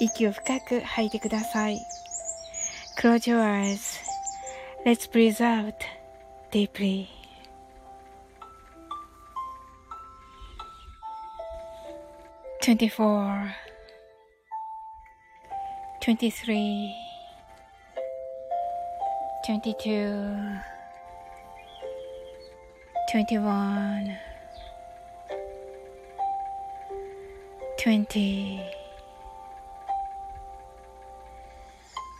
息を深く吐いてください。Close your eyes. Let's breathe out deeply. Twenty-four, twenty-three, twenty-two, twenty-one, twenty.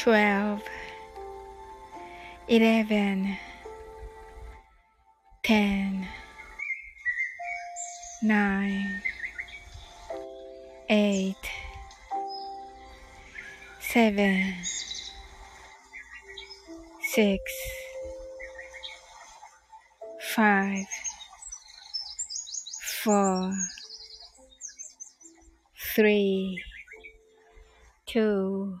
twelve eleven, ten, nine, eight, seven, six, five, four, three, two,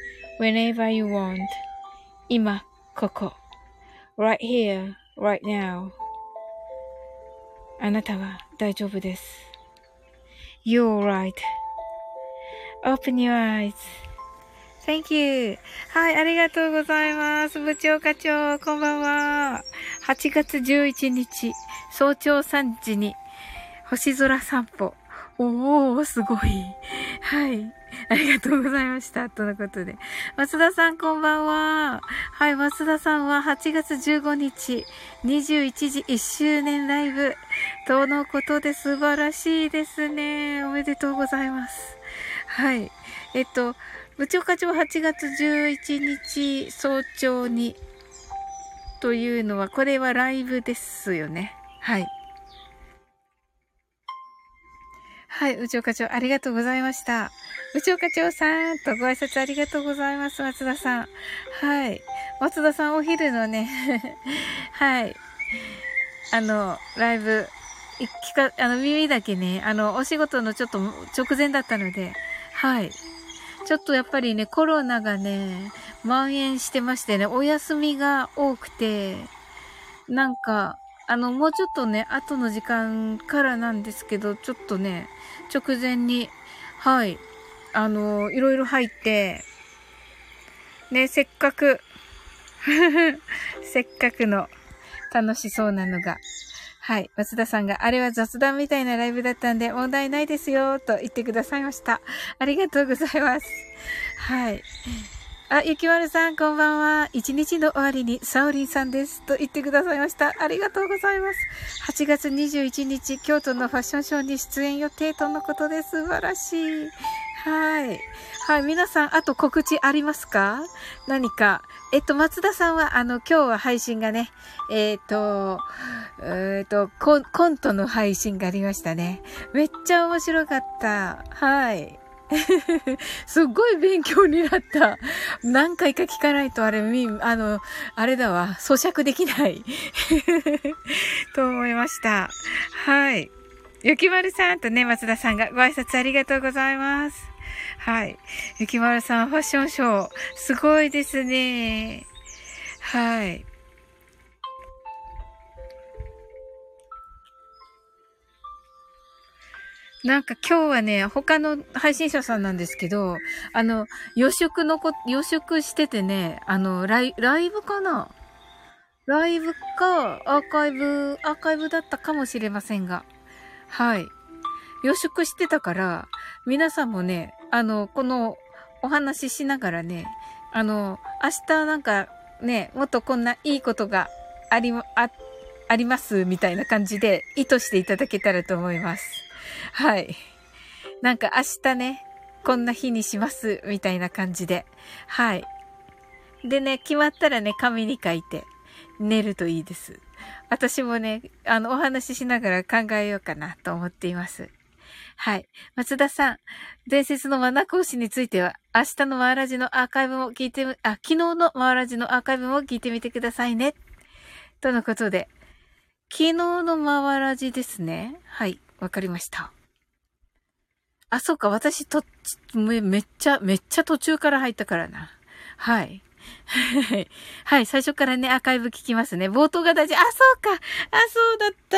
whenever you want. 今、ここ。right here, right now. あなたは大丈夫です。You're right.Open your eyes.Thank you. はい、ありがとうございます。部長課長、こんばんは。8月11日、早朝3時に、星空散歩。おー、すごい。はい。ありがとうございました。とのことで。松田さんこんばんは。はい、松田さんは8月15日、21時1周年ライブ、とのことで素晴らしいですね。おめでとうございます。はい。えっと、部長課長8月11日早朝に、というのは、これはライブですよね。はい。はい、部長課長、ありがとうございました。部長課長さんとご挨拶ありがとうございます、松田さん。はい。松田さん、お昼のね、はい。あの、ライブ、聞か、あの、耳だけね、あの、お仕事のちょっと直前だったので、はい。ちょっとやっぱりね、コロナがね、蔓延してましてね、お休みが多くて、なんか、あの、もうちょっとね、後の時間からなんですけど、ちょっとね、直前に、はい、あの、いろいろ入って、ね、せっかく せっかくの楽しそうなのが。はい。松田さんが、あれは雑談みたいなライブだったんで問題ないですよ、と言ってくださいました。ありがとうございます。はい。あ、ゆきまるさん、こんばんは。一日の終わりに、サオリンさんです。と言ってくださいました。ありがとうございます。8月21日、京都のファッションショーに出演予定とのことです。素晴らしい。はい。はい。皆さん、あと告知ありますか？何か。えっと、松田さんは、あの、今日は配信がね、えっ、と、えっとコ、コントの配信がありましたね。めっちゃ面白かった。はい。すっごい勉強になった。何回か聞かないとあれ、み、あの、あれだわ、咀嚼できない と思いました。はい。ゆきまるさんとね、松田さんがご挨拶ありがとうございます。はい。ゆきまるさん、ファッションショー、すごいですね。はい。なんか今日はね、他の配信者さんなんですけど、あの、予食のこ、予食しててね、あの、ライ、ライブかな？ライブか、アーカイブ、アーカイブだったかもしれませんが。はい。予食してたから、皆さんもね、あの、このお話ししながらね、あの、明日なんかね、もっとこんないいことがあり、あ、ありますみたいな感じで意図していただけたらと思います。はい。なんか明日ね、こんな日にします、みたいな感じで。はい。でね、決まったらね、紙に書いて寝るといいです。私もね、あの、お話ししながら考えようかなと思っています。はい。松田さん、伝説のマナ講師については、明日のマーラジのアーカイブも聞いてあ、昨日のマーラジのアーカイブも聞いてみてくださいね。とのことで、昨日のマーラジですね。はい。わかりました。あ、そうか、私と、めめっちゃ、めっちゃ途中から入ったからな。はい。はい。最初からね、アーカイブ聞きますね。冒頭が大事。あ、そうか。あ、そうだった。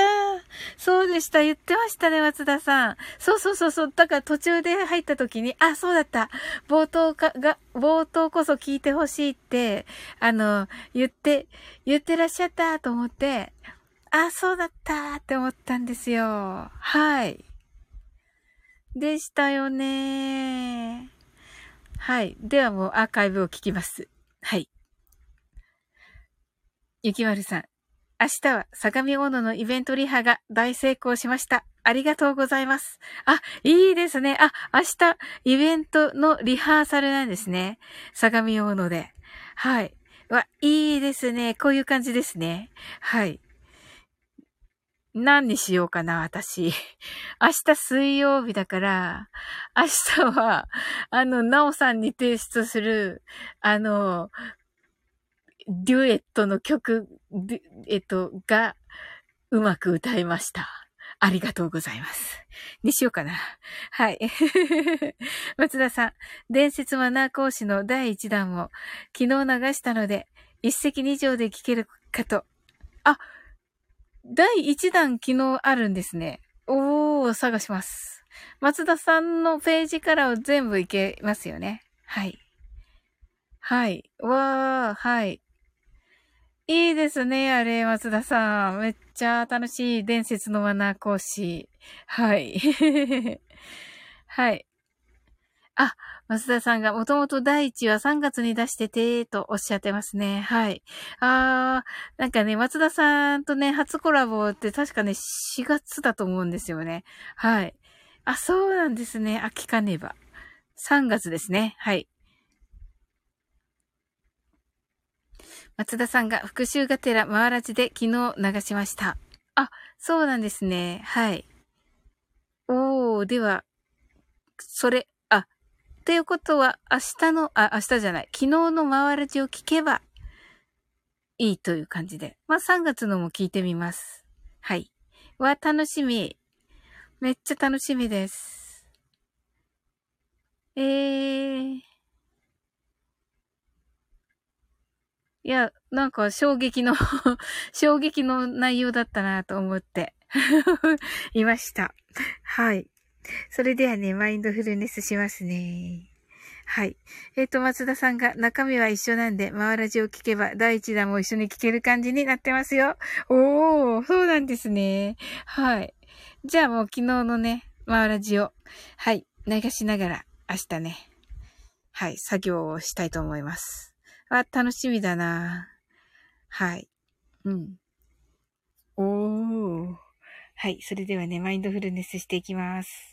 そうでした。言ってましたね、松田さん。そうそうそうそう。だから途中で入った時に、あ、そうだった。冒頭か、が、冒頭こそ聞いてほしいって、あの、言って、言ってらっしゃったと思って、あ、そうだったって思ったんですよ。はい。でしたよね。はい。ではもうアーカイブを聞きます。はい。ゆきまるさん。明日は相模大野のイベントリハが大成功しました。ありがとうございます。あ、いいですね。あ、明日、イベントのリハーサルなんですね。相模大野で。はい。わ、いいですね。こういう感じですね。はい。何にしようかな、私。明日水曜日だから、明日は、あの、なおさんに提出する、あの、デュエットの曲、えっと、が、うまく歌いました。ありがとうございます。にしようかな。はい。松田さん、伝説マナー講師の第1弾を昨日流したので、一石二鳥で聞けるかと。あ、第1弾昨日あるんですね。おー、探します。松田さんのページからは全部いけますよね。はい。はい。わー、はい。いいですね、あれ、松田さん。めっちゃ楽しい伝説のマナー講師。はい。はい。あ、増田さんがもともと第一は3月に出してて、とおっしゃってますね。はい。あー、なんかね、松田さんとね、初コラボって確かね、4月だと思うんですよね。はい。あ、そうなんですね。あ、聞かねば。3月ですね。はい。松田さんが復習がてら回らじで昨日流しました。あ、そうなんですね。はい。おー、では、それ、っていうことは、明日の、あ、明日じゃない、昨日の回らじを聞けばいいという感じで。まあ、3月のも聞いてみます。はい。わ、楽しみ。めっちゃ楽しみです。えー。いや、なんか衝撃の 衝撃の内容だったなと思って いました。はい。それではね、マインドフルネスしますね。はい。えっ、ー、と、松田さんが中身は一緒なんで、マワラジを聞けば第一弾も一緒に聞ける感じになってますよ。おー、そうなんですね。はい。じゃあもう昨日のね、マワラジを、はい、流しながら明日ね、はい、作業をしたいと思います。あ、楽しみだなはい。うん。おー。はい。それではね、マインドフルネスしていきます。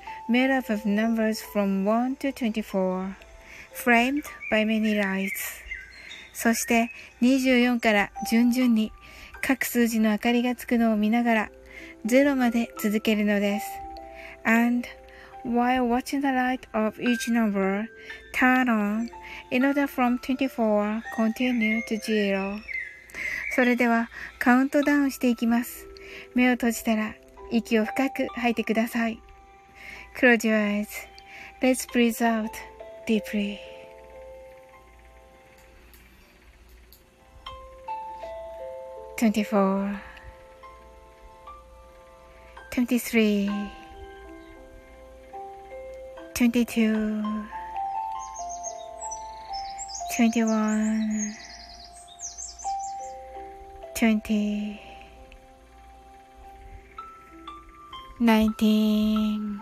made up of numbers from 1 to 24, framed by many lights. そして24から順々に各数字の明かりがつくのを見ながら0まで続けるのです。And while watching the light of each number turn on in order from 24 continue to 0それではカウントダウンしていきます。目を閉じたら息を深く吐いてください。Close your eyes. Let's breathe out deeply. Twenty-four, twenty-three, twenty-two, twenty-one, twenty, nineteen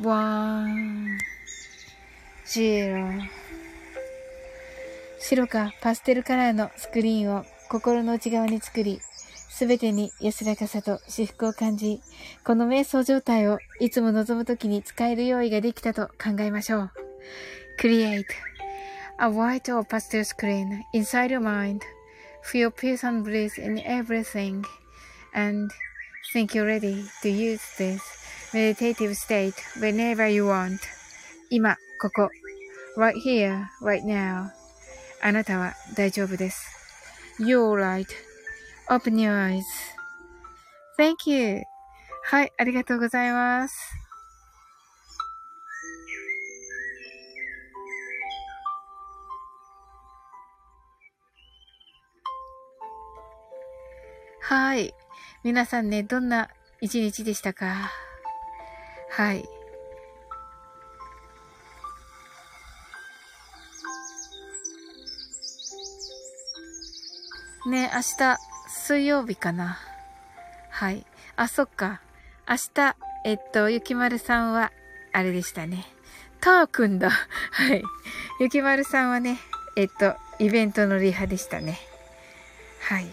one, zero 白かパステルカラーのスクリーンを心の内側に作り、すべてに安らかさと至福を感じ、この瞑想状態をいつも望むときに使える用意ができたと考えましょう。Create a white or pastel screen inside your mind. Feel peace and bliss in everything. And think you're ready to use this meditative state whenever you want. 今、ここ。right here, right now. あなたは大丈夫です。You're right.Open your eyes.Thank you. はい、ありがとうございます。はい。皆さんね、どんな一日でしたかはい。ね、明日、水曜日かな。はい。あ、そっか。明日、えっと、ゆきまるさんは、あれでしたね。たーくんだ。はい。ゆきまるさんはね、えっと、イベントのリハでしたね。はい。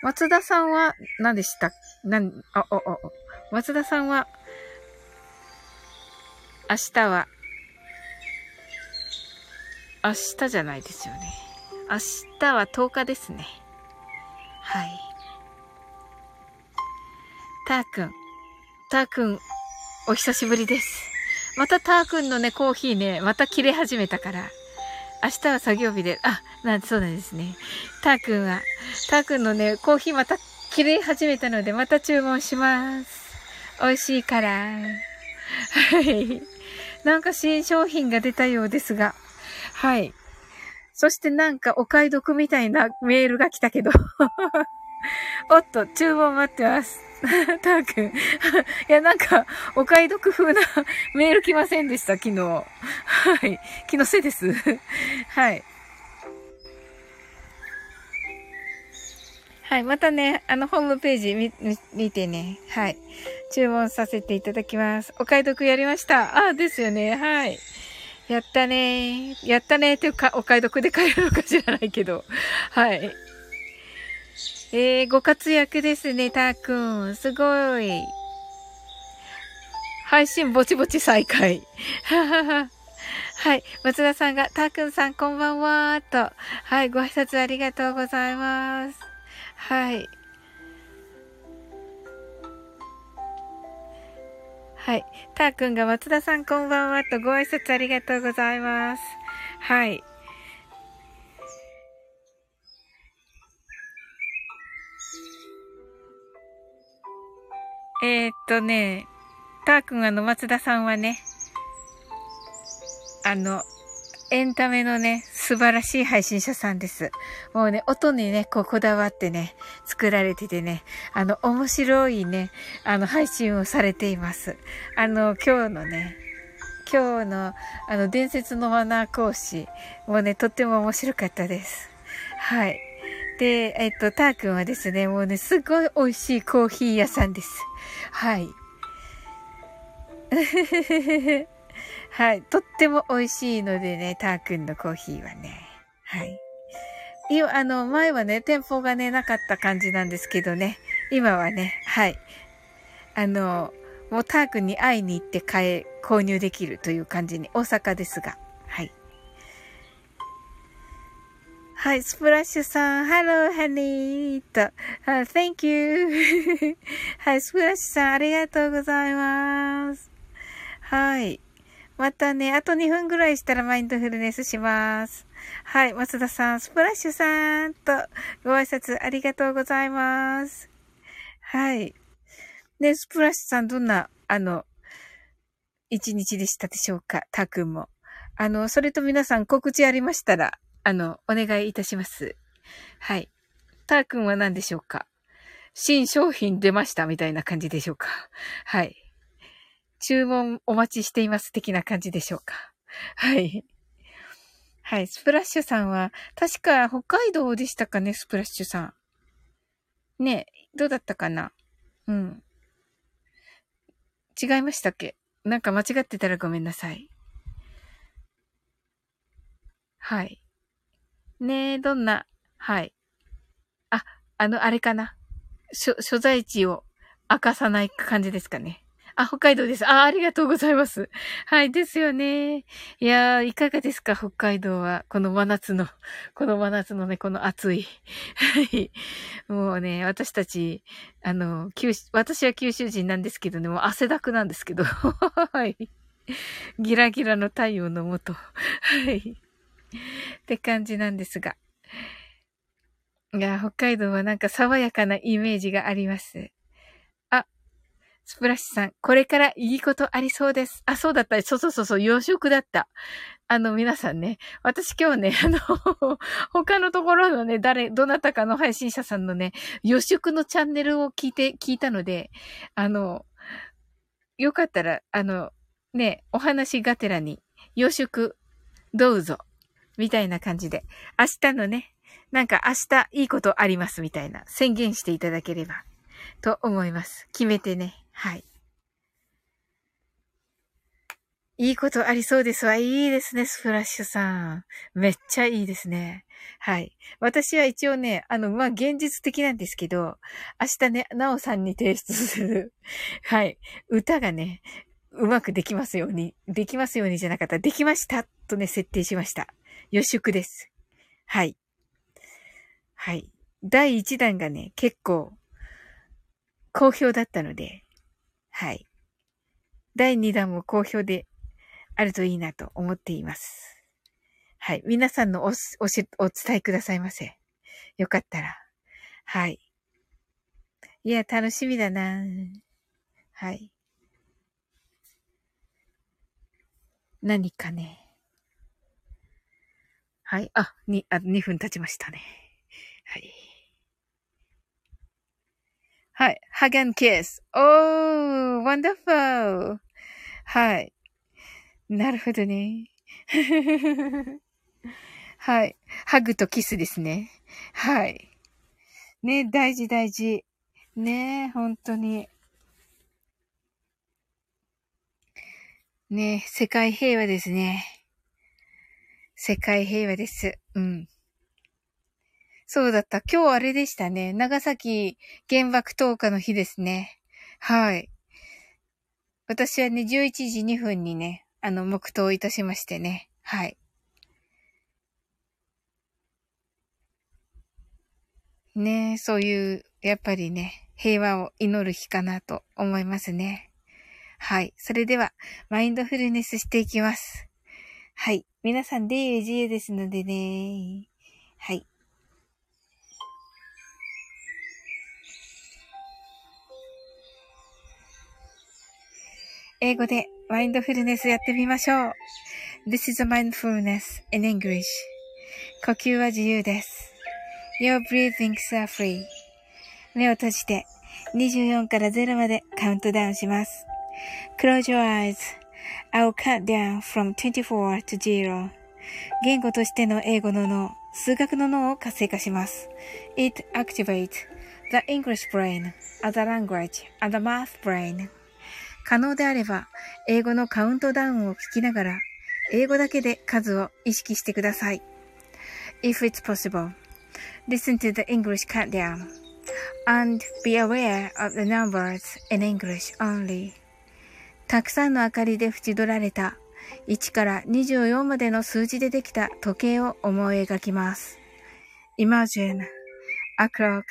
松田さんは何でした？なん、あ、あ、あ、松田さんは、明日は、明日じゃないですよね。明日は10日ですね。はい。たーくん。たーくん、お久しぶりです。またたーくんのね、コーヒーね、また切れ始めたから。明日は作業日で、あ、なん、そうなんですね。たーくんは、たーくんのね、コーヒーまた切れ始めたので、また注文します。美味しいから。はい。なんか新商品が出たようですが。はい。そしてなんかお買い得みたいなメールが来たけど。おっと、注文待ってます。たーくん。いや、なんか、お買い得風なメール来ませんでした、昨日。はい。気のせいです。はい。はい。またね、あの、ホームページ見、見てね。はい。注文させていただきます。お買い得やりました。あ、ですよね。はい。やったねやったねっていうか、お買い得で買えるのか知らないけど。はい。えー、ご活躍ですね、たーくん。すごい。配信ぼちぼち再開。ははは。はい。松田さんが、たーくんさんこんばんはーと。はい。ご挨拶ありがとうございます。はい。はい。たーくんが松田さんこんばんはとご挨拶ありがとうございます。はい。えー、っとね、たーくんあの松田さんはね、あの、エンタメのね、素晴らしい配信者さんです。もうね、音にね、こうこだわってね、作られててね、あの、面白いね、あの、配信をされています。あの、今日のね、今日の、あの、伝説のマナー講師もね、とっても面白かったです。はい。で、えっと、たーくんはですね、もうね、すごい美味しいコーヒー屋さんです。はい。はい。とっても美味しいのでね、たーくんのコーヒーはね。はい。今、あの、前はね、店舗がね、なかった感じなんですけどね。今はね、はい。あの、もうターくんに会いに行って買え、購入できるという感じに、大阪ですが。はい。はい、スプラッシュさん、 Hello, honey と、uh, thank you. はい、スプラッシュさん、ありがとうございます。はい。またね、あと2分ぐらいしたらマインドフルネスします。はい、松田さん、スプラッシュさんとご挨拶ありがとうございます。はい。ね、スプラッシュさん、どんな、あの、一日でしたでしょうか？たくんも。あの、それと皆さん告知ありましたら、あの、お願いいたします。はい。たーくんは何でしょうか？新商品出ましたみたいな感じでしょうか？はい。注文お待ちしています的な感じでしょうかはい。はい。スプラッシュさんは、確か北海道でしたかね、スプラッシュさん。ねどうだったかな？うん。違いましたっけ？なんか間違ってたらごめんなさい。はい。ねえ、どんな、はい。あ、あの、あれかな？所、所在地を明かさない感じですかね。あ、北海道です。あ、ありがとうございます。はい、ですよね。いやー、いかがですか、北海道は。この真夏の、この真夏のね、この暑い。はい。もうね、私たち、あの、九私は九州人なんですけどね、もう汗だくなんですけど。はい。ギラギラの太陽のもと。はい。って感じなんですが。いや、北海道はなんか爽やかなイメージがあります。スプラッシュさん、これからいいことありそうです。あ、そうだった。そうそうそうそう、洋食だった。あの、皆さんね、私今日ね、あの、他のところのね、誰、どなたかの配信者さんのね、予食のチャンネルを聞いて、聞いたので、あの、よかったら、あの、ね、お話がてらに、洋食、どうぞ。みたいな感じで、明日のね、なんか明日いいことありますみたいな宣言していただければと思います。決めてね。はい。いいことありそうですわ。いいですね、スプラッシュさん。めっちゃいいですね。はい。私は一応ね、あの、まあ、現実的なんですけど、明日ね、なおさんに提出する、はい。歌がね、うまくできますように、できますようにじゃなかった。できましたとね、設定しました。予祝です。はい。はい。第1弾がね、結構、好評だったので、はい。第2弾も好評であるといいなと思っています。はい。皆さんのお、おし、お伝えくださいませ。よかったら。はい。いや、楽しみだなはい。何かね。はい。あ、に、あ、2分経ちましたね。はい。はい。 Hug and kiss。おー、 wonderful。はい。なるほどね。はい。ハグとキスですね。はい。ね、大事大事。ね、本当に。ね、世界平和ですね。世界平和です。うん。そうだった。今日あれでしたね。長崎原爆投下の日ですね。はい。私はね、11時2分にね、あの、黙祷いたしましてね。はい。ね、そういう、やっぱりね、平和を祈る日かなと思いますね。はい。それでは、マインドフルネスしていきます。はい。皆さん、で自由ですのでね。はい。英語でマインドフルネスやってみましょう。This is a mindfulness in English. 呼吸は自由です。Your breathings are free. 目を閉じて24から0までカウントダウンします。Close your eyes. I'll count down from 24 to 0. 言語としての英語の脳、数学の脳を活性化します。It activates the English brain, as a language, and the math brain. 可能であれば、英語のカウントダウンを聞きながら、英語だけで数を意識してください。If it's possible, listen to the English countdown and be aware of the numbers in English only. たくさんの明かりで縁取られた1から24までの数字でできた時計を思い描きます。Imagine a clock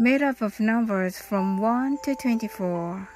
made up of numbers from 1 to 24.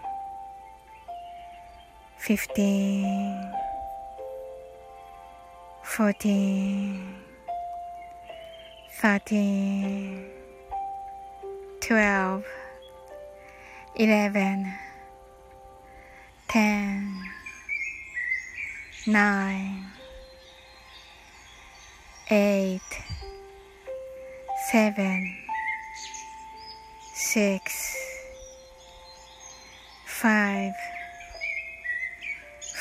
15 14 13 12 11 10 9 8 7 6 5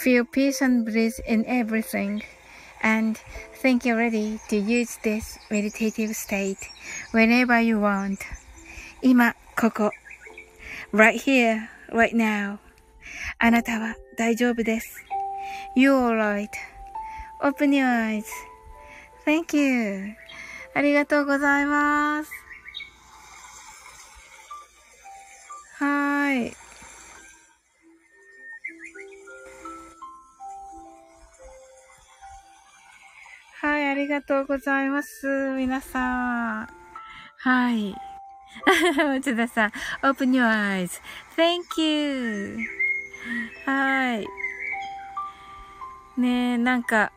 feel peace and bliss in everything. And think you're ready to use this meditative state whenever you want. 今、ここ。right here, right now. あなたは大丈夫です。You're alright.Open your eyes.Thank you. ありがとうございます。はーい。 はい、ありがとうございます。皆さん。はい。内田さん、open your eyes.Thank you. はい。ねえ、なんか、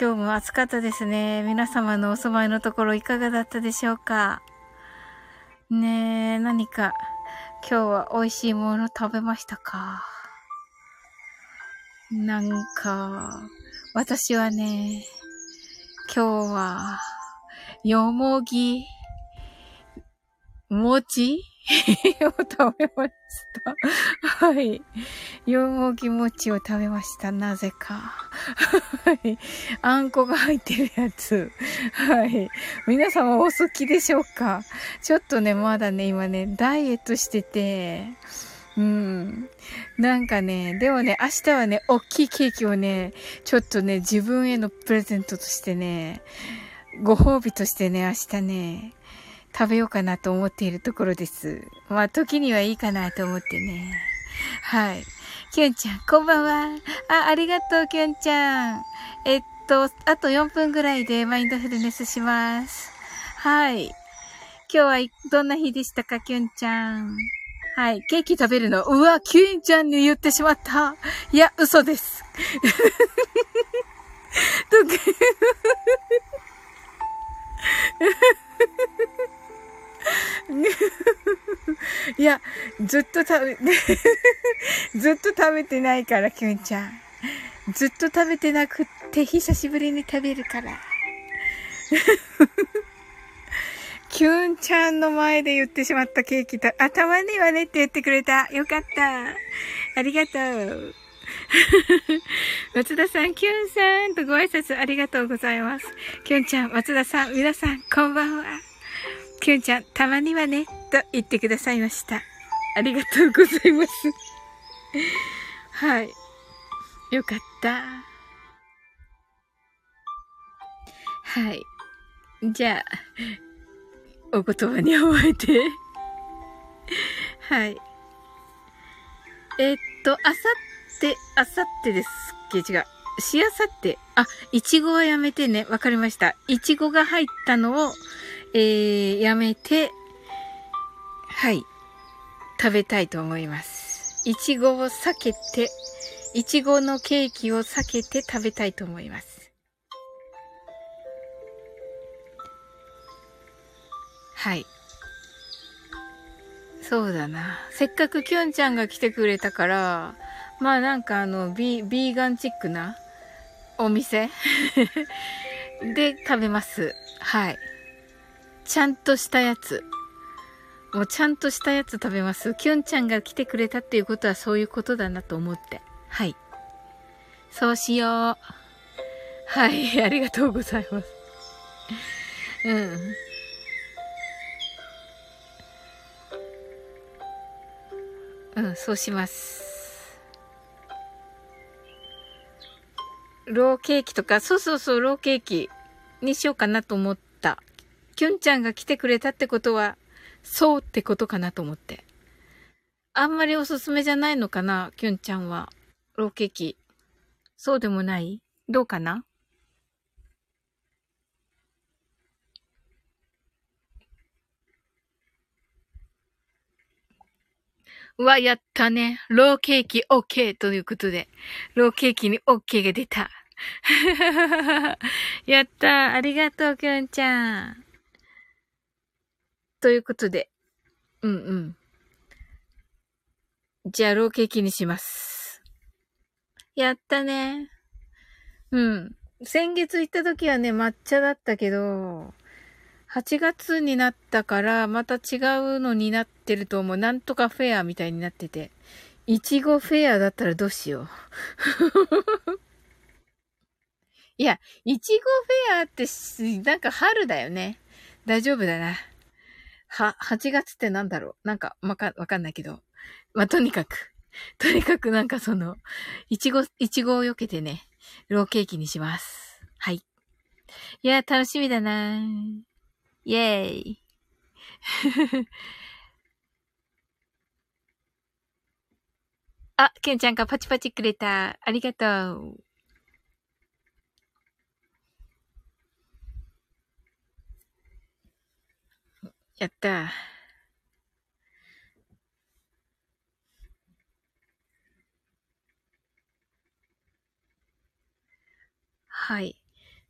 今日も暑かったですね。皆様のお住まいのところいかがだったでしょうかねえ、何か、今日は美味しいもの食べましたか？なんか、私はね、今日は、よもぎ、餅 を食べました。はい。よもぎ餅を食べました。なぜか。はい。あんこが入ってるやつ。はい。皆様お好きでしょうか？ちょっとね、まだね、今ね、ダイエットしてて、うん。なんかね、でもね、明日はね、大きいケーキをね、ちょっとね、自分へのプレゼントとしてね、ご褒美としてね、明日ね、食べようかなと思っているところです。まあ、時にはいいかなと思ってね。はい。きゅんちゃん、こんばんは。あ、ありがとう、きゅんちゃん。えっと、あと4分ぐらいでマインドフルネスします。はい。今日はどんな日でしたか、きゅんちゃん。はい。ケーキ食べるの。うわ、きゅんちゃんに言ってしまった。いや、嘘です。いや、ずっと食べ、ずっと食べてないから、きゅんちゃん。ずっと食べてなくって、久しぶりに食べるから。キュンちゃんの前で言ってしまったケーキと、あ、たまにはねって言ってくれた。よかった。ありがとう。松田さん、キュンさんとご挨拶ありがとうございます。キュンちゃん、松田さん、皆さん、こんばんは。キュンちゃん、たまにはね、と言ってくださいました。ありがとうございます。はい。よかった。はい。じゃあ、お言葉に覚えて。はい。えー、っと、あさって、あさってですっけ？違う。しあさって。あ、いちごはやめてね。わかりました。いちごが入ったのを、えー、やめて、はい、食べたいと思います。いちごを避けて、いちごのケーキを避けて食べたいと思います。はい。そうだな。せっかくきょんちゃんが来てくれたから、まあなんかあの、ビ、ビーガンチックなお店 で食べます。はい。ちゃんとしたやつ。もうちゃんとしたやつ食べます。きゅんちゃんが来てくれたっていうことはそういうことだなと思って。はい。そうしよう。はい。ありがとうございます。うん。うん、そうします。ローケーキとか、そうそうそう、ローケーキにしようかなと思った。きゅんちゃんが来てくれたってことは、そうってことかなと思って。あんまりおすすめじゃないのかなきゅんちゃんは。ローケーキ。そうでもない？どうかな？わ、やったね。ローケーキ OK ということで、ローケーキに OK が出た。やったありがとう、きゅんちゃん。ということで。うんうん。じゃあ、ローケーキにします。やったね。うん。先月行った時はね、抹茶だったけど、8月になったから、また違うのになってると思う。なんとかフェアみたいになってて。いちごフェアだったらどうしよう。いや、いちごフェアって、なんか春だよね。大丈夫だな。は、8月ってなんだろうなんか、わか、わかんないけど。まあ、とにかく。とにかくなんかその、いちご、いちごを避けてね、ローケーキにします。はい。いや、楽しみだなイェーイ。あ、ケンちゃんがパチパチくれた。ありがとう。やった。はい。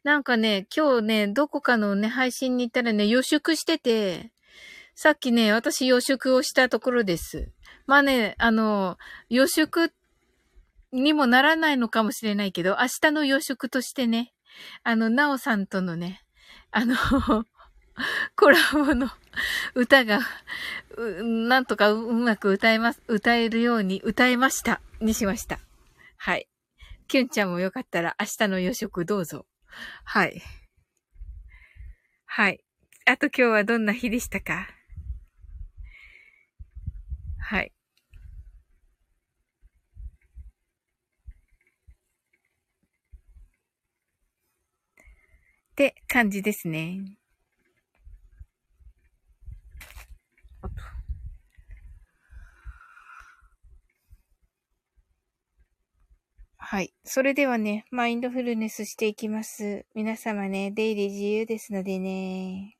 なんかね、今日ね、どこかのね、配信に行ったらね、予祝してて、さっきね、私予祝をしたところです。まあね、あの、予祝にもならないのかもしれないけど、明日の予祝としてね、あの、なおさんとのね、あの コラボの歌が、なんとかうまく歌えます、歌えるように歌えました。にしました。はい。キュンちゃんもよかったら明日の夜食どうぞ。はい。はい。あと今日はどんな日でしたか？はい。って感じですね。あとはい。それではね、マインドフルネスしていきます。皆様ね、出入り自由ですのでね。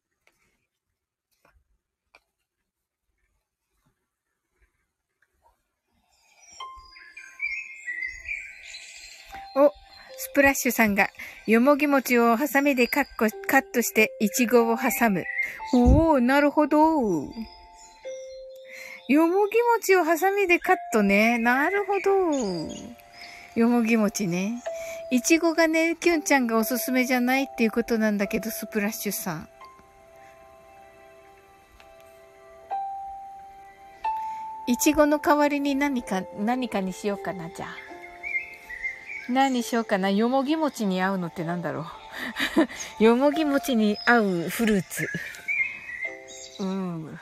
お、スプラッシュさんが、よもぎ餅をハサミでカッコカットして、いちごを挟む。おー、なるほど。よもぎ餅をハサミでカットね。なるほど。よもぎ餅ね。いちごがね、きゅんちゃんがおすすめじゃないっていうことなんだけど、スプラッシュさん。いちごの代わりに何か、何かにしようかな、じゃあ。何にしようかな。よもぎ餅に合うのってなんだろう。よもぎ餅に合うフルーツ。うん。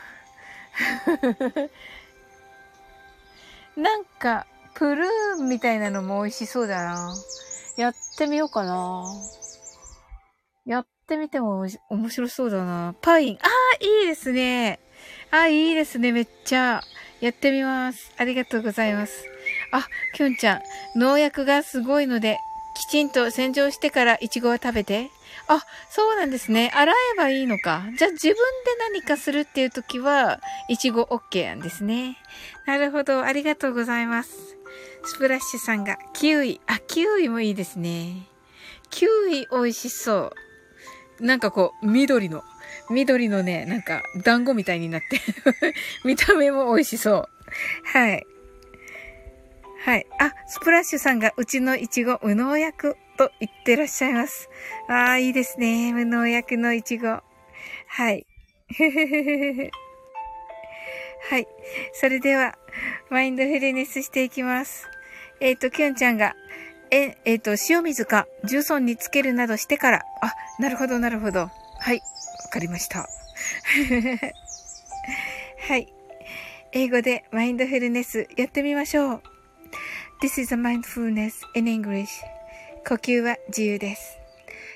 なんか、プルーンみたいなのも美味しそうだな。やってみようかな。やってみても面白そうだな。パイン。ああ、いいですね。ああ、いいですね。めっちゃ。やってみます。ありがとうございます。あ、きょんちゃん。農薬がすごいので、きちんと洗浄してからイチゴは食べて。あ、そうなんですね。洗えばいいのか。じゃあ自分で何かするっていう時は、イチゴ OK なんですね。なるほど。ありがとうございます。スプラッシュさんが、キウイ。あ、キウイもいいですね。キウイ美味しそう。なんかこう、緑の、緑のね、なんか、団子みたいになって 見た目も美味しそう。はい。はい。あ、スプラッシュさんが、うちのイチゴ無農薬と言ってらっしゃいます。ああ、いいですね。無農薬のイチゴ。はい。はい。それでは、マインドフルネスしていきます。えっ、ー、と、きゅんちゃんが、え、えっ、ー、と、塩水か重曹につけるなどしてから、あ、なるほど、なるほど。はい。わかりました。はい。英語でマインドフルネスやってみましょう。This is a mindfulness in English. 呼吸は自由です。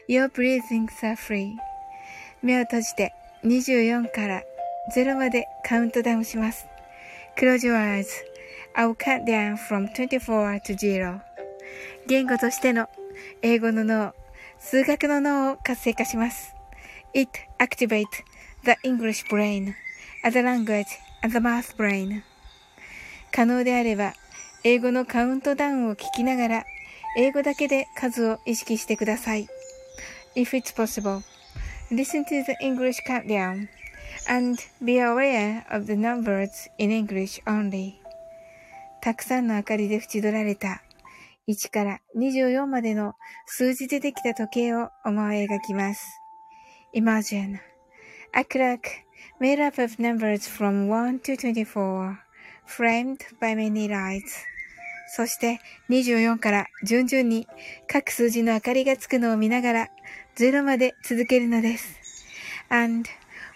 Your breathings are free. 目を閉じて24から0までカウントダウンします。Close your eyes. I will count down from 24 to 0. 言語としての英語の脳、数学の脳を活性化します。It activates the English brain, the language, and the math brain. 可能であれば、英語のカウントダウンを聞きながら、英語だけで数を意識してください。If it's possible, listen to the English countdown and be aware of the numbers in English only. たくさんの明かりで縁取られた1から24までの数字でできた時計を思い描きます。Imagine A clock made up of numbers from 1 to 24, framed by many lights. そして24から順々に各数字の明かりがつくのを見ながら0まで続けるのです。And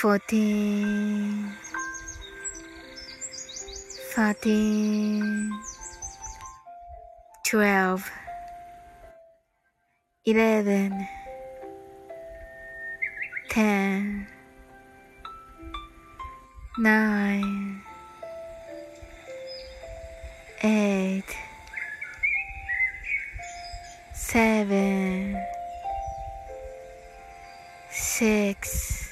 Fateh, Fateh, twelve, eleven, ten, nine, eight, seven, six.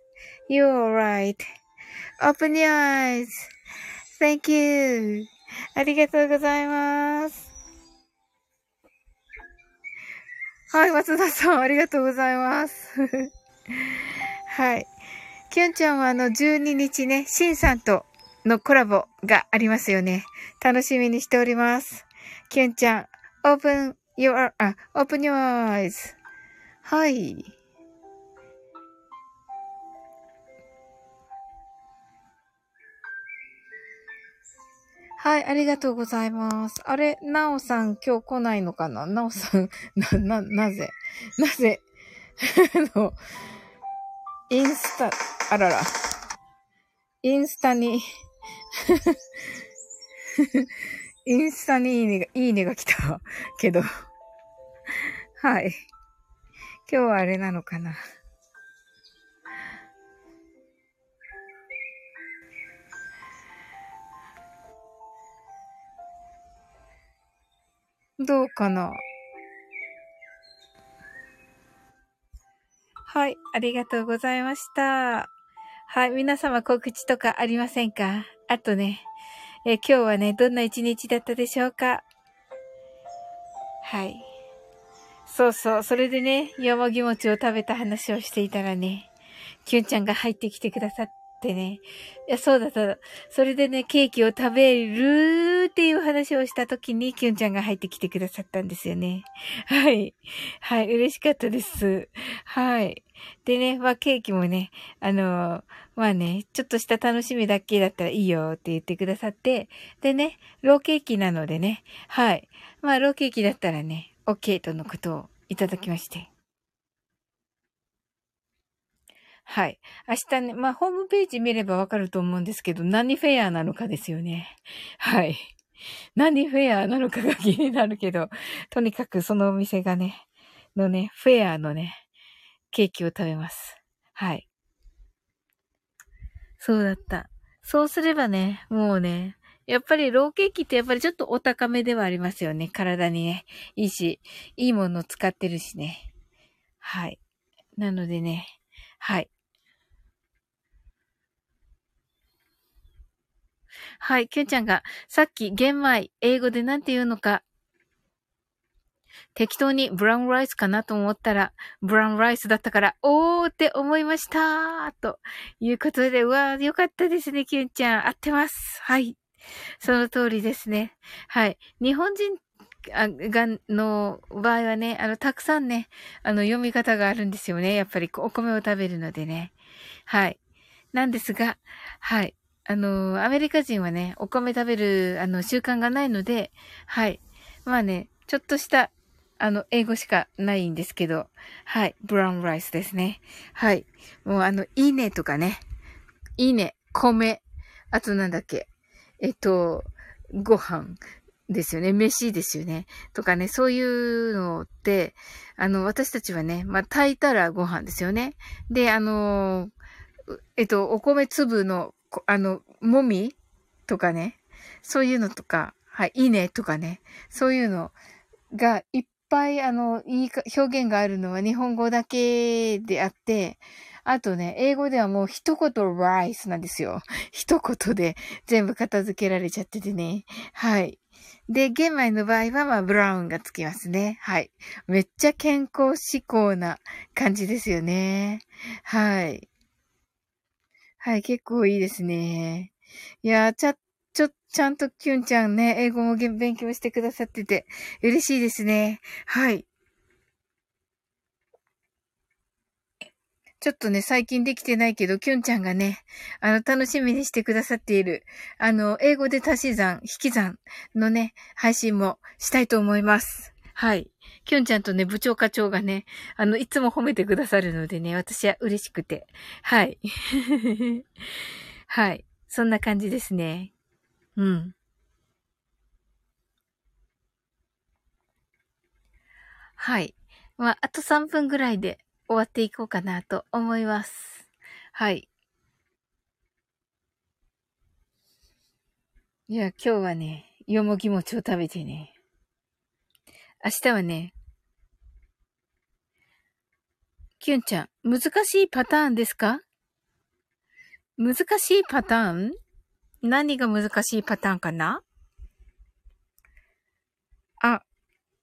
You're right.Open your eyes.Thank you. ありがとうございます。はい、松田さん、ありがとうございます。はい。きゅんちゃんはあの、12日ね、しんさんとのコラボがありますよね。楽しみにしております。きゅんちゃん、open your, あ、open your eyes. はい。はい、ありがとうございます。あれ、なおさん今日来ないのかな？なおさん、な、な、なぜ？なぜ？あの、インスタ、あらら。インスタに インスタにいいねが、いいねが来たけどはい。今日はあれなのかな？どうかな？はい、ありがとうございました。はい、皆様告知とかありませんか？あとね、え今日はね、どんな一日だったでしょうか？はい。そうそう、それでね、よもぎ餅を食べた話をしていたらね、きゅんちゃんが入ってきてくださっってね。いや、そうだった。それでね、ケーキを食べるっていう話をした時に、キュンちゃんが入ってきてくださったんですよね。はい。はい、嬉しかったです。はい。でね、まあ、ケーキもね、あのまあね、ちょっとした楽しみだけだったらいいよって言ってくださって、でね、ローケーキなのでね、はい。まあ、ローケーキだったらね、OK とのことをいただきまして。はい。明日ね、まあ、ホームページ見ればわかると思うんですけど、何フェアなのかですよね。はい。何フェアなのかが 気になるけど、とにかくそのお店がね、のね、フェアのね、ケーキを食べます。はい。そうだった。そうすればね、もうね、やっぱりローケーキってやっぱりちょっとお高めではありますよね。体にね。いいし、いいもの使ってるしね。はい。なのでね。はい。はい、きゅんちゃんが、さっき玄米、英語でなんて言うのか、適当にブラウンライスかなと思ったら、ブラウンライスだったから、おーって思いましたということで、うわー、よかったですね、きゅんちゃん。合ってます。はい。その通りですね。はい。日本人が、の場合はね、あの、たくさんね、あの、読み方があるんですよね。やっぱり、お米を食べるのでね。はい。なんですが、はい。あの、アメリカ人はね、お米食べる、あの、習慣がないので、はい。まあね、ちょっとした、あの、英語しかないんですけど、はい。ブラウンライスですね。はい。もうあの、いいねとかね。いいね、米。あとなんだっけ。えっと、ご飯ですよね。飯ですよね。とかね、そういうのって、あの、私たちはね、まあ、炊いたらご飯ですよね。で、あの、えっと、お米粒のあの、もみ？とかね、そういうのとか、はい、いいねとかね、そういうのがいっぱい、あの、いい表現があるのは日本語だけであって、あとね、英語ではもう一言ライスなんですよ。一言で全部片付けられちゃっててね。はい。で、玄米の場合は、まあ、ブラウンがつきますね。はい。めっちゃ健康志向な感じですよね。はい。はい、結構いいですね。いやちゃ、ちょ、ちゃんとキュンちゃんね、英語も勉強してくださってて、嬉しいですね。はい。ちょっとね、最近できてないけど、キュンちゃんがね、あの、楽しみにしてくださっている、あの、英語で足し算、引き算のね、配信もしたいと思います。はい。きょんちゃんとね、部長課長がね、あの、いつも褒めてくださるのでね、私は嬉しくて。はい。はい。そんな感じですね。うん。はい。まあ、あと3分ぐらいで終わっていこうかなと思います。はい。いや、今日はね、よもぎ餅を食べてね。明日はね、キュンちゃん、難しいパターンですか？難しいパターン？何が難しいパターンかな？あ、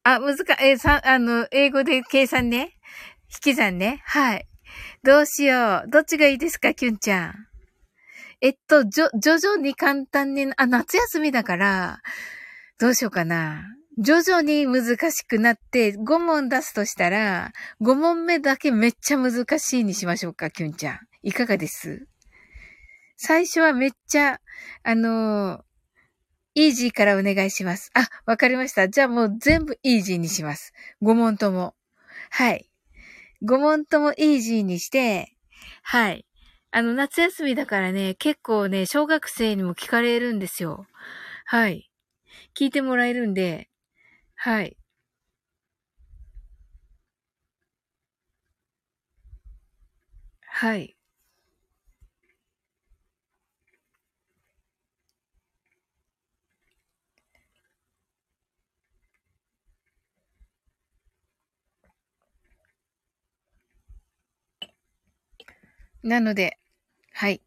あ、難か、え、さ、あの、英語で計算ね。引き算ね。はい。どうしよう。どっちがいいですか、キュンちゃん。えっと、じょ、徐々に簡単に、あ、夏休みだから、どうしようかな。徐々に難しくなって5問出すとしたら、5問目だけめっちゃ難しいにしましょうか、キュンちゃん。いかがです？最初はめっちゃ、あのー、イージーからお願いします。あ、わかりました。じゃあもう全部イージーにします。5問とも。はい。5問ともイージーにして、はい。あの、夏休みだからね、結構ね、小学生にも聞かれるんですよ。はい。聞いてもらえるんで、はい。はい。なので、はい。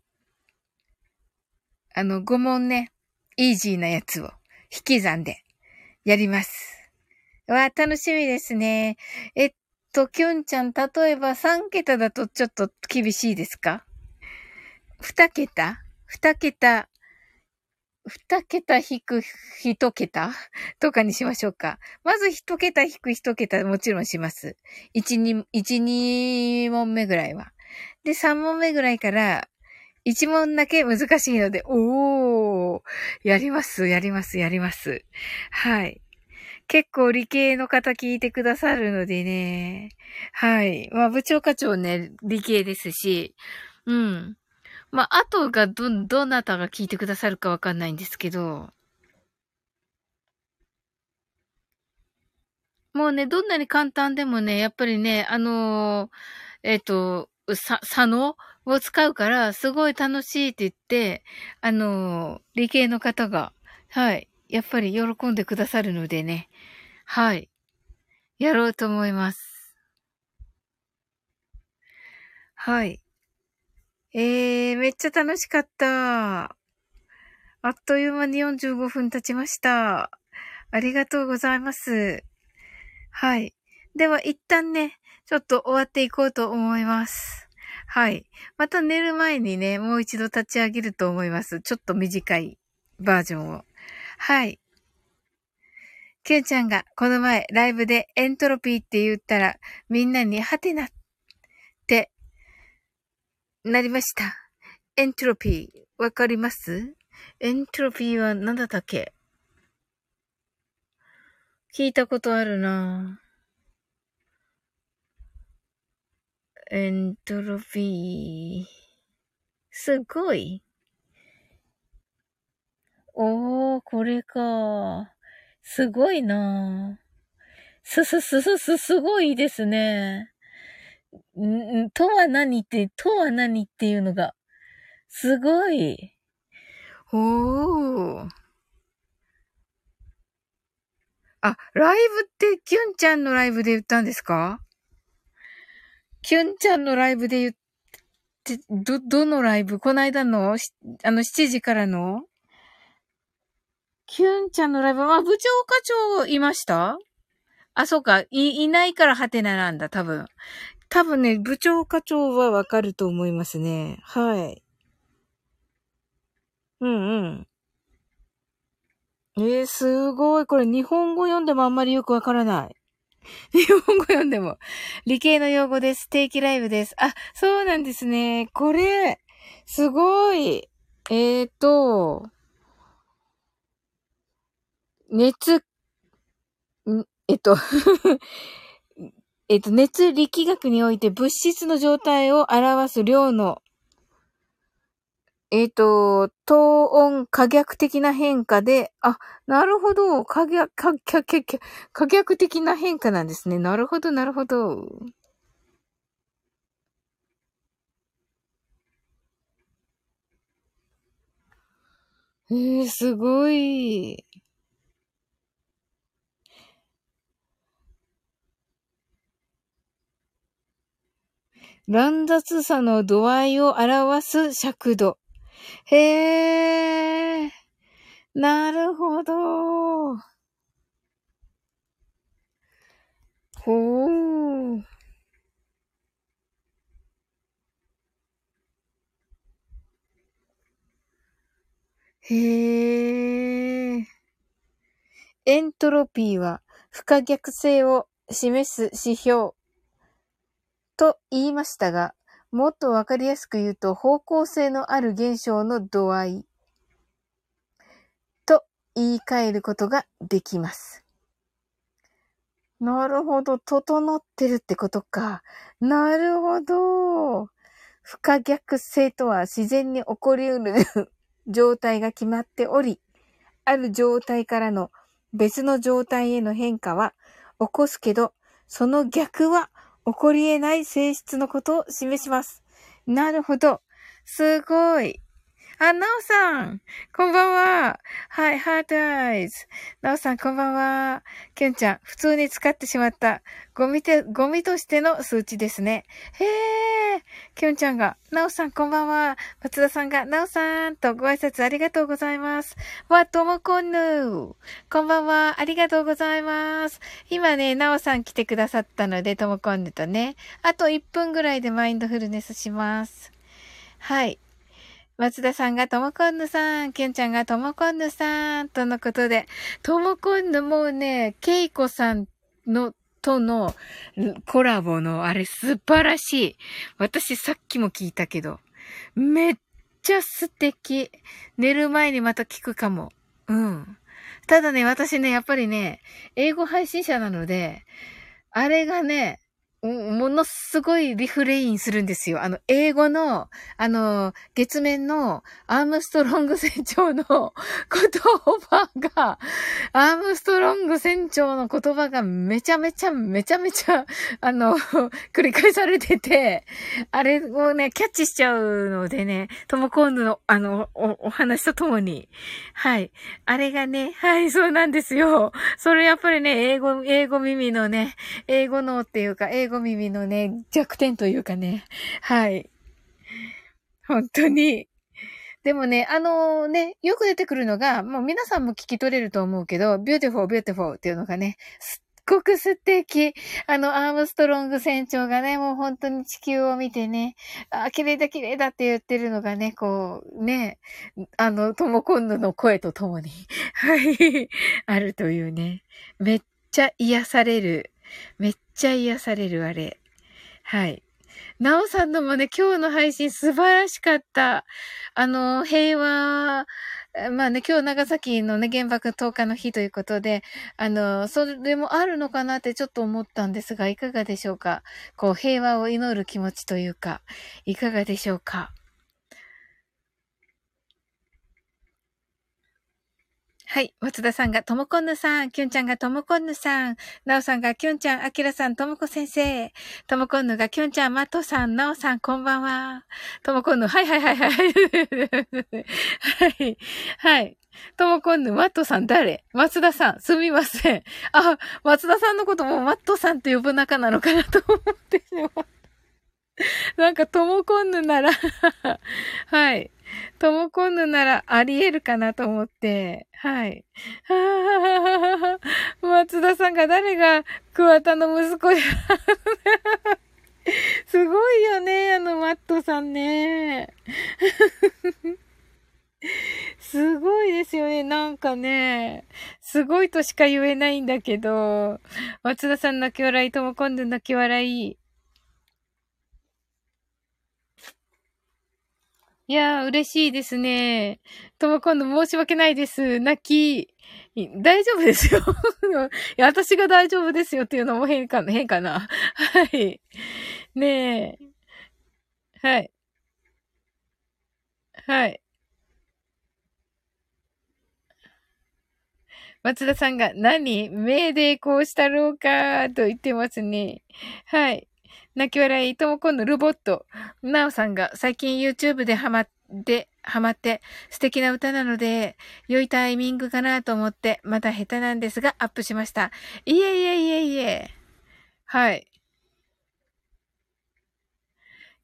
あの、5問ね、イージーなやつを引き算でやります。わあ、楽しみですね。えっと、きょんちゃん、例えば3桁だとちょっと厳しいですか ?2 桁 ?2 桁、2桁引く1桁？とかにしましょうか。まず1桁引く1桁もちろんします。1、2、1、2問目ぐらいは。で、3問目ぐらいから、1問だけ難しいので、おー、やります、やります、やります。はい。結構理系の方聞いてくださるのでね。はい。まあ、部長課長ね、理系ですし、うん。まあ、あとがど、どなたが聞いてくださるかわかんないんですけど、もうね、どんなに簡単でもね、やっぱりね、あのー、えっ、ー、と、さ、佐野を使うから、すごい楽しいって言って、あのー、理系の方がはい。やっぱり喜んでくださるのでね。はい。やろうと思います。はい。えー、めっちゃ楽しかった。あっという間に45分経ちました。ありがとうございます。はい。では一旦ね、ちょっと終わっていこうと思います。はい。また寝る前にね、もう一度立ち上げると思います。ちょっと短いバージョンを。はい。キュンちゃんがこの前ライブでエントロピーって言ったらみんなにハテナってなりました。エントロピーわかります？エントロピーは何だったっけ？聞いたことあるなエントロピー。すごい。おー、これか。すごいなすすすすす、すごいですね。ん、とは何って、とは何っていうのが、すごい。おー。あ、ライブってキュンちゃんのライブで言ったんですか？キュンちゃんのライブで言って、ど、どのライブ？こないだのあの、7時からの？キュンちゃんのライブ、あ、部長課長いました？あ、そうか。い、いないからハテナなんだ、多分。多分ね、部長課長はわかると思いますね。はい。うんうん。えー、すごい。これ日本語読んでもあんまりよくわからない。日本語読んでも。理系の用語です。定期ライブです。あ、そうなんですね。これ、すごい。えーと、熱、んえっと えっと、熱力学において物質の状態を表す量のえっ、と、等温可逆的な変化で、あ、なるほど。可逆、可逆、可逆的な変化なんですね。なるほど、なるほど。えー、すごい。乱雑さの度合いを表す尺度。へえ、なるほど。ほう。へえ。エントロピーは不可逆性を示す指標と言いましたが、もっとわかりやすく言うと、方向性のある現象の度合いと言い換えることができます。なるほど。整ってるってことか。なるほど。不可逆性とは自然に起こり得る状態が決まっており、ある状態からの別の状態への変化は起こすけど、その逆は起こり得ない性質のことを示します。なるほど。すごい。あ、なおさん。こんばんは。はい、ハートアイズ。なおさん、こんばんは。きゅんちゃん、普通に使ってしまった。ゴミて、ゴミとしての数値ですね。へえ。きゅんちゃんが、なおさん、こんばんは。松田さんが、なおさんとご挨拶ありがとうございます。わ、ともこんぬこんばんは。ありがとうございます。今ね、なおさん来てくださったので、ともこんぬとね、あと1分ぐらいでマインドフルネスします。はい。松田さんがともこんぬさん、きゅんちゃんがともこんぬさん、とのことで、ともこんぬもうね、けいこさんの、とのコラボのあれ素晴らしい。私さっきも聞いたけど、めっちゃ素敵。寝る前にまた聞くかも。うん。ただね、私ね、やっぱりね、英語配信者なので、あれがね、ものすごいリフレインするんですよ。あの、英語の、あの、月面のアームストロング船長の言葉が、アームストロング船長の言葉がめちゃめちゃめちゃめちゃ、あの、繰り返されてて、あれをね、キャッチしちゃうのでね、トモコンヌの、あの、お、お話とともに。はい。あれがね、はい、そうなんですよ。それやっぱりね、英語、英語耳のね、英語のっていうか、英語耳のね、弱点というかね。はい。本当に。でもね、あのー、ね、よく出てくるのが、もう皆さんも聞き取れると思うけど、 beautiful、beautiful っていうのがね、すっごく素敵。あの、アームストロング船長がね、もう本当に地球を見てね、あ、綺麗だ綺麗だって言ってるのがね、こう、ね、あの、トモコンヌの声とともに、はい、あるというね、めっちゃ癒される、めっちゃ癒されるあれ。はい。なおさんのもね、今日の配信素晴らしかった。あの、平和、まあね、今日長崎のね、原爆10日の日ということで、あの、それもあるのかなってちょっと思ったんですが、いかがでしょうか？こう、平和を祈る気持ちというか、いかがでしょうか？はい。松田さんがともこんぬさん、きゅんちゃんがともこんぬさん、なおさんがきゅんちゃん、あきらさん、ともこ先生、ともこんぬがきゅんちゃん、まとさん、なおさん、こんばんは。ともこんぬ、はいはいはいはい。はい。はい。ともこんぬ、マットさん誰？松田さん、すみません。あ、松田さんのこともマットさんって呼ぶ仲なのかなと思ってしまった。なんか、ともこんぬならはい。ともこんぬならあり得るかなと思って、はい。ははは松田さんが誰が桑田の息子や。すごいよね、あのマットさんね。すごいですよね。なんかね、すごいとしか言えないんだけど、松田さん泣き笑い、ともこんぬ泣き笑い。いやー、嬉しいですね。とも今度申し訳ないです。泣き。大丈夫ですよ。いや、私が大丈夫ですよっていうのも変かな、変かな。はい。ねえ。はい。はい。松田さんが何？目でこうしたろうかと言ってますね。はい。泣き笑い、ともこんのロボット。なおさんが最近 YouTube でハマって、ハマって素敵な歌なので、良いタイミングかなと思って、まだ下手なんですがアップしました。いえいえいえいえ。はい。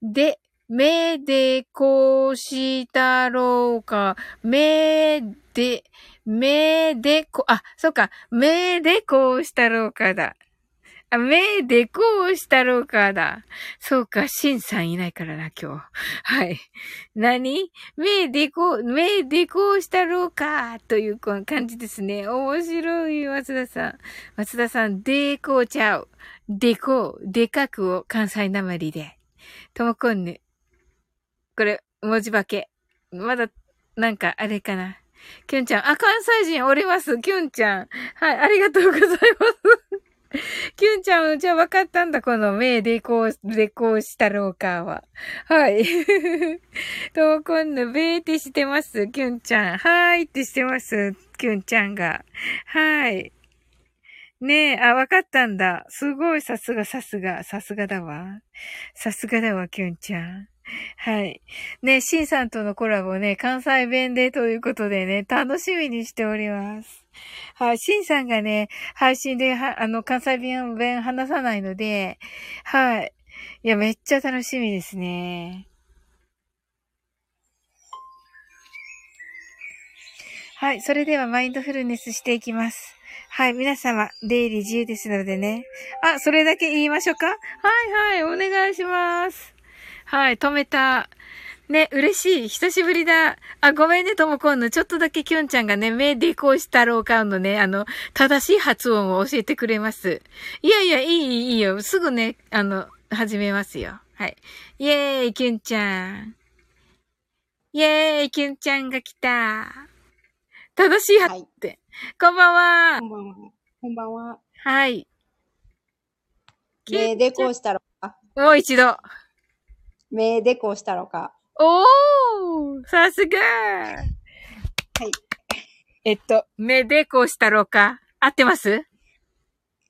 で、めでこうしたろうか。めで、めでこ、あ、そうか。めでこうしたろうかだ。あ、目でこうしたろうかだ。そうか、シンさんいないからな、今日。はい。何？目でこう、目でこうしたろうか、という感じですね。面白い、松田さん。松田さん、でこうちゃう。でこう、でかくを関西なまりで。ともこんぬ。これ、文字化け。まだ、なんか、あれかな。きゅんちゃん。あ、関西人おります。きゅんちゃん。はい、ありがとうございます。キュンちゃん、じゃあ分かったんだ、この目でこう、でこうしたろうかは。はい。と、今度、べーってしてます、キュンちゃん。はーいってしてます、キュンちゃんが。はい。ねえ、あ、分かったんだ。すごい、さすが、さすが、さすがだわ。さすがだわ、キュンちゃん。はい。ね、シンさんとのコラボね、関西弁でということでね、楽しみにしております。はい。シンさんがね、配信で、は、あの、関西弁、弁話さないので、はい。いや、めっちゃ楽しみですね。はい。それではマインドフルネスしていきます。はい。皆様、出入り自由ですのでね。あ、それだけ言いましょうか？はいはい。お願いします。はい。止めた。ね、嬉しい。久しぶりだ。あ、ごめんね、ともこんの。ちょっとだけきょんちゃんがね、目でこうしたろうかのね、あの、正しい発音を教えてくれます。いやいや、いい、いいよ。すぐね、あの、始めますよ。はい。イェーイ、きゅんちゃん。イェーイ、きゅんちゃんが来た。正しい発、はい、って。こんばんは。こんばんは。こんばんは。はい。目でこうしたろか。もう一度。目でこうしたろか。おーさすがはい。えっと、目でこうしたろうか。合ってます？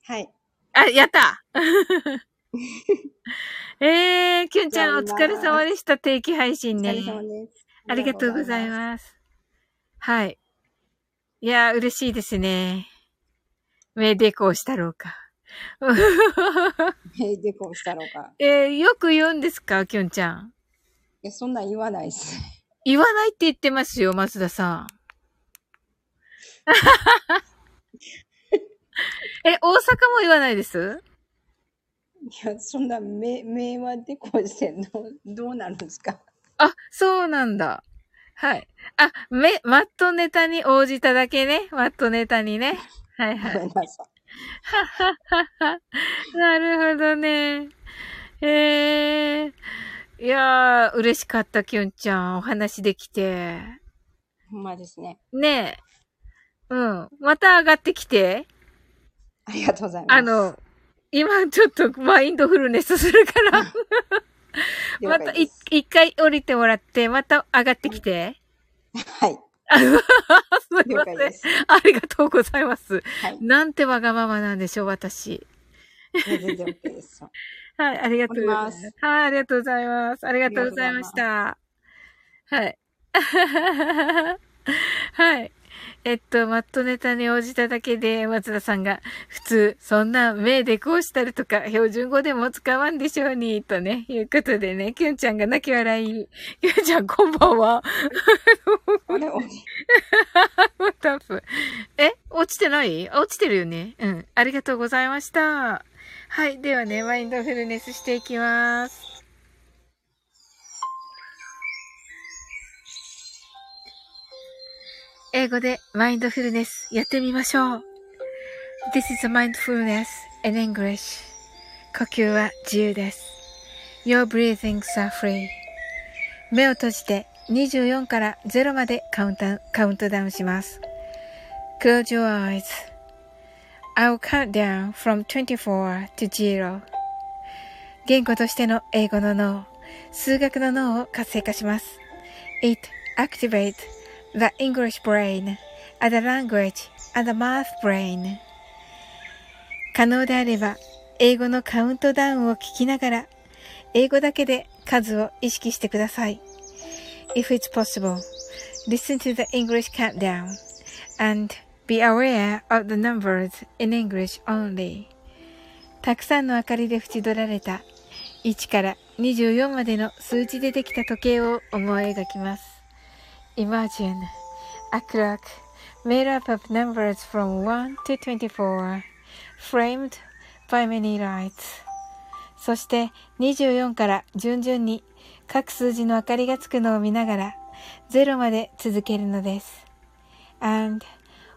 はい。あ、やった えー、きゅんちゃんお疲れ様でした。定期配信ねお疲。れ様です。ありがとうございす。ます。はい。いやー、嬉しいですね。目でこうしたろうか。目でこうしたろか。えー、よく言うんですかきゅんちゃん？いや、そんなん言わないです。言わないって言ってますよ、松田さん。え、大阪も言わないです？いや、そんな目、目はでこうしてんの、どうなるんですか？あ、そうなんだ。はい。あ、め、マットネタに応じただけね。マットネタにね。はいはい。ごめんなさい。はははは。なるほどね。ええいやー、嬉しかった、きゅんちゃん。お話できて。ほんまですね。ねえ。うん。また上がってきて。ありがとうございます。あの、今ちょっとマインドフルネスするから、了また一回降りてもらって、また上がってきて。はい。あすいません。ありがとうございます。はい。なんてわがままなんでしょう、私。全然 OK です。はい、ありがとうございます。はい、ありがとうございます。ありがとうございました。はい。はい。えっと、マットネタに応じただけで、松田さんが、普通、そんな目でこうしたりとか、標準語でも使わんでしょうに、とね、いうことでね、きゅんちゃんが泣き笑い。きゅんちゃん、こんばんは。あれ、おタフ。え？落ちてない？あ落ちてるよね。うん。ありがとうございました。はい。ではね、マインドフルネスしていきます。英語でマインドフルネスやってみましょう。This is a mindfulness in English. 呼吸は自由です。Your breathings are free. 目を閉じて24から0までカウントカウントダウンします。Close your eyes. I'll count down from 24 to 0. 言語としての英語の脳、数学の脳を活性化します。It activates the English brain, and the language, and the math brain. 可能であれば、英語のカウントダウンを聞きながら、英語だけで数を意識してください。If it's possible, listen to the English countdown and be aware of the numbers in English only. たくさんの明かりで縁取られた1から24までの数字でできた時計を思い描きます。Imagine a clock made up of numbers from 1 to 24, framed by many lights. そして24から順々に各数字の明かりがつくのを見ながら0まで続けるのです。And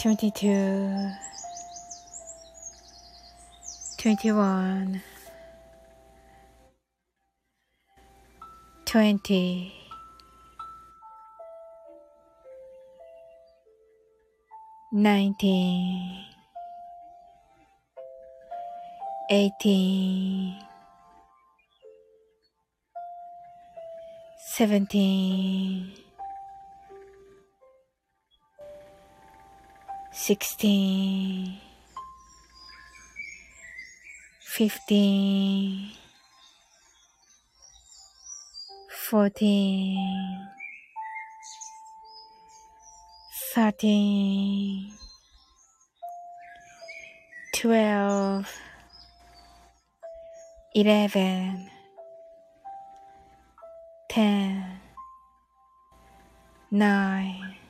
22 21 20 19 18 17 16 15 14 13 12 11 10 9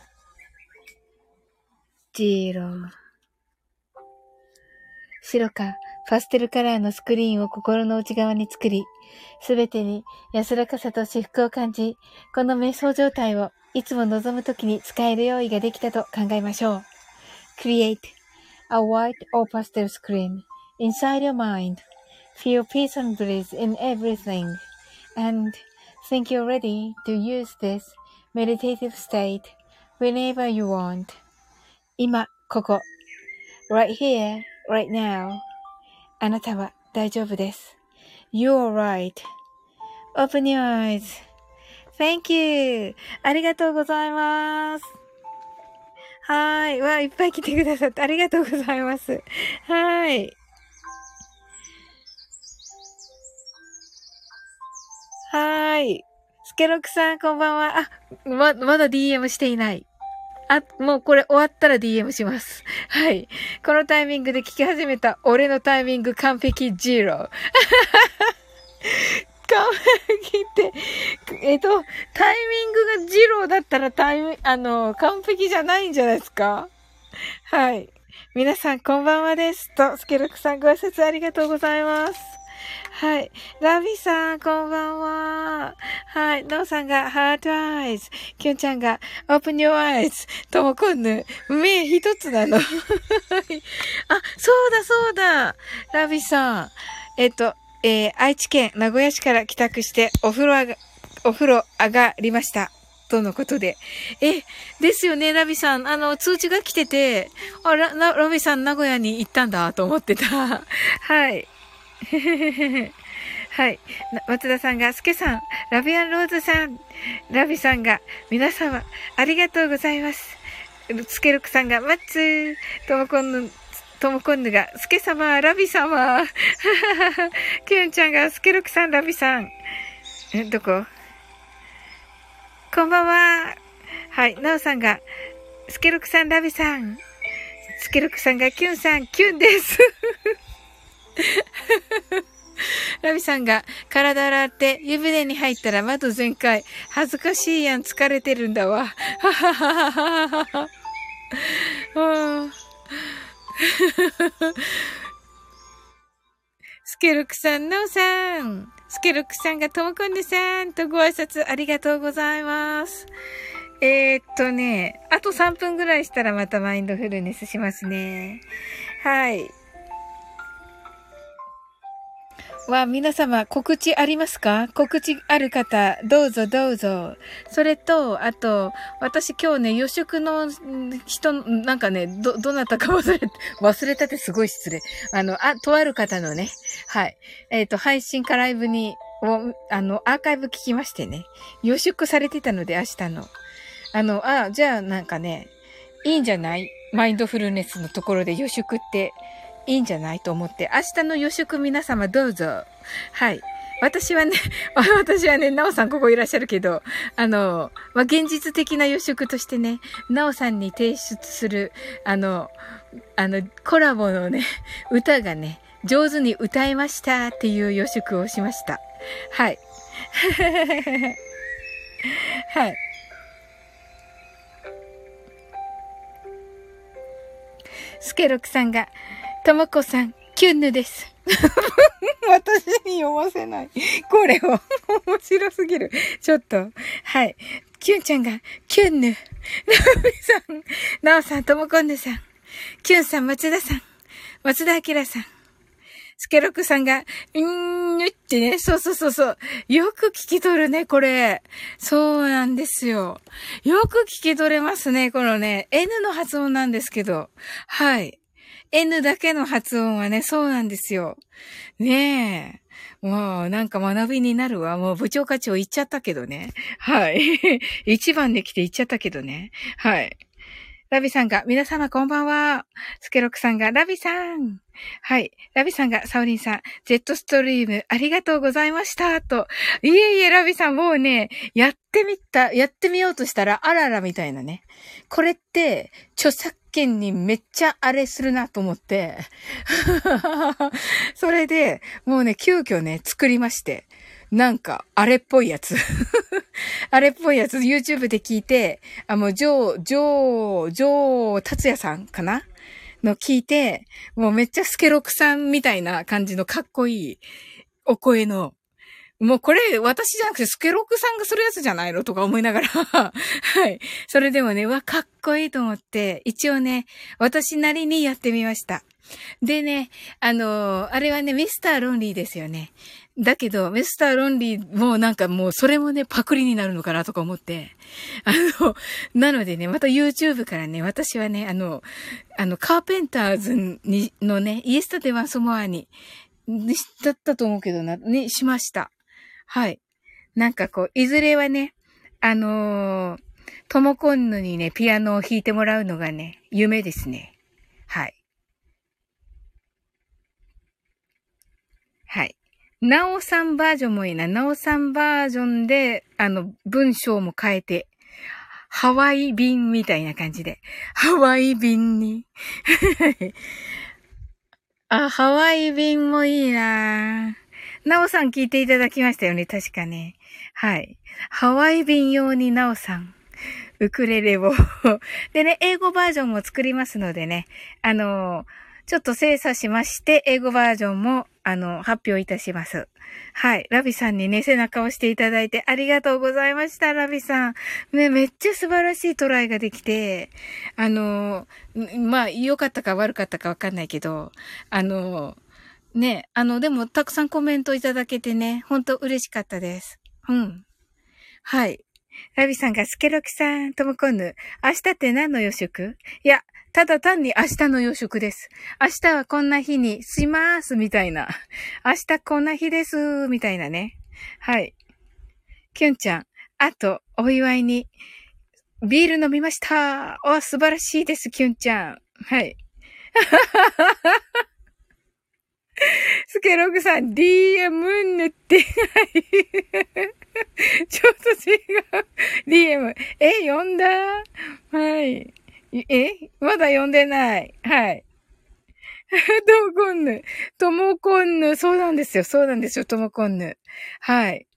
zero 白かパステルカラーのスクリーンを心の内側に作り、すべてに安らかさと至福を感じ、この瞑想状態をいつも望むときに使える用意ができたと考えましょう。Create a white or pastel screen inside your mind. Feel peace and bliss in everything. And think you're ready to use this meditative state whenever you want. 今、ここ。right here, right now. あなたは大丈夫です。You're right.Open your eyes.Thank you. ありがとうございます。はーい。わ、いっぱい来てくださってありがとうございます。はーい。はーい。スケロクさん、こんばんは。あ、ま、まだ DM していない。あ、もうこれ終わったら DM します。はい。このタイミングで聞き始めた俺のタイミング完璧ジーロー。完璧って、えっと、タイミングがジローだったらタイミ、あの、完璧じゃないんじゃないですか？はい。皆さんこんばんはです。と、スケルクさんご挨拶ありがとうございます。はい。ラビさん、こんばんは。はい。ノーさんが、ハートアイズ。キュンちゃんが、オープンヨアイズ。ともこんぬ、目一つなの。あ、そうだそうだ。ラビさん。えっと、えー愛知県名古屋市から帰宅して、お風呂あが、お風呂上がりました。とのことで。え、ですよね、ラビさん。あの、通知が来てて、あ、ラ、ララビさん名古屋に行ったんだと思ってた。はい。はい。松田さんが、スケさん、ラビアンローズさん、ラビさんが、皆様、ありがとうございます。スケルクさんが、マッツー、ともこんぬ、ともこんぬが、スケ様、ラビ様、キュンちゃんが、スケルクさん、ラビさん。え、どこ？こんばんは。はい。なおさんが、スケルクさん、ラビさん。スケルクさんが、キュンさん、キュンです。ラビさんが、体洗って湯船に入ったら窓全開。恥ずかしいやん、疲れてるんだわ。はははははは。スケルクさん、ナオさん。スケルクさんがともこんぬさんとご挨拶ありがとうございます。えー、っとね、あと3分ぐらいしたらまたマインドフルネスしますね。はい。わ、皆様、告知ありますか？告知ある方、どうぞどうぞ。それと、あと、私今日ね、予食の人、なんかね、ど、どなたか忘れ、忘れたってすごい失礼。あの、あ、とある方のね、はい。えっ、と、配信かライブに、を、あの、アーカイブ聞きましてね、予食されてたので、明日の。あの、あ、じゃあなんかね、いいんじゃない？マインドフルネスのところで予食っていいんじゃないと思って、明日の予食皆様どうぞ。はい。私はね、私はね、なおさんここいらっしゃるけど、あの、まあ、現実的な予食としてね、なおさんに提出する、あの、あの、コラボのね、歌がね、上手に歌えましたっていう予食をしました。はい。はい。スケロクさんが、ともこさん、キュンヌです。私に読ませない。これを。面白すぎる。ちょっと。はい。キュンちゃんが、キュンヌ。ナオミさん、ナオさん、ともこんぬさん。キュンさん、松田さん。松田明さん。スケロクさんが、うーん、ってね、そうそうそうそう。よく聞き取るね、これ。そうなんですよ。よく聞き取れますね、このね。N の発音なんですけど。はい。N だけの発音はね、そうなんですよ。ねえ。もう、なんか学びになるわ。もう部長課長言っちゃったけどね。はい。一番で来て言っちゃったけどね。はい。ラビさんが、皆様こんばんは。スケロクさんが、ラビさん。はい。ラビさんが、サオリンさん、ジェットストリーム、ありがとうございました。と。いえいえ、ラビさん、もうね、やってみた、やってみようとしたら、あららみたいなね。これって、著作権にめっちゃあれするなと思って。それで、もうね、急遽ね、作りまして。なんか、あれっぽいやつ。あれっぽいやつ、YouTube で聞いて、あ、もう、ジョー、ジョー、ジョー、達也さんかな？の聞いて、もうめっちゃスケロクさんみたいな感じのかっこいいお声の、もうこれ私じゃなくてスケロクさんがするやつじゃないのとか思いながら はい。それでもね、わ、かっこいいと思って、一応ね、私なりにやってみました。でね、あのー、あれはね、ミスターロンリーですよね。だけど、ミスターロンリーもなんかもうそれもね、パクリになるのかなとか思って。あの、なのでね、また YouTube からね、私はね、あの、あの、カーペンターズに、のね、イエスタデワンソモアに、だったと思うけどな、ね、しました。はい。なんかこう、いずれはね、あのー、トモコンヌにね、ピアノを弾いてもらうのがね、夢ですね。はい。はい。なおさんバージョンもいいな。なおさんバージョンで、あの、文章も変えて、ハワイ便みたいな感じで。ハワイ便に。あ、ハワイ便もいいななおさん聞いていただきましたよね、確かね。はい。ハワイ便用になおさん。ウクレレを でね、英語バージョンも作りますのでね、あのーちょっと精査しまして、英語バージョンも、あの、発表いたします。はい。ラビさんにね、背中を押していただいてありがとうございました、ラビさん。ね、めっちゃ素晴らしいトライができて、あの、まあ、良かったか悪かったかわかんないけど、あの、ね、あの、でも、たくさんコメントいただけてね、ほんと嬉しかったです。うん。はい。ラビさんが、スケロキさん、ともこぬ、明日って何の予祝いや、ただ単に明日の予祝です。明日はこんな日にしまーす、みたいな。明日こんな日です、みたいなね。はい。キュンちゃん、あと、お祝いに、ビール飲みました。お、素晴らしいです、キュンちゃん。はい。スケログさん、DM 塗って、ちょっと違う。DM。え、読んだ？はい。えまだ読んでない。はい。ともこんぬ。ともこんぬ。そうなんですよ。そうなんですよ。ともこんぬ。はい。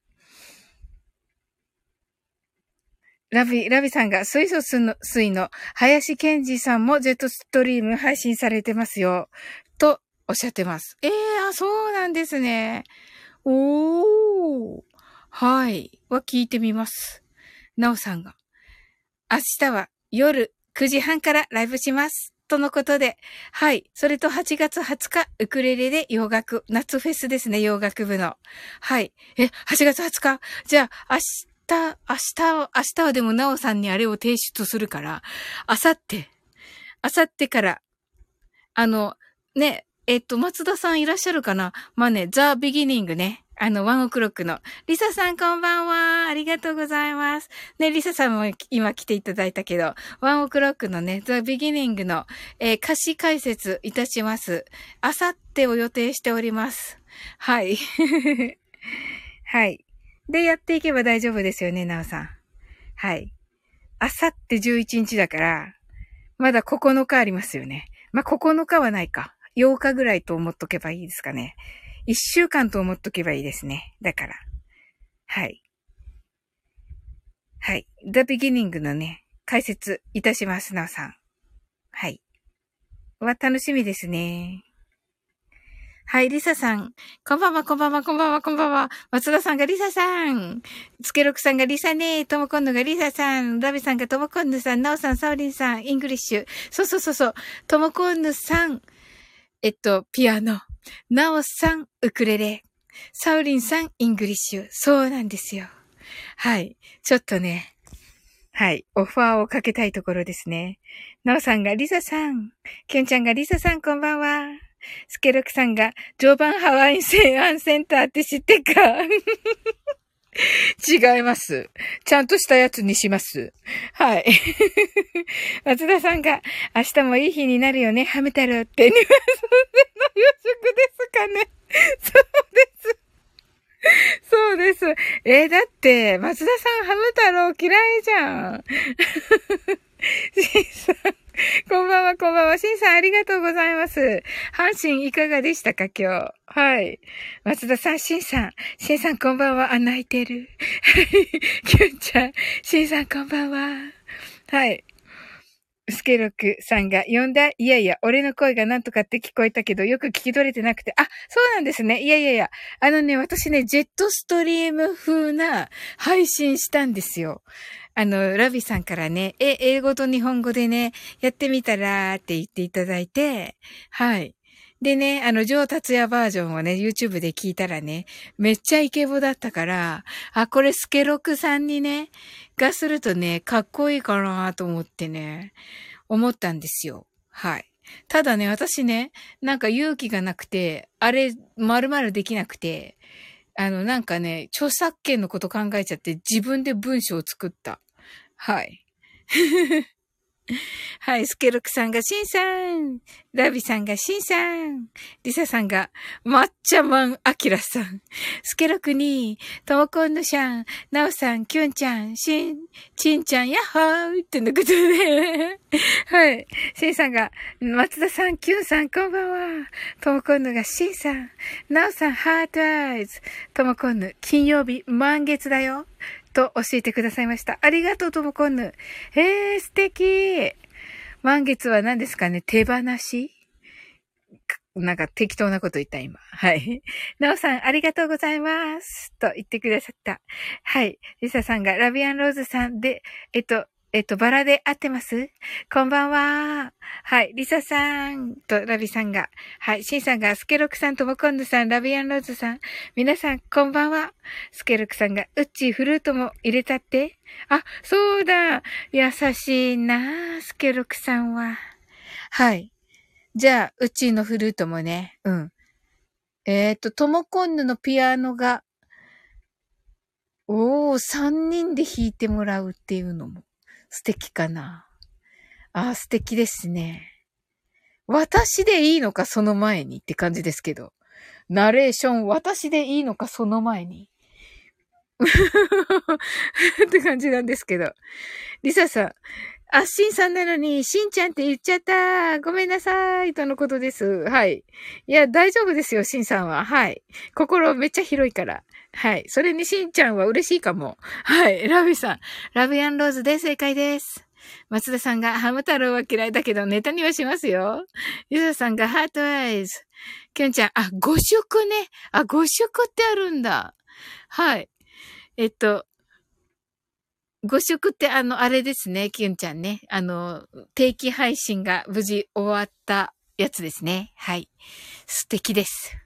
ラビ、ラビさんが水素水の林健二さんもジェットストリーム配信されてますよ。おっしゃってます。ええー、あ、そうなんですね。おー。はい。は聞いてみます。なおさんが。明日は夜9時半からライブします。とのことで、はい。それと8月20日、ウクレレで洋楽、夏フェスですね、洋楽部の。はい。え、8月20日？じゃあ、明日、明日、明日はでもなおさんにあれを提出するから、あさって、あさってから、あの、ね、えっと、松田さんいらっしゃるかな？まあね、ザ・ビギニングね。あの、ワンオクロックの。リサさんこんばんは。ありがとうございます。ね、リサさんも今来ていただいたけど、ワンオクロックのね、ザ・ビギニングの、えー、歌詞解説いたします。あさってを予定しております。はい。はい。で、やっていけば大丈夫ですよね、なおさん。はい。あさって11日だから、まだ9日ありますよね。まあ、9日はないか。8日ぐらいと思っとけばいいですかね。一週間と思っとけばいいですね。だから。はい。はい。The Beginning のね、解説いたします、なおさん。はい。は楽しみですね。はい、リサさん。こんばんは、こんばんは、こんばんは、こんばんは。松田さんがリサさん。スケロクさんがリサねともこんぬがリサさん。ラビさんがともこんぬさん。なおさん、サオリンさん。 English。そうそうそうそう。ともこんぬさん。えっと、ピアノ。なおさん、ウクレレ。サオリンさん、 English。そうなんですよ。はい。ちょっとね。はい。オファーをかけたいところですね。なおさんがリサさん。ケンちゃんがリサさんこんばんは。スケロクさんが、常磐ハワイ西安センターって知ってか？違います。ちゃんとしたやつにします。はい。松田さんが、明日もいい日になるよね、ハム太郎って。ニュアンスの予測ですかね。そうです。そうです。えー、だって、松田さんハム太郎嫌いじゃん。さん、こんばんは、こんばんは。シンさん、ありがとうございます。阪神いかがでしたか、今日？はい。松田さん、シンさん、シンさん、こんばんは。あ、泣いてる。はい。キュンちゃん、シンさん、こんばんは。はい。スケロクさんが呼んだいやいや、俺の声がなんとかって聞こえたけど、よく聞き取れてなくて、あ、そうなんですね。いやいやいや、あのね、私ね、ジェットストリーム風な配信したんですよ。あの、ラビさんからね、え、英語と日本語でね、やってみたらって言っていただいて、はい。でね、あの、上達也バージョンをね、YouTube で聞いたらね、めっちゃイケボだったから、あ、これスケロクさんにね、がするとね、かっこいいかなと思ってね、思ったんですよ。はい。ただね、私ね、なんか勇気がなくて、あれ、丸々できなくて、あの、なんかね、著作権のこと考えちゃって自分で文章を作った。はい。はい、スケロクさんがシンさん。ラビさんがシンさん。リサさんが抹茶マンアキラさん。スケロクに、トモコンヌシャン、ナオさん、キュンちゃん、シン、チンちゃん、ヤッホーってのことで。はい。シンさんが、松田さん、キュンさん、こんばんは。トモコンヌがシンさん。ナオさん、 heart eyes。トモコンヌ、金曜日、満月だよ。と教えてくださいました。ありがとう、ともこんぬ。えー、素敵。満月は何ですかね？手放し？なんか適当なこと言った、今。はい。なおさん、ありがとうございます。と言ってくださった。はい。リサさんが、ラビアンローズさんで、えっと、えっと、バラで合ってます？こんばんは。はい。リサさんとラビさんが。はい。シンさんが、スケロクさんとモコンヌさん、ラビアンローズさん。皆さん、こんばんは。スケロクさんが、ウッチーフルートも入れたって？あ、そうだ。優しいなスケロクさんは。はい。じゃあ、ウッチーのフルートもね。うん。えっ、ー、と、トモコンヌのピアノが、おー、三人で弾いてもらうっていうのも。素敵かな。ああ、素敵ですね。私でいいのかその前にって感じですけど。ナレーション私でいいのかその前に。って感じなんですけど。リサさん。あっしんさんなのに、しんちゃんって言っちゃった。ごめんなさい。とのことです。はい。いや、大丈夫ですよ、しんさんは。はい。心めっちゃ広いから。はい。それにしんちゃんは嬉しいかも。はい。ラビさん。ラビアンローズで正解です。松田さんがハム太郎は嫌いだけどネタにはしますよ。ゆざさんがハートアイズ。きょんちゃん、あ、5色ね。あ、5色ってあるんだ。はい。えっと、5色ってあの、あれですね、きゅんちゃんね。あの、定期配信が無事終わったやつですね。はい。素敵です。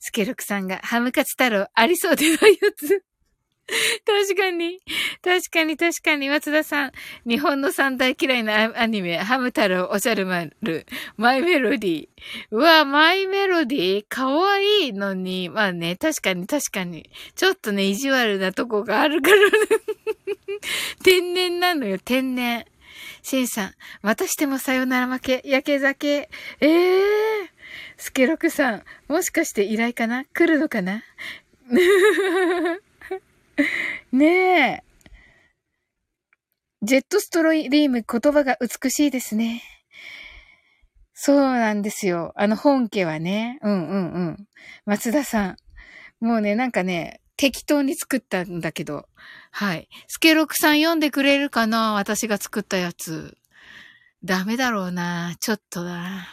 スケロクさんが、ハムカツ太郎ありそうでないやつ。確かに。確かに確かに。松田さん。日本の三大嫌いなアニメ、ハム太郎、おじゃる丸、マイメロディー。うわ、マイメロディー？かわいいのに。まあね、確かに確かに。ちょっとね、意地悪なとこがあるからね。天然なのよ、天然。シンさん、またしてもさよなら負け、焼け酒。ええー。スケロクさん、もしかして依頼かな？来るのかな？ねえ。ジェットストロリーム言葉が美しいですね。そうなんですよ。あの本家はね。うんうんうん。松田さん。もうね、なんかね、適当に作ったんだけど。はい。スケロクさん読んでくれるかな？私が作ったやつ。ダメだろうな。ちょっとな。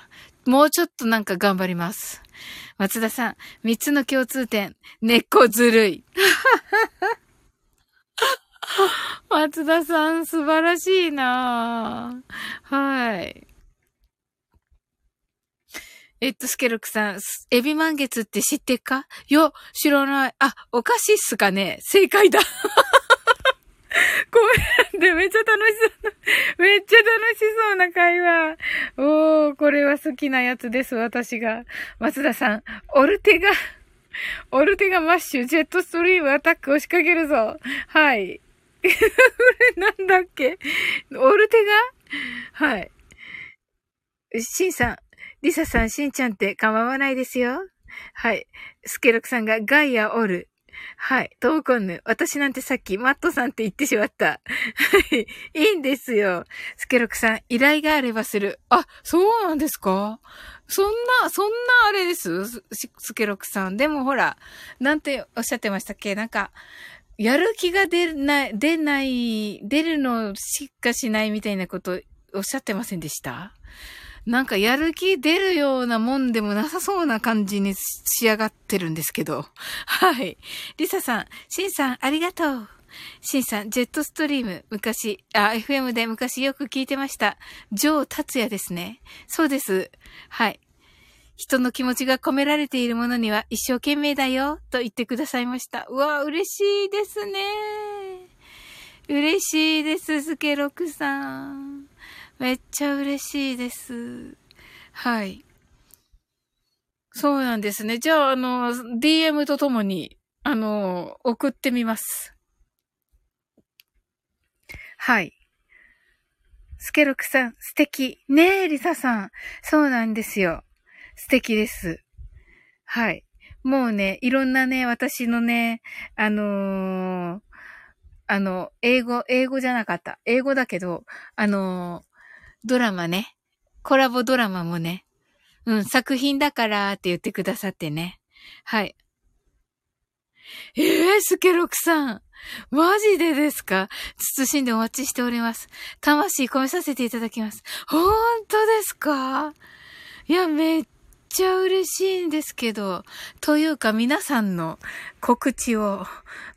もうちょっとなんか頑張ります。松田さん、三つの共通点。根っこずるい。松田さん、素晴らしいなはい。えっと、スケルクさん、エビ満月って知ってっか？よ、知らない。あ、おかしいっすかね正解だ。ごめんで、めっちゃ楽しそうな、めっちゃ楽しそうな会話。おー、これは好きなやつです、私が。松田さん、オルテガ、オルテガマッシュ、ジェットストリームアタックを仕掛けるぞ。はい。これなんだっけ？オルテガ？はい。シンさん、リサさん、シンちゃんって構わないですよ。はい。スケロクさんがガイアオル。はい。トーコンヌ。私なんてさっきマットさんって言ってしまった。はい。いいんですよ。スケロクさん、依頼があればする。あ、そうなんですか？そんな、そんなあれです？スケロクさん。でもほら、なんておっしゃってましたっけ？なんか、やる気が出ない、出ない、出るのしかしないみたいなことおっしゃってませんでした？なんかやる気出るようなもんでもなさそうな感じに仕上がってるんですけど。はい。リサさん、シンさん、ありがとう。シンさん、ジェットストリーム、昔、あ、FM で昔よく聞いてました。ジョー達也ですね。そうです。はい。人の気持ちが込められているものには一生懸命だよ、と言ってくださいました。うわ、嬉しいですね。嬉しいです、スケロクさん。めっちゃ嬉しいです。はい。そうなんですね。じゃあ、あの、DM とともに、あの、送ってみます。はい。スケロクさん、素敵。ねえ、リサさん。そうなんですよ。素敵です。はい。もうね、いろんなね、私のね、あのー、あの、英語、英語じゃなかった。英語だけど、あのドラマね。コラボドラマもね。うん、作品だからって言ってくださってね。はい。ええー、スケロクさん。マジでですか？慎んでお待ちしております。魂込めさせていただきます。本当ですか？いや、めっちゃ嬉しいんですけど。というか、皆さんの告知を。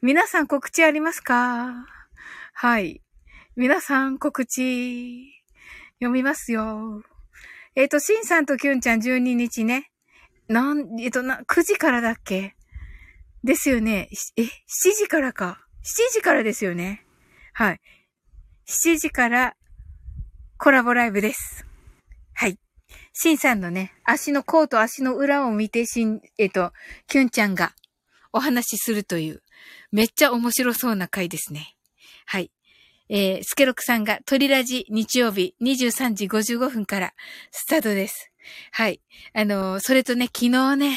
皆さん告知ありますか？はい。皆さん告知。読みますよ。えっ、ー、と、シンさんとキュンちゃん12日ね。なん、えっ、ー、と、な、9時からだっけ？ですよね。え、7時からか。7時からですよね。はい。7時からコラボライブです。はい。シンさんのね、足の甲と足の裏を見て、しん、えっ、ー、と、キュンちゃんがお話しするという、めっちゃ面白そうな回ですね。はい。えー、スケロクさんがトリラジ日曜日23時55分からスタートです。はい。あの、それとね、昨日ね、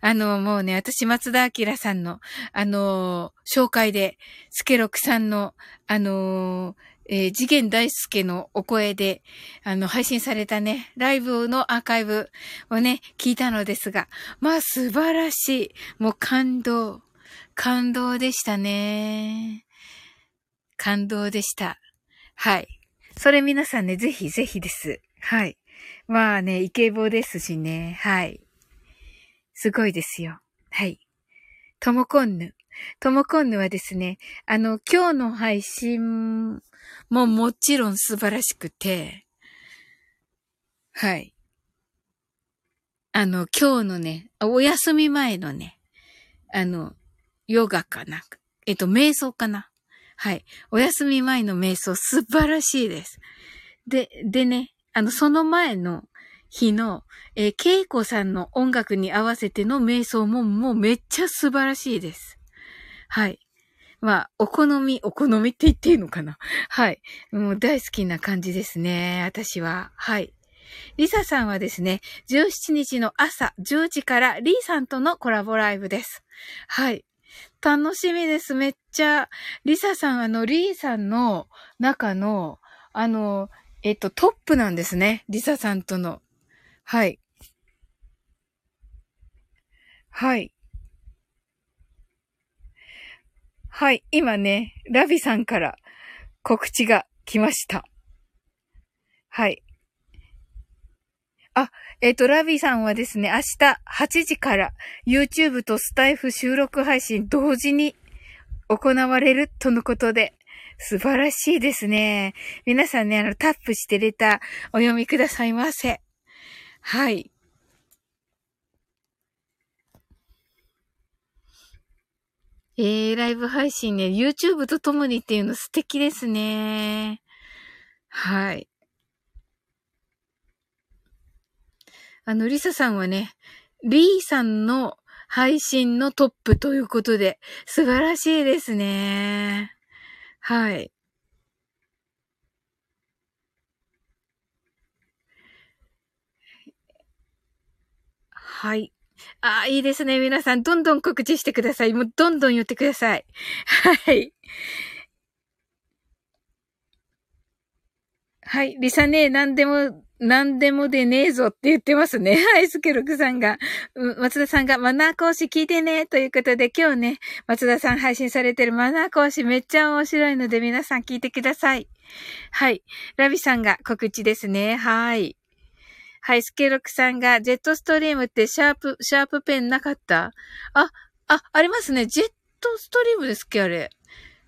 あの、もうね、私松田明さんの、あの紹介で、スケロクさんの、あのえー、次元大介のお声で、あの、配信されたね、ライブのアーカイブをね、聞いたのですが、まあ素晴らしい。もう感動。感動でしたね。感動でした。はい。それ皆さんね、ぜひぜひです。はい。まあね、イケボですしね。はい。すごいですよ。はい。ともこんぬ。ともこんぬはですね、あの、今日の配信ももちろん素晴らしくて、はい。あの、今日のね、お休み前のね、あの、ヨガかな。えっと、瞑想かな。はい。お休み前の瞑想素晴らしいです。で、でね、あの、その前の日の、えー、ケイコさんの音楽に合わせての瞑想ももうめっちゃ素晴らしいです。はい。まあ、お好み、お好みって言っていいのかな？はい。もう大好きな感じですね。私は。はい。リサさんはですね、17日の朝10時からリーさんとのコラボライブです。はい。楽しみです。めっちゃ。リサさん、あの、リーさんの中の、あの、えっと、トップなんですね。リサさんとの。はい。はい。はい。今ね、ラビさんから告知が来ました。はい。あ、えっ、ー、と、ラビさんはですね、明日8時から YouTube とスタイフ収録配信同時に行われるとのことで、素晴らしいですね。皆さんね、あの、タップしてレターお読みくださいませ。はい。えー、ライブ配信ね、YouTube と共にっていうの素敵ですね。はい。あの、リサさんはね、リーさんの配信のトップということで、素晴らしいですね。はい。はい。ああ、いいですね。皆さん、どんどん告知してください。もう、どんどん言ってください。はい。はい。リサね、なんでも、なんでもでねえぞって言ってますね。はい、スケロクさんが、松田さんがマナー講師聞いてね、ということで今日ね、松田さん配信されてるマナー講師めっちゃ面白いので皆さん聞いてください。はい。ラビさんが告知ですね。はい。はい、スケロクさんが、ジェットストリームってシャープ、シャープペンなかった？あ、あ、ありますね。ジェットストリームですっけあれ。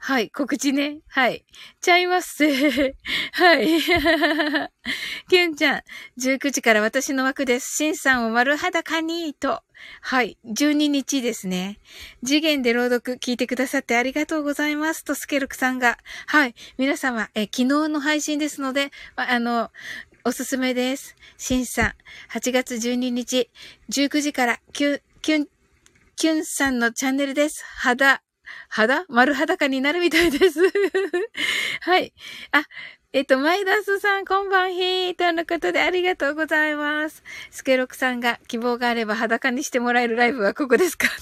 はい、告知ね。はい。ちゃいます。はい。キュンちゃん、19時から私の枠です。シンさんを丸裸にと。はい。12日ですね。次元で朗読聞いてくださってありがとうございます。と、スケルクさんが。はい。皆様、え、昨日の配信ですので、あの、おすすめです。シンさん、8月12日、19時から、キュン、キュン、キュンさんのチャンネルです。肌、肌？丸裸になるみたいです。はい。あ、えっと、マイダスさん、こんばんひとのことでありがとうございます。スケロクさんが希望があれば裸にしてもらえるライブはここですか？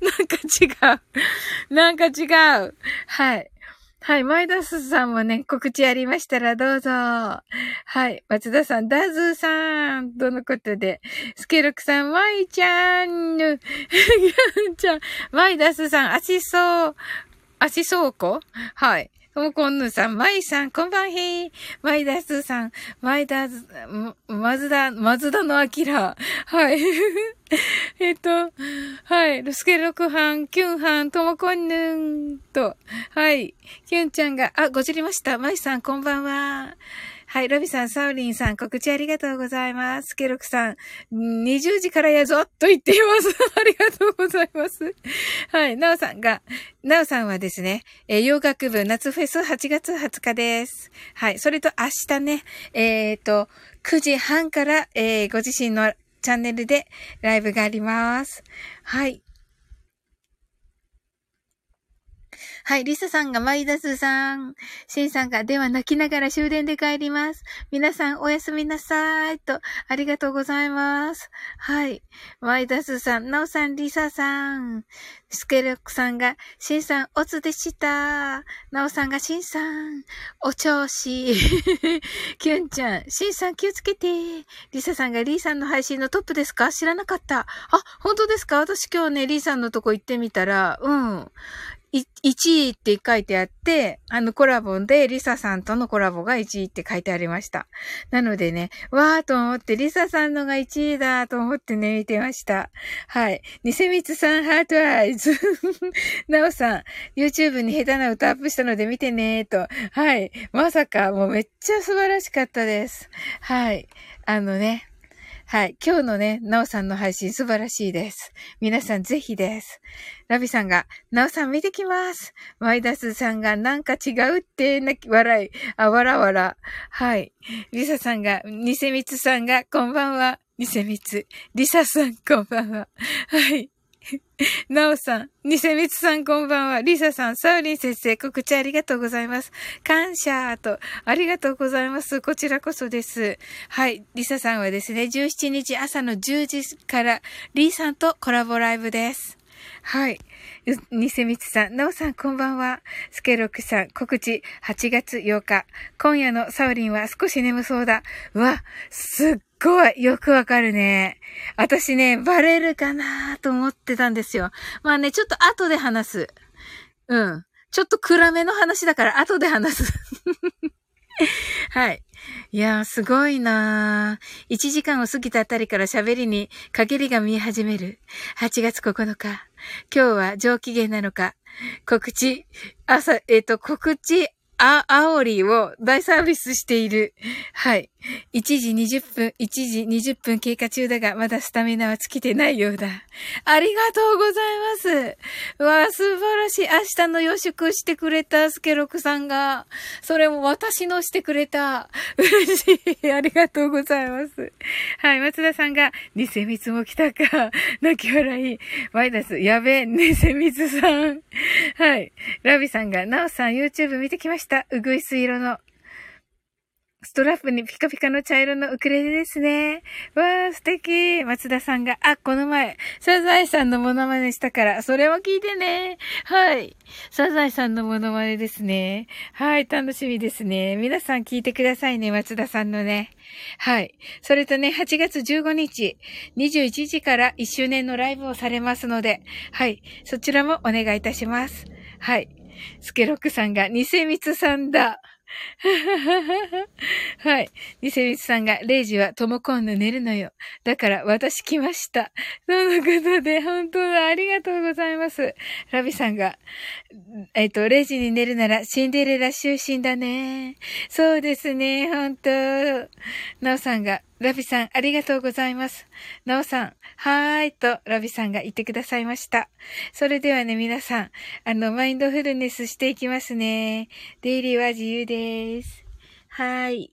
なんか違う。なんか違う。はい。はい。マイダスさんもね、告知ありましたらどうぞ。はい。松田さん、ダズーさん、どのことで？スケルクさん、マイちゃん、ギャンちゃん、マイダスさん、アシソー、アシソーコはい。ともこんぬさん、まいさん、こんばんへマイダスさん、まいだず、まずだ、まずだのあきら。はい。えっと、はい。ルスケロクハン、キュンハン、ともこんぬんと、はい。キュンちゃんが、あ、ごじりました。まいさん、こんばんは。はい、ロビさん、サウリンさん、告知ありがとうございます。ケロクさん、20時からやぞと言っています。ありがとうございます。はい、ナオさんが、ナオさんはですね、えー、洋楽部夏フェス8月20日です。はい、それと明日ね、えっ、ー、と、9時半から、えー、ご自身のチャンネルでライブがあります。はい。はい、リサさんがマイダスさん。シンさんが、では泣きながら終電で帰ります。皆さんおやすみなさい。と、ありがとうございます。はい。マイダスさん、ナオさん、リサさん。スケルクさんが、シンさん、オツでした。ナオさんが、シンさん、お調子。キュンちゃん、シンさん気をつけて。リサさんが、リーさんの配信のトップですか？知らなかった。あ、本当ですか？私今日ね、リーさんのとこ行ってみたら、うん。1位って書いてあって、あのコラボでリサさんとのコラボが1位って書いてありました。なのでね、わーと思ってリサさんのが1位だと思ってね、見てました。はい。ニセミツさん heart eyes。なおさん、YouTube に下手な歌アップしたので見てねーと。はい。まさか、もうめっちゃ素晴らしかったです。はい。あのね、はい。今日のね、なおさんの配信素晴らしいです。皆さんぜひです。ラビさんが、なおさん見てきます。マイダスさんが、なんか違うって、泣き、笑い。あ、わらわら。はい。リサさんが、ニセミツさんが、こんばんは。ニセミツ。リサさん、こんばんは。はい。なおさん、ニセミツさんこんばんは。リサさん、サウリン先生、告知ありがとうございます。感謝と、ありがとうございます。こちらこそです。はい。リサさんはですね、17日朝の10時から、リーさんとコラボライブです。はい。ニセミツさん、ナオさんこんばんは。スケロックさん、告知8月8日。今夜のサウリンは少し眠そうだ。うわ、すっごいよくわかるね。私ね、バレるかなと思ってたんですよ。まあね、ちょっと後で話す。うん。ちょっと暗めの話だから後で話す。はい。いやー、すごいなー。1時間を過ぎたあたりから喋りに陰りが見え始める。8月9日。今日は上機嫌なのか。告知、朝、えっ、ー、と、告知あ、あおりを大サービスしている。はい。1時20分、1時20分経過中だが、まだスタミナは尽きてないようだ。ありがとうございます。わあ、素晴らしい。明日の予祝してくれた、スケロクさんが。それも私のしてくれた。嬉しい。ありがとうございます。はい、松田さんが、偽蜜も来たか。泣き笑い。マイナス、やべえ、偽蜜さん。はい。ラビさんが、ナオさん YouTube 見てきました。うぐいす色の。ストラップにピカピカの茶色のウクレレですね。わー、素敵。松田さんが、あ、この前、サザエさんのモノマネしたから、それも聞いてね。はい。サザエさんのモノマネですね。はい、楽しみですね。皆さん聞いてくださいね、松田さんのね。はい。それとね、8月15日、21時から1周年のライブをされますので、はい。そちらもお願いいたします。はい。スケロックさんが、ニセミツさんだ。はい。ニセミツさんが、レイジはトモコンヌ寝るのよ。だから私来ました。そのことで、本当だ。ありがとうございます。ラビさんが、えっと、レイジに寝るならシンデレラ就寝だね。そうですね。本当ナオさんが、ラビさん、ありがとうございます。ナオさん、はーいと、ラビさんが言ってくださいました。それではね、皆さん、あの、マインドフルネスしていきますね。デイリーは自由です。はーい。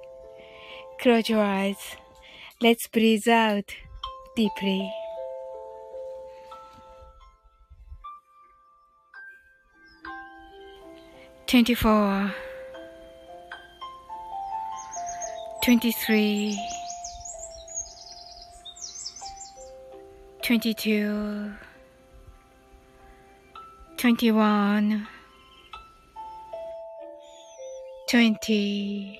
Close your eyes. Let's breathe out deeply. Twenty four, twenty three, twenty two, twenty one, twenty.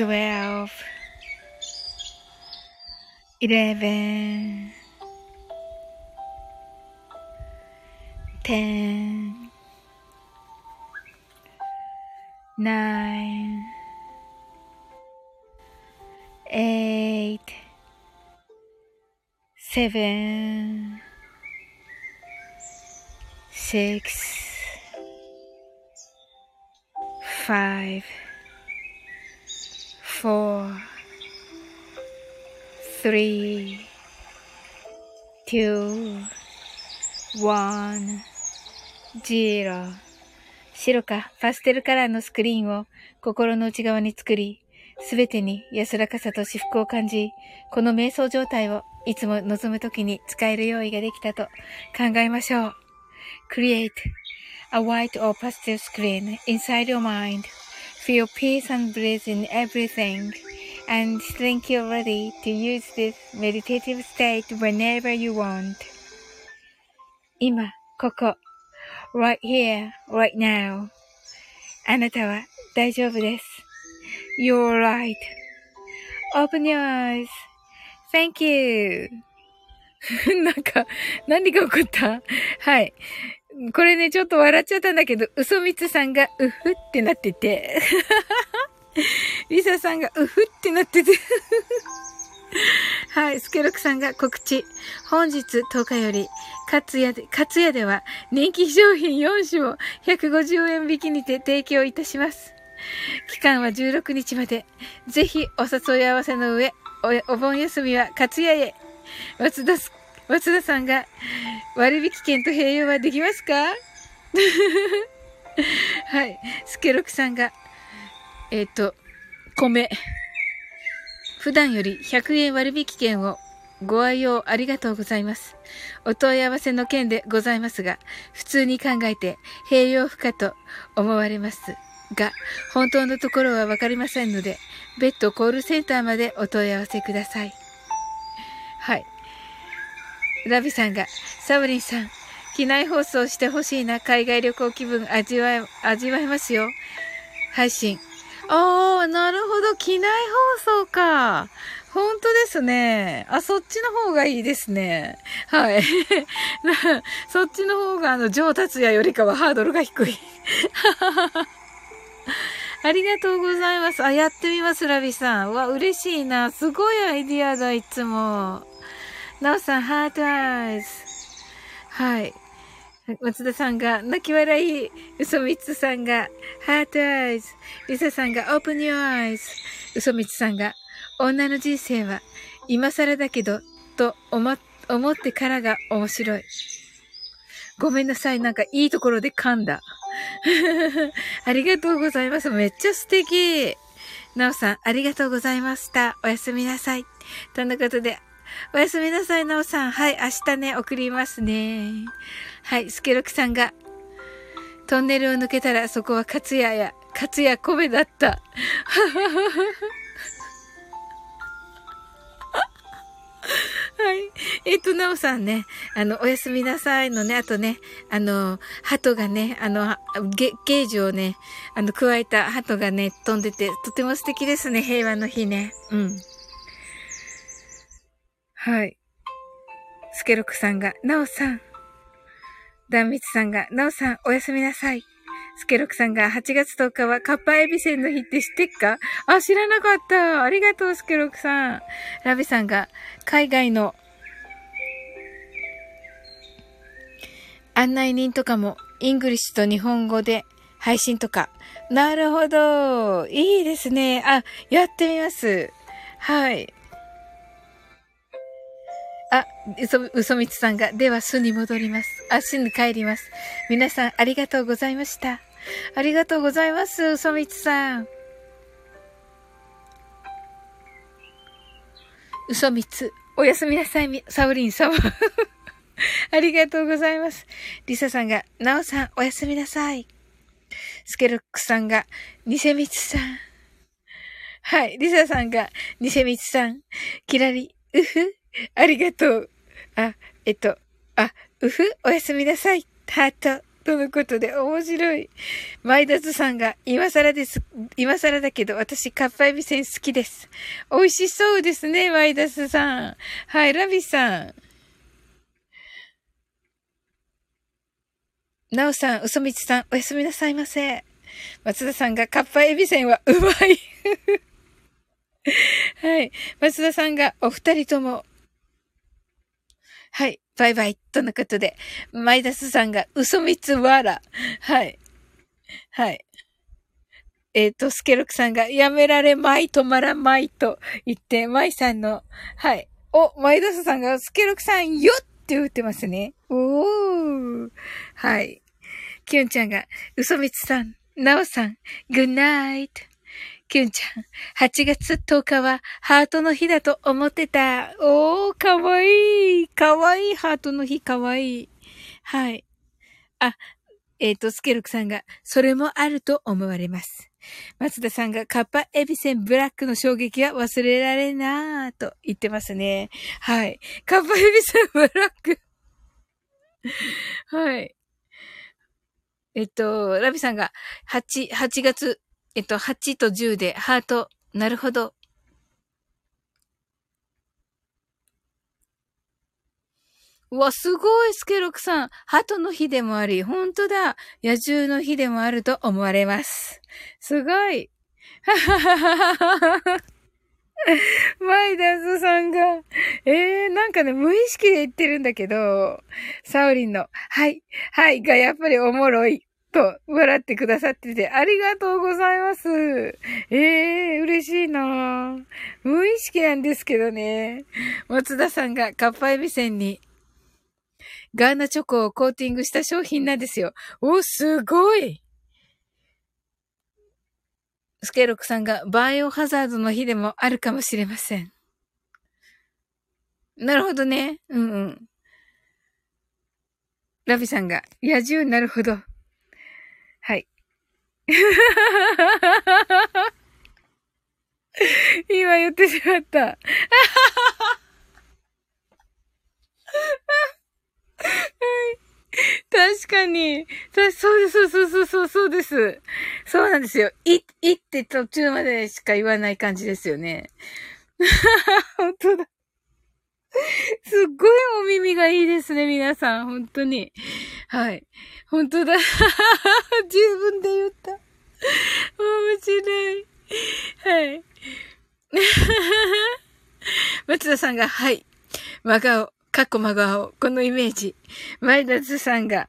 12 11 10 9 8 7 6 5 four, three, two, one, zero 白かパステルカラーのスクリーンを心の内側に作り、すべてに安らかさと至福を感じ、この瞑想状態をいつも望むときに使える用意ができたと考えましょう。Create a white or pastel screen inside your mind. Feel peace and bliss in everything. And think you're ready to use this meditative state whenever you want. 今、ここ。right here, right now. あなたは大丈夫です。You're right.Open your eyes.Thank you. なんか、何が起こったはい。 これね、ちょっと笑っちゃったんだけど、嘘みつさんが、うふってなってて。リサさんが、うふってなってて。はい、スケロクさんが告知。本日10日より、カツヤで、カツヤでは人気商品4種を150円引きにて提供いたします。期間は16日まで。ぜひお誘い合わせの上、おお盆休みはカツヤへ。松田す、松田さんが割引券と併用はできますか？はい。スケロクさんが、えっ、ー、と、米。普段より100円割引券をご愛用ありがとうございます。お問い合わせの件でございますが、普通に考えて併用不可と思われます。が、本当のところはわかりませんので、別途コールセンターまでお問い合わせください。はい。ラビさんが、サブリンさん、機内放送してほしいな、海外旅行気分味わえ、味わえますよ。配信。ああ、なるほど、機内放送か。本当ですね。あ、そっちの方がいいですね。はい。そっちの方が、あの、上達也よりかはハードルが低い。ありがとうございます。あ、やってみます、ラビさん。わ、嬉しいな。すごいアイディアだ、いつも。なおさん、ハートアイズ。はい。松田さんが、泣き笑い。嘘みつさんが、 heart eyes。リサさんが、 open your eyes。嘘みつさんが、女の人生は、今更だけど、と思、思ってからが面白い。ごめんなさい。なんかいいところで噛んだ。ありがとうございます。めっちゃ素敵。なおさん、ありがとうございました。おやすみなさい。とのことで、おやすみなさい、なおさん。はい、明日ね、送りますね。はい、スケロクさんが、トンネルを抜けたらそこはカツヤや、カツヤ米だった。はい。えっ、ー、と、なおさんね、あの、おやすみなさいのね、あとね、あの、鳩がね、あの、ゲゲージをね、あの、加えた鳩がね、飛んでて、とても素敵ですね、平和の日ね。うん。はい。スケロクさんが、なおさん。ダンミツさんが、なおさん、おやすみなさい。スケロクさんが8月10日はカッパエビセンの日って知ってっか？あ、知らなかった。ありがとう、スケロクさん。ラビさんが、海外の案内人とかも、 English と日本語で配信とか。なるほど。いいですね。あ、やってみます。はい。あ、嘘、嘘みつさんが、では、巣に戻ります。あ、巣に帰ります。皆さん、ありがとうございました。ありがとうございます、嘘みつさん。嘘みつ、おやすみなさい、サウリン様。ありがとうございます。リサさんが、ナオさん、おやすみなさい。スケロックさんが、ニセミツさん。はい、リサさんが、ニセミツさん。キラリ、うふ、ありがとう。あ、えっと、あ、うふ、おやすみなさい。ハート。とのことで面白い。マイダズさんが、今更です。今更だけど、私、カッパエビセン好きです。美味しそうですね、マイダズさん。はい、ラビさん。なおさん、うそみちさん、おやすみなさいませ。松田さんが、カッパエビセンはうまい。はい。松田さんが、お二人とも、はい。バイバイ。とのことで、マイダスさんが嘘みつわら。はい。はい。えっ、ー、と、スケロクさんがやめられまい、止まらまいと言って、マイさんの、はい。お、マイダスさんがスケロクさんよって言ってますね。おー。はい。キュンちゃんが、嘘みつさん、ナオさん、グッナイト。キュンちゃん、8月10日はハートの日だと思ってた。おー、かわいい。かわいいハートの日、かわいい。はい。あ、えっ、と、スケルクさんが、それもあると思われます。松田さんが、カッパエビセンブラックの衝撃は忘れられなーと言ってますね。はい。カッパエビセンブラック。はい。えっと、ラビさんが、8、8月、えっと、8と10で、ハート、なるほど。うわ、すごい、スケロクさん。鳩の日でもあり、本当だ。野獣の日でもあると思われます。すごい。ははははは。マイダスさんが、えー、なんかね、無意識で言ってるんだけど、サオリンの、はい、はいがやっぱりおもろい、と笑ってくださってて、ありがとうございます。えー、嬉しいな無意識なんですけどね。松田さんがカッパエビセンに、ガーナチョコをコーティングした商品なんですよ。お、すごいスケロクさんがバイオハザードの日でもあるかもしれません。なるほどね。うんうん。ラビさんが、野獣なるほど。今言ってしまった。確かに。そうです、そうそうそう、そうです。そうなんですよ。い、いって途中までしか言わない感じですよね。本当だ。すっごいお耳がいいですね、皆さん。本当に。はい。本当だ。自分で言った。面白い。はい。松田さんが、はい。真顔。かっこ真顔。このイメージ。前田津さんが、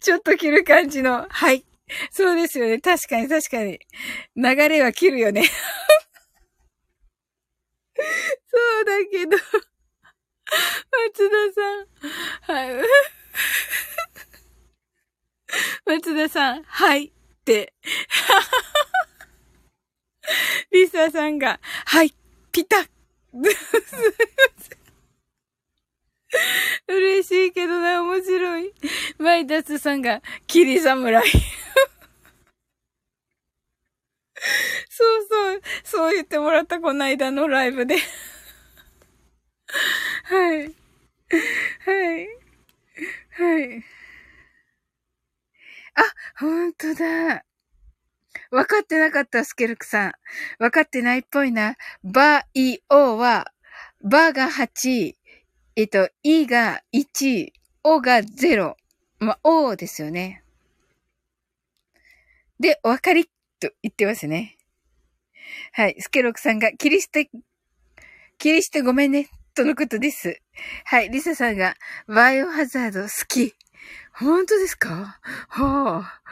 ちょっと切る感じの、はい。そうですよね。確かに確かに。流れは切るよね。そうだけど。松田さん。はい。松田さん、はい。って。リサさんが、はい。ピタッ。嬉しいけどな、面白い。マイダスさんが、キリ侍。そうそう、そう言ってもらった、この間のライブで。はい。はい。はい。あ、ほんとだ。分かってなかった、スケルクさん。分かってないっぽいな。バイオは、バが8、えっと、イが1、オが0。まあ、オですよね。で、お分かりと言ってますね。はい。スケロクさんが、切り捨て、切り捨てごめんね。とのことです。はい。リサさんが、バイオハザード好き。本当ですか？はあ。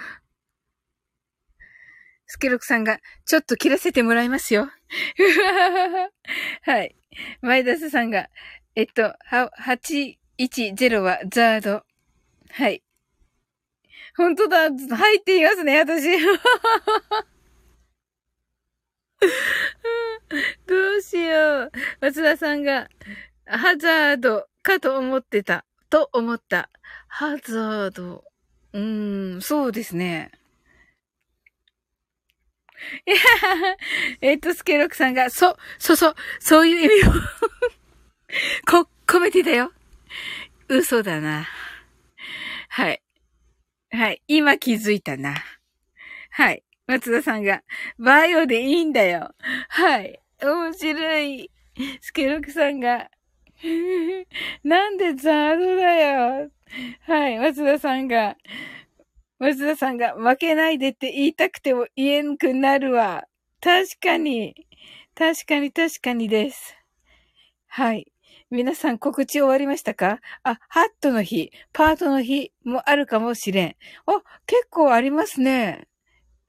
スケロクさんが、ちょっと切らせてもらいますよ。はい。マイダスさんが、えっと、810はザード。はい。本当だ入っていますね、私。どうしよう。松田さんが、ハザードかと思ってた。と思った。ハザード。うーん、そうですね。いやえっと、スケロクさんが、そ、そそ、そういう意味を こ、込めてたよ。嘘だな。はい。はい。今気づいたな。はい。松田さんが、バイオでいいんだよ。はい。面白い。スケロクさんが、なんでザードだよ。はい。松田さんが、松田さんが負けないでって言いたくても言えんくなるわ。確かに。確かに確かにです。はい。皆さん告知終わりましたか？あ、ハットの日、パートの日もあるかもしれん。あ、結構ありますね。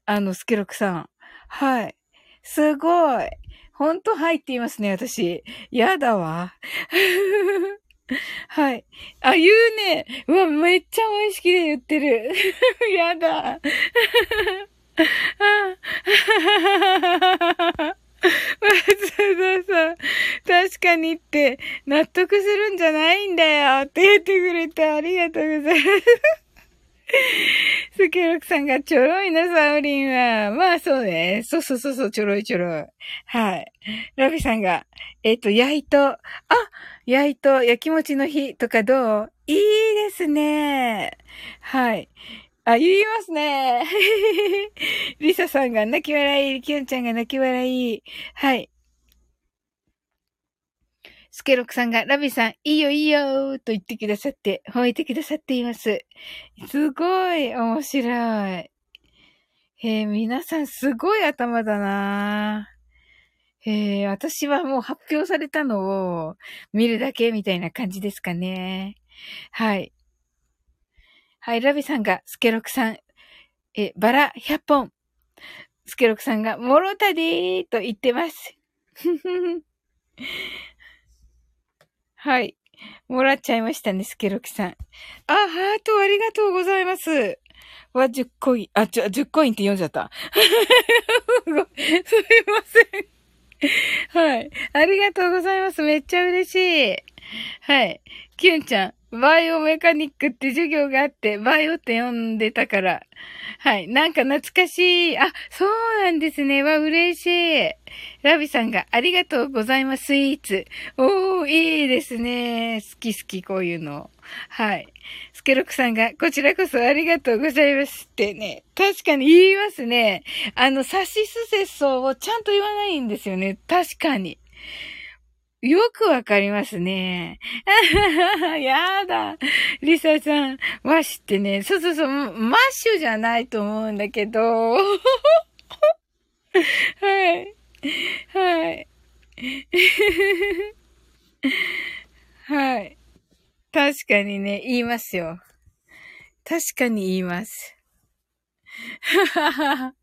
あの、スケロクさん。はい。すごい。ほんとはいっていますね、私。やだわ。はい。あ、言うね。うわ、めっちゃ美味しきで言ってる。やだ。松田さん。確確かにって納得するんじゃないんだよって言ってくれてありがとうございます。スケロクさんがちょろいな、サウリンは。まあそうね。そうそうそう、ちょろいちょろい。はい。ラビさんが、えっ、と、焼いと、あ焼いと焼き餅の日とかどう？いいですね。はい。あ、言いますね。リサさんが泣き笑い、キュンちゃんが泣き笑い。はい。スケロクさんが、ラビさん、いいよいいよと言ってくださって、褒めてくださっています。すごい面白い。へえ、皆さんすごい頭だなへえ、私はもう発表されたのを見るだけみたいな感じですかね。はい。はい、ラビさんが、スケロクさん、え、バラ100本。スケロクさんが、もろたでーと言ってます。はい。もらっちゃいましたね、スケロクさん。あ、ハートありがとうございます。は10コイン、あ、ちょ、10コインって読んじゃった。すいません。はい。ありがとうございます。めっちゃ嬉しい。はい。キュンちゃん。バイオメカニックって授業があって、バイオって呼んでたから。はい。なんか懐かしい。あ、そうなんですね。わ、嬉しい。ラビさんがありがとうございます、スイーツ。おー、いいですね。好き好き、こういうの。はい。ケロクさんが、こちらこそありがとうございますってね。確かに言いますね。あの、サシスセソをちゃんと言わないんですよね。確かに。よくわかりますね。やだ。リサさん、和紙ってね、そうそうそう、マッシュじゃないと思うんだけど。はい。はい。はい。確かにね、言いますよ。確かに言います。ははは。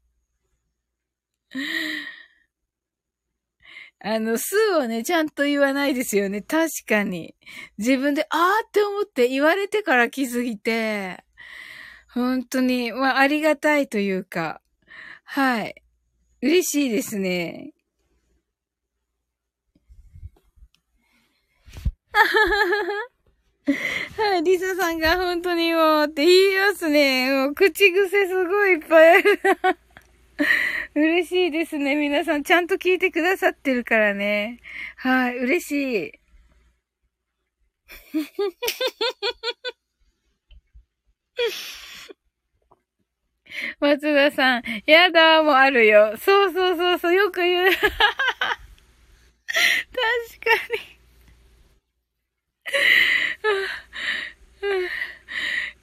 あの、数をね、ちゃんと言わないですよね。確かに。自分で、あーって思って言われてから気づいて、本当に、まあ、ありがたいというか、はい。嬉しいですね。あははははい、リサさんが本当にもうって言いますね。もう口癖すごいいっぱいある。嬉しいですね。皆さん、ちゃんと聞いてくださってるからね。はい、嬉しい。松田さん、やだーもあるよ。そうそうそうそう、よく言う。確かに。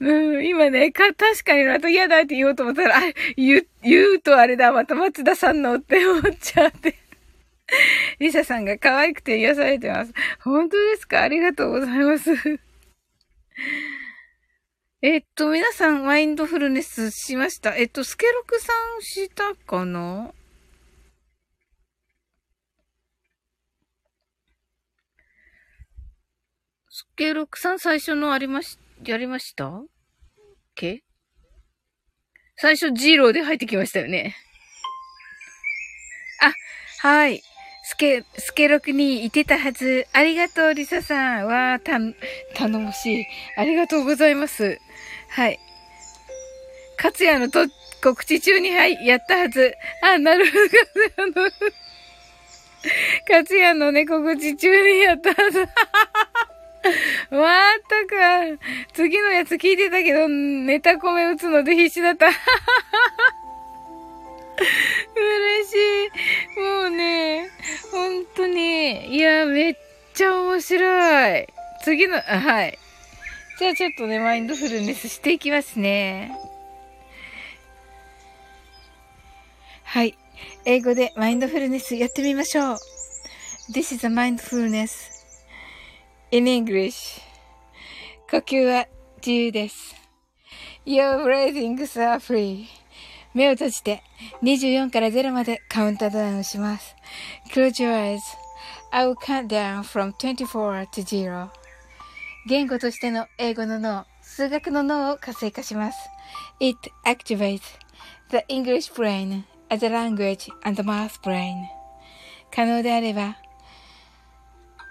うん、今ね、か、確かにあと嫌だって言おうと思ったら、あ、言言うとあれだ、また松田さんのって思っちゃって。リサさんが可愛くて癒されてます。本当ですか？ありがとうございます。えっと、皆さん、マインドフルネスしました？えっと、スケロクさんしたかな？スケロクさん最初のありまし、やりました？け？最初、ジーローで入ってきましたよね。あ、はい。スケ、スケロクにいてたはず。ありがとう、リサさん。わー、た、頼もしい。ありがとうございます。はい。かつやのと、告知中に、はい、やったはず。あ、なるほど、かつやの、かつやのね、告知中にやったはず。まったく、次のやつ聞いてたけど、ネタコメ打つので必死だった。嬉しい。もうね、本当に、いや、めっちゃ面白い。次の、はい。じゃあちょっとね、マインドフルネスしていきますね。はい。英語でマインドフルネスやってみましょう。This is a mindfulness in English 呼吸は自由です。Your breathings are free 目を閉じて24から0までカウントダウンします。Close your eyes. I will count down from 24 to 0. 言語としての英語の脳、数学の脳を活性化します。It activates the English brain as a language and math brain. 可能であれば、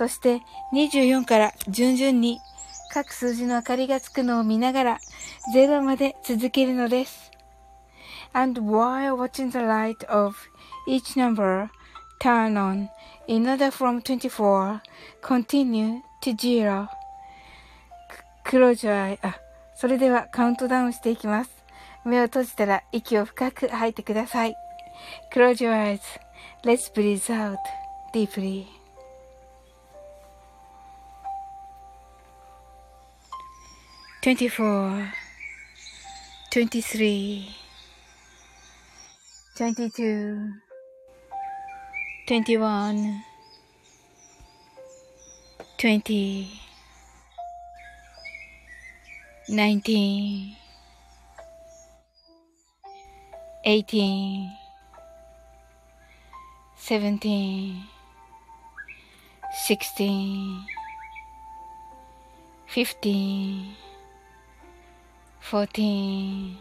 そして24から順々に各数字の明かりがつくのを見ながら0まで続けるのです。And while watching the light of each number turn on in order from 24, continue to zero. Close your eye. あ、それではカウントダウンしていきます。目を閉じたら息を深く吐いてください。Close your eyes.Let's breathe out deeply. 24 23 22 21 20 19 18 17 16 15 14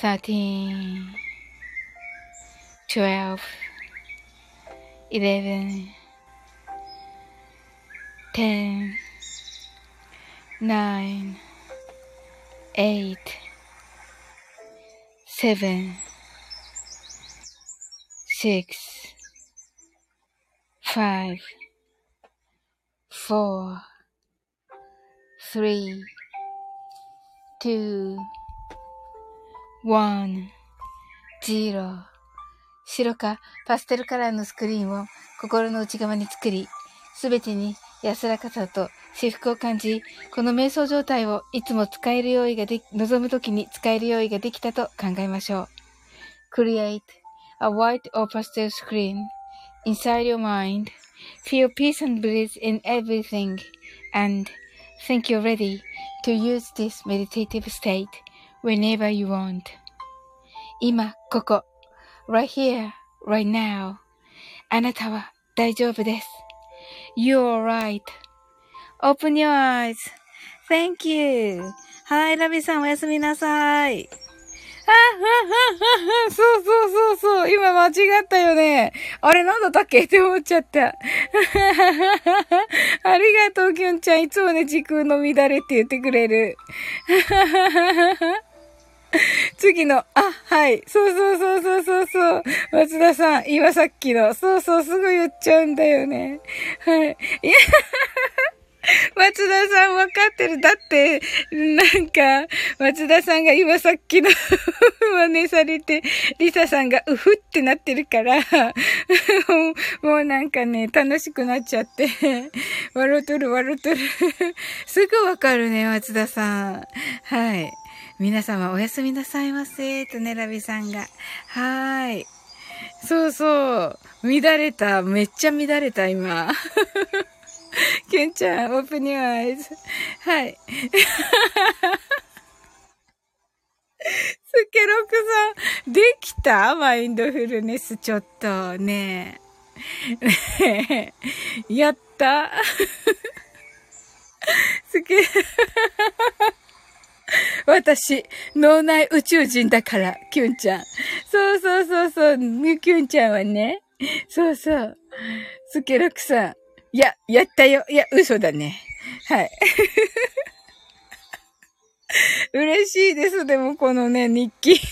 13 12 11 10 9 8 7 6 5 4 3 2 1 0白かパステルカラーのスクリーンを心の内側に作り、すべてに安らかさと至福を感じ、この瞑想状態をいつも使える用意ができ、望むときに使える用意ができたと考えましょう。Create a white or pastel screen inside your mind. Feel peace and bliss in everything and think you're ready to use this meditative state whenever you want. 今、ここ、right here, right now. あなたは大丈夫です。You're right.Open your eyes.Thank you. はい、ラビさんおやすみなさい。 あ、そうそうそうそう。今間違ったよね。あれなんだったっけって思っちゃった。ありがとう、きゅんちゃん。いつもね、時空の乱れって言ってくれる。次の、あ、はい。そうそうそうそうそうそう。松田さん、今さっきの、そうそう、すぐ言っちゃうんだよね。はい。いや、松田さん分かってる。だって、なんか、松田さんが今さっきの 真似されて、リサさんがうふってなってるから もうなんかね、楽しくなっちゃって笑うとる笑うとるすぐ分かるね、松田さん。はい。皆様おやすみなさいませ。とねらびさんが。はーい。そうそう。乱れた。めっちゃ乱れた、今。ケンちゃん、オープニューアイズ。はい。スケロクさん、できた？マインドフルネス、ちょっと、ねえ。やったスケ、私、脳内宇宙人だから、キュンちゃん。そうそうそうそう、キュンちゃんはね。そうそう。スケロクさん。いや、やったよ。いや、嘘だね。はい。嬉しいです。でも、このね、日記。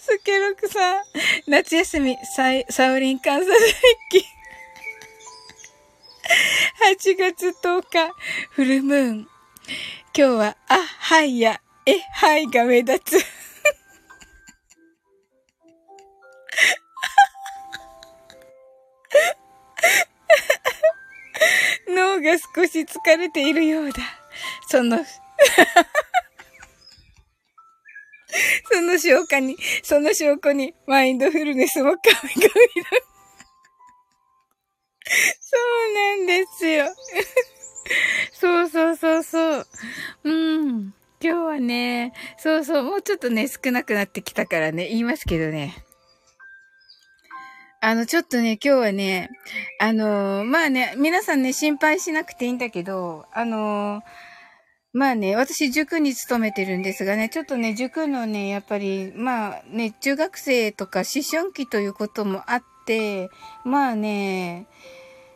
スケロクさん、夏休み、サイ、サウリン観察日記。8月10日、フルムーン。今日は、あ、はいや、え、はいが目立つ。が少し疲れているようだ。その、その証拠に、その証拠に、マインドフルネスも神々だ。そうなんですよ。そうそうそうそう。うん。今日はね、そうそう、もうちょっとね、少なくなってきたからね、言いますけどね。あの、ちょっとね、今日はね、あのー、まあね、皆さんね、心配しなくていいんだけど、あのー、まあね、私塾に勤めてるんですがね、ちょっとね、塾のね、やっぱり、まあね、中学生とか思春期ということもあって、まあね、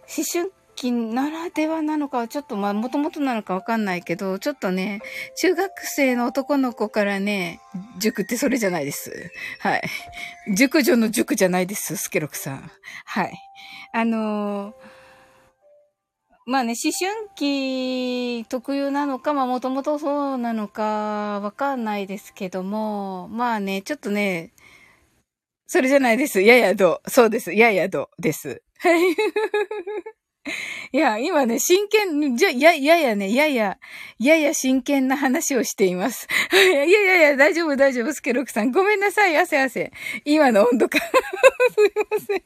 思春期ならではなのかちょっとまあもともとなのかわかんないけど、ちょっとね、中学生の男の子からね、塾ってそれじゃないです。はい。塾女の塾じゃないです、スケロクさん。はい。あのー、まあね、思春期特有なのか、まあもともとそうなのかわかんないですけども、まあね、ちょっとね、それじゃないです。ややど。そうです。ややどです。はい。いや、今ね、真剣、じゃ、や、ややね、やや、やや真剣な話をしています。いやいやいや、大丈夫大丈夫、スケロクさん。ごめんなさい、汗汗。今の温度感。すいません。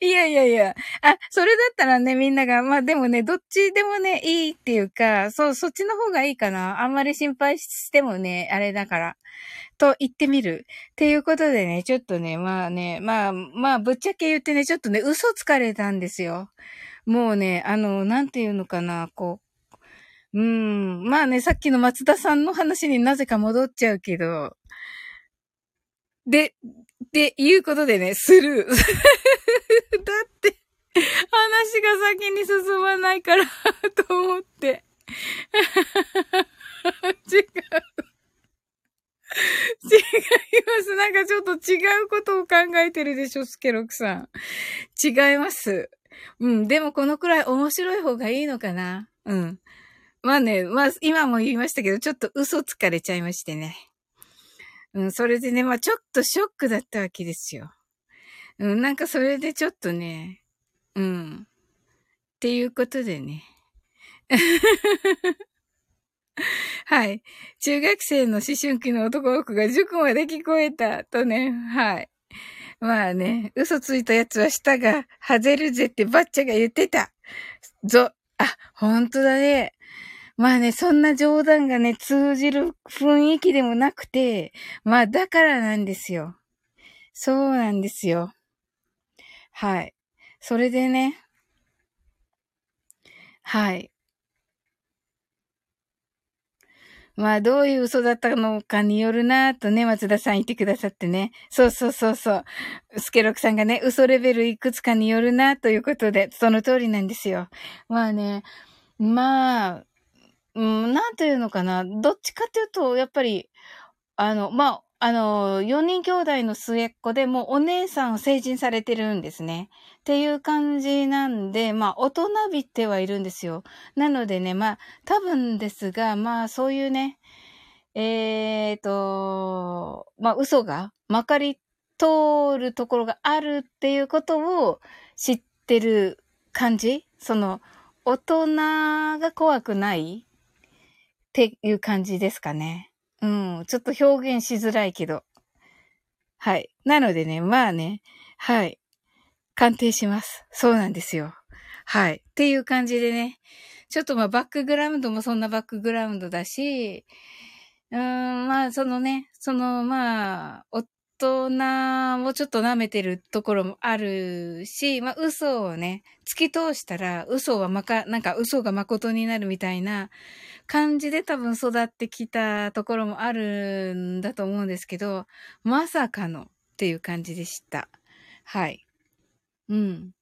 いやいやいや。あ、それだったらね、みんなが、まあでもね、どっちでもね、いいっていうか、そう、そっちの方がいいかな。あんまり心配してもね、あれだから。と言ってみる。っていうことでね、ちょっとね、まあね、まあ、まあ、ぶっちゃけ言ってね、ちょっとね、嘘つかれたんですよ。もうね、あの、なんていうのかな、こう。うん。まあね、さっきの松田さんの話になぜか戻っちゃうけど。で、で、いうことでね、スルー。だって、話が先に進まないから と思って。違う。違います。なんかちょっと違うことを考えてるでしょ、スケロクさん。違います。うん、でもこのくらい面白い方がいいのかな。うん。まあね、まあ今も言いましたけど、ちょっと嘘つかれちゃいましてね。うん、それでね、まあちょっとショックだったわけですよ。うん、なんかそれでちょっとね、うん。っていうことでね。はい。中学生の思春期の男の子が塾まで聞こえたとね、はい。まあね、嘘ついた奴は舌が外れるぜってバッチャが言ってた。ぞ、あ、ほんとだね。まあね、そんな冗談がね、通じる雰囲気でもなくて、まあだからなんですよ。そうなんですよ。はい。それでね、はい。まあ、どういう嘘だったのかによるなとね、松田さん言ってくださってね。そうそうそうそう。スケロクさんがね、嘘レベルいくつかによるなということで、その通りなんですよ。まあね、まあ、うん、なんていうのかな。どっちかっていうと、やっぱり、あの、まあ、あの、4人兄弟の末っ子でもうお姉さんを成人されてるんですね。っていう感じなんで、まあ、大人びてはいるんですよ。なのでね、まあ、多分ですが、まあ、そういうね、えーと、まあ、嘘がまかり通るところがあるっていうことを知ってる感じその、大人が怖くないっていう感じですかね。うん、ちょっと表現しづらいけど。はい。なのでね、まあね、はい。鑑定します。そうなんですよ。はい。っていう感じでね。ちょっとまあバックグラウンドもそんなバックグラウンドだし、うーん、まあそのね、そのまあ、大人をちょっと舐めてるところもあるし、まあ嘘をね、突き通したら嘘はまか、なんか嘘が誠になるみたいな感じで多分育ってきたところもあるんだと思うんですけど、まさかのっていう感じでした。はい。うん。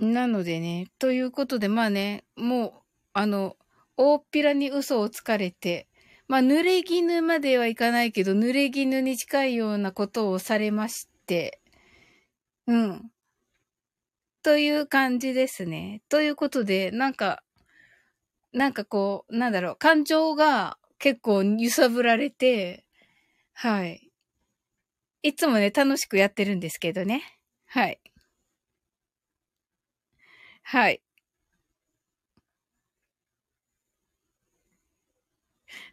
なのでね、ということで、まあね、もう、あの、大っぴらに嘘をつかれて、まあ、濡れ衣まではいかないけど、濡れ衣に近いようなことをされまして、うん。という感じですね。ということで、なんか、なんかこう、なんだろう、感情が結構揺さぶられて、はい。いつもね、楽しくやってるんですけどね。はい。はい。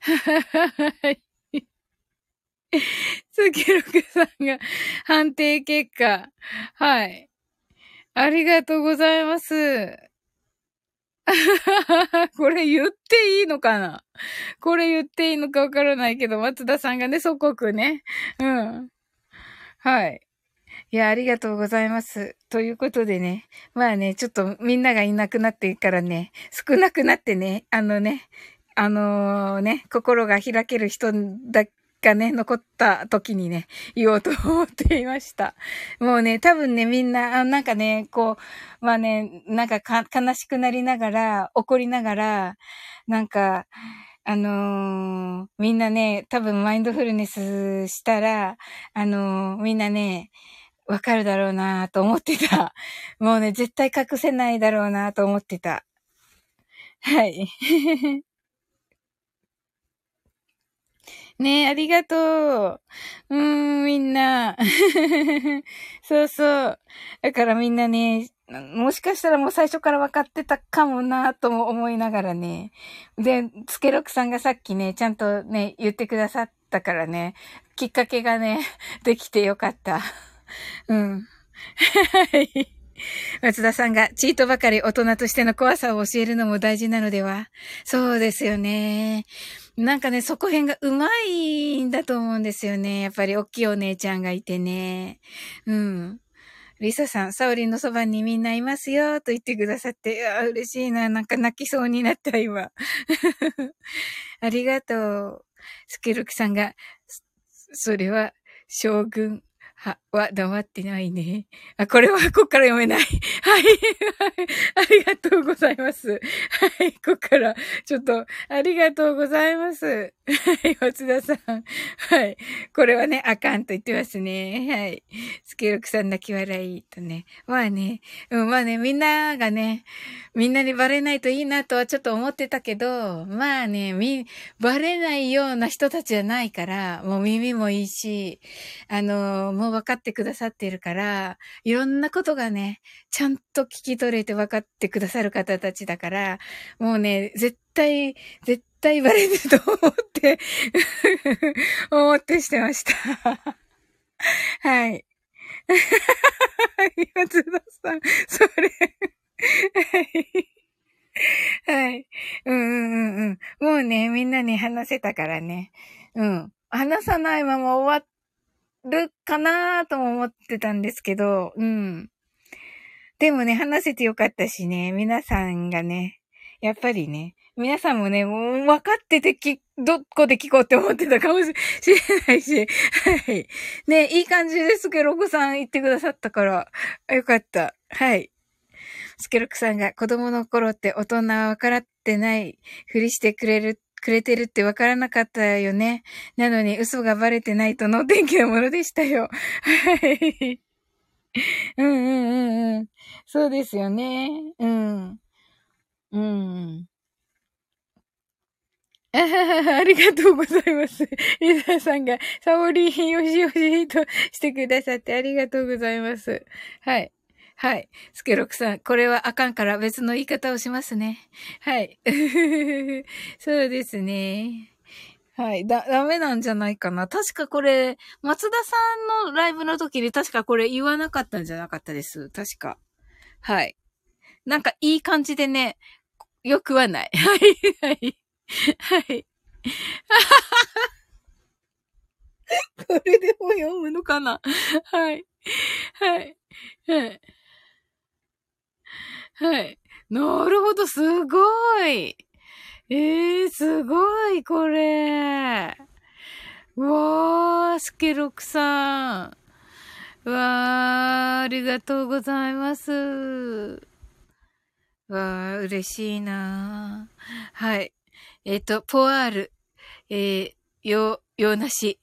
はい。スケロクさんが判定結果。はい。ありがとうございます。これ言っていいのかな？これ言っていいのかわからないけど、松田さんがね、祖国ね。うん。はい。いや、ありがとうございます。ということでね。まあね、ちょっとみんながいなくなってからね、少なくなってね、あのね、あのー、ね、心が開ける人だがね、残った時にね、言おうと思っていました。もうね、多分ね、みんな、あなんかね、こう、まあね、なんか悲しくなりながら、怒りながら、なんか、あのー、みんなね、多分マインドフルネスしたら、あのー、みんなね、わかるだろうなと思ってた。もうね、絶対隠せないだろうなと思ってた。はい。ねえ、ありがとう。うーん、みんな。そうそう。だからみんなね、もしかしたらもう最初から分かってたかもなとも思いながらね。で、スケロクさんがさっきね、ちゃんとね、言ってくださったからね、きっかけがね、できてよかった。うん。はい。松田さんが、チートばかり大人としての怖さを教えるのも大事なのでは？そうですよね。なんかね、そこ辺がうまいんだと思うんですよね。やっぱり大きいお姉ちゃんがいてね。うん。リサさん、サオリンのそばにみんないますよ、と言ってくださって、うわ、嬉しいな。なんか泣きそうになった、今。ありがとう。スケルクさんが、それは、将軍、は、は、黙ってないね。あ、これは、こっから読めな い。はい。ありがとうございます。はい。こっから、ちょっと、ありがとうございます。はい。松田さん。はい。これはね、あかんと言ってますね。はい。スケロクさん泣き笑いとね。まあね、うん、まあね、みんながね、みんなにバレないといいなとはちょっと思ってたけど、まあね、み、バレないような人たちじゃないから、もう耳もいいし、あの、もう分かってってくださってるから、いろんなことがね、ちゃんと聞き取れて分かってくださる方たちだから、もうね、絶対、絶対バレると思って 思ってしてましたはい。松田さん、それはい。はい。うんうんうんうん。もうね、みんなに話せたからね。うん。話さないまま終わっるかなとも思ってたんですけど、うん。でもね、話せてよかったしね、皆さんがね、やっぱりね、皆さんもね、もう分かっててき、どこで聞こうって思ってたかもしれないし、はい。ね、いい感じですけど、ロコさん言ってくださったから、よかった。はい。スケロクさんが子供の頃って大人は分からってないふりしてくれるくれてるってわからなかったよね。なのに嘘がバレてないとの天気のものでしたよ。はい。うんうんうんうん。そうですよね。うん。うん。あ ありがとうございます。リザーさんがサオリンよしよしとしてくださってありがとうございます。はい。はい。スケロクさん、これはあかんから別の言い方をしますね。はい。そうですね。はい。だ、ダメなんじゃないかな。確かこれ、松田さんのライブの時に確かこれ言わなかったんじゃなかったです。確か。はい。なんかいい感じでね、よくはない。はい、はい。はい。これでも読むのかなはい。はい。はい。はい。なるほど、すごい。ええー、すごい、これ。わー、スケロクさん。わー、ありがとうございます。わー、嬉しいなはい。えっ、ー、と、ポワール、えー、よ、よなし。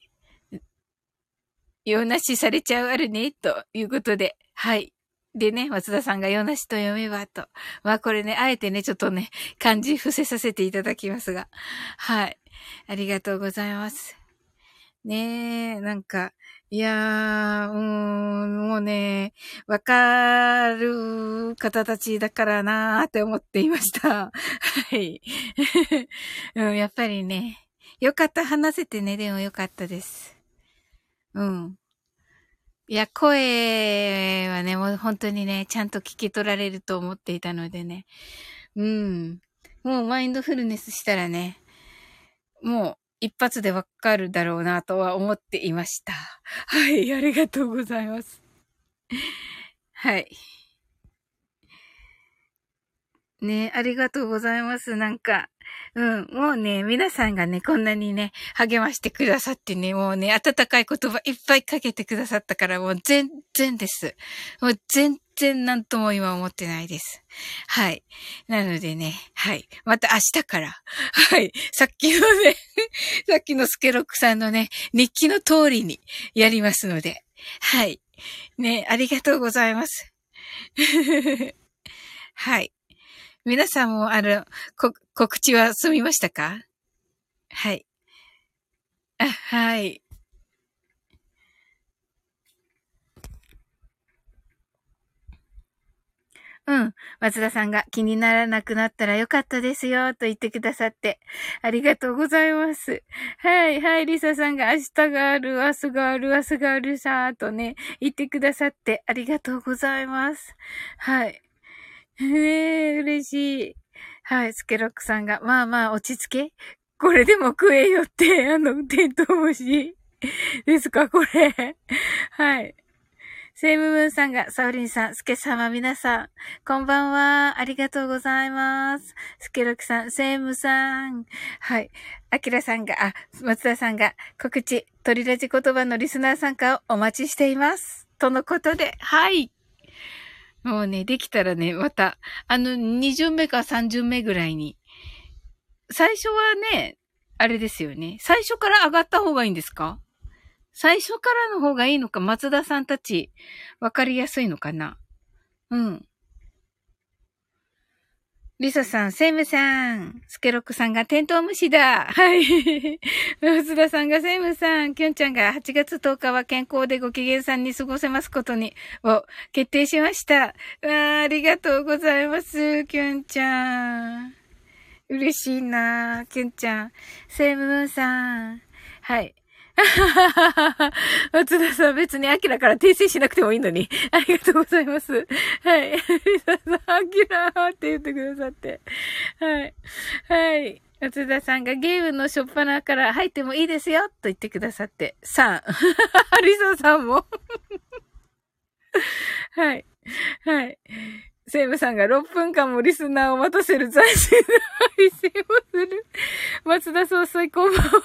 よなしされちゃうあるね、ということで。はい。でね、松田さんがよなしと読めばと。まあこれね、あえてね、ちょっとね、漢字伏せさせていただきますが。はい。ありがとうございます。ねえ、なんか、いやー、うーん、もうね、わかる方たちだからなーって思っていました。はい。うん、やっぱりね、よかった、話せてね、でもよかったです。うん。いや、声はね、もう本当にね、ちゃんと聞き取られると思っていたのでね。うん。もうマインドフルネスしたらね、もう一発でわかるだろうなとは思っていました。はい、ありがとうございます。はい。ねありがとうございます。なんか、うん、もうね、皆さんがね、こんなにね、励ましてくださってね、もうね、温かい言葉いっぱいかけてくださったから、もう全然です。もう全然なんとも今思ってないです。はい。なのでね、はい。また明日から、はい。さっきのね、さっきのスケロックさんのね、日記の通りにやりますので、はい。ね、ありがとうございます。はい。皆さんも、あの、こ、告知は済みましたか？はい。あ、はい。うん。松田さんが気にならなくなったらよかったですよ、と言ってくださって。ありがとうございます。はい、はい、リサさんが明日がある、明日がある、明日があるさとね、言ってくださってありがとうございます。はい。ねえ、嬉しい。はい、スケロックさんが、まあまあ、落ち着け。これでも食えよって、あの、テントウムシですか、これ。はい。セイムムーンさんが、サウリンさん、スケ様皆さん、こんばんは。ありがとうございます。スケロックさん、セイムさん。はい。アキラさんが、あ、松田さんが、告知、鳥ラジ言葉のリスナー参加をお待ちしています。とのことで、はい。もうね、できたらね、また、あの、二巡目か三巡目ぐらいに。最初はね、あれですよね。最初から上がった方がいいんですか？最初からの方がいいのか、松田さんたち、わかりやすいのかな？うん。リサさん、セイムさん、スケロックさんがテントウムシだ。はい。松田さんがセイムさん、キュンちゃんが8月10日は健康でご機嫌さんに過ごせますことに、を決定しました。わーありがとうございます、キュンちゃん。嬉しいなキュンちゃん。セイムムーンさん。はい。松田さん、別にアキラから訂正しなくてもいいのに。ありがとうございます。はい。リサさん、アキラーって言ってくださって。はい。はい。松田さんがゲームの初っ端から入ってもいいですよと言ってくださって。3。リサさんも。はい。はい。セイムさんが6分間もリスナーを待たせる斬新な配信をする。松田総裁こんばんは。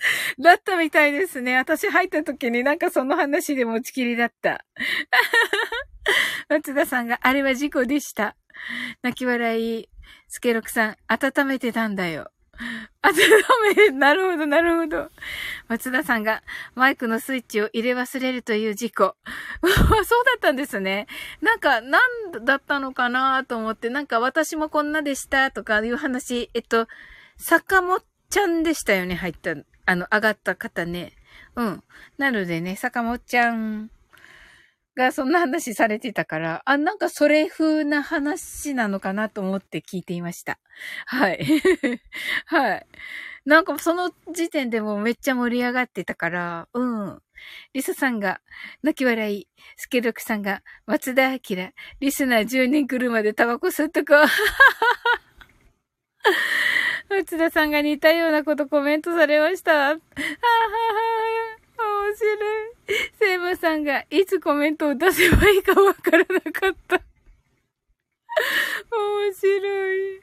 だったみたいですね。私入った時になんかその話で持ちきりだった。松田さんが、あれは事故でした。泣き笑い。スケロクさん、温めてたんだよ。温め、なるほど、なるほど。松田さんが、マイクのスイッチを入れ忘れるという事故。そうだったんですね。なんか、なんだったのかなと思って、なんか私もこんなでしたとかいう話、えっと、坂本ちゃんでしたよね、入った、あの、上がった方ね。うん。なのでね、坂本ちゃんがそんな話されてたから、あ、なんかそれ風な話なのかなと思って聞いていました。はい。はい。なんかその時点でもめっちゃ盛り上がってたから、うん。リサさんが、泣き笑い。スケロクさんが、松田明。リスナー10人来るまでタバコ吸っとこう。松田さんが似たようなことコメントされました。ははは面白い。セイムさんが、いつコメントを出せばいいかわからなかった。面白い。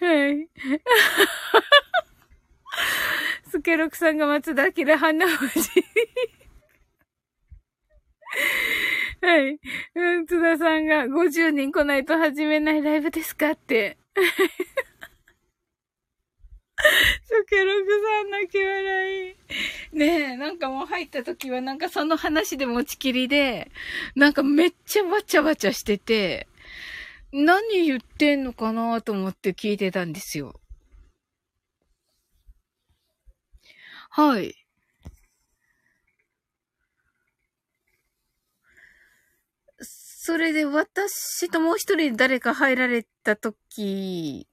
はい。スケロクさんが松田明花星。はい。うん、津田さんが50人来ないと始めないライブですかって。スケロクさん泣き笑い。ねえ、なんかもう入った時はなんかその話で持ちきりで、なんかめっちゃわちゃわちゃしてて、何言ってんのかなと思って聞いてたんですよ。はい。それで私ともう一人誰か入られたとき、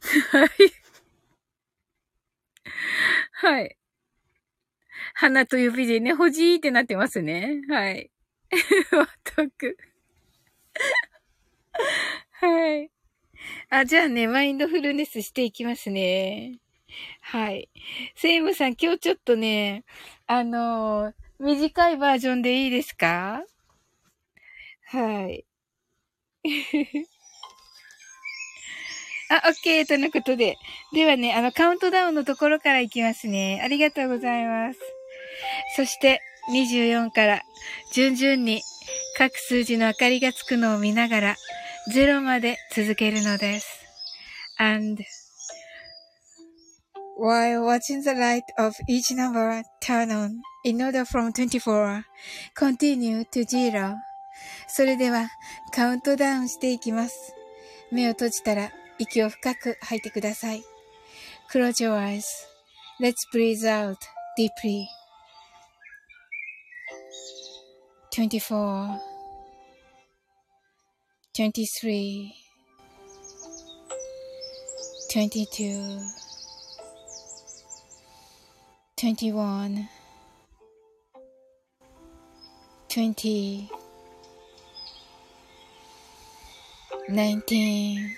はい。はい。花と指でね、ほじーってなってますね。はい。まったく。はい。あ、じゃあね、マインドフルネスしていきますね。はい。セイムさん、今日ちょっとね、あのー、短いバージョンでいいですか？はい。あ、オッケーとのことで。ではね、あの、カウントダウンのところからいきますね。ありがとうございます。そして、24から順々に各数字の明かりがつくのを見ながら、0まで続けるのです。and while watching the light of each number turn on in order from 24, continue to zero. それではカウントダウンしていきます。目を閉じたら息を深く吐いてください。Close your eyes.Let's breathe out deeply. 24 23 22 21 20 19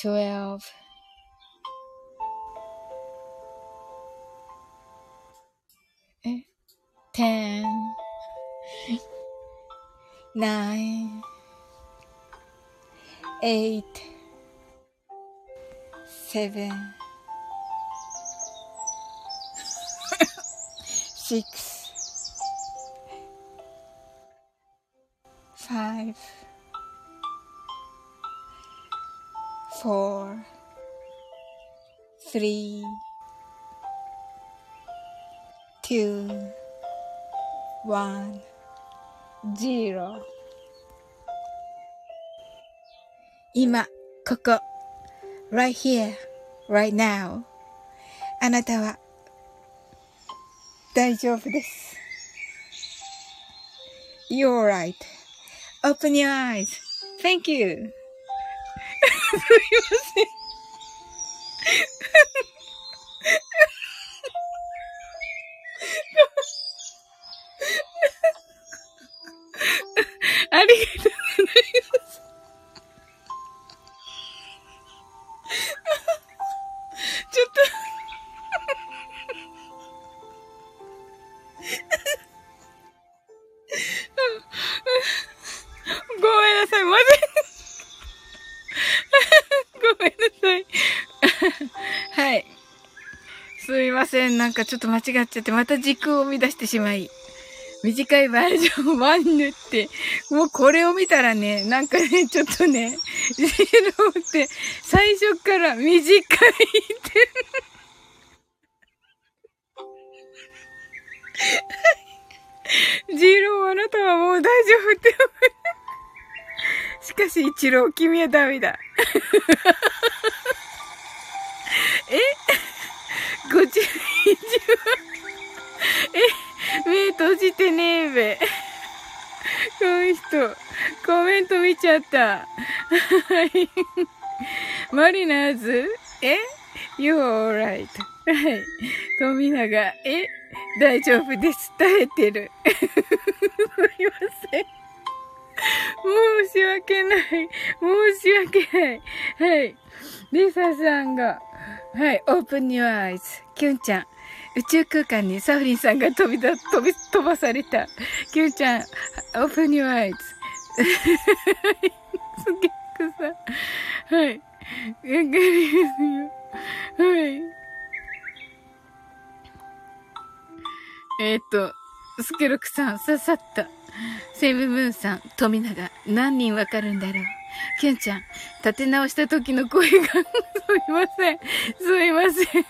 Twelve. Eh, ten. Nine. Eight. Seven. Six. Five. four, three, two, one, zero 今、ここ、right here, right now あなたは大丈夫です。You're right. Open your eyes. Thank you. すいません。ありがとうございます。せん。なんかちょっと間違っちゃって、また時空を乱してしまい。短いバージョン1塗って、もうこれを見たらね、なんかね、ちょっとね、ジローって最初から短いってジローあなたはもう大丈夫って思う。しかし、一郎、君はダメだ。え？ご注意え目閉じてねえべ。この人、コメント見ちゃった。はい。マリナーズ？え ?You alright. はい。富永、え？大丈夫です。耐えてる。すいません。申し訳ない。申し訳ない。はい。リサさんが、はい、オープンニューアイズ。キュンちゃん。宇宙空間にサフリンさんが飛びだ、飛び、飛ばされた。キュンちゃん、オープンニューアイズ。すげくさ。はい。わかりますよ。はい。えっ、と、スケロクさん、刺さった。セブムーンさん、富永、何人わかるんだろう。キュンちゃん、立て直した時の声が すいません。すいません。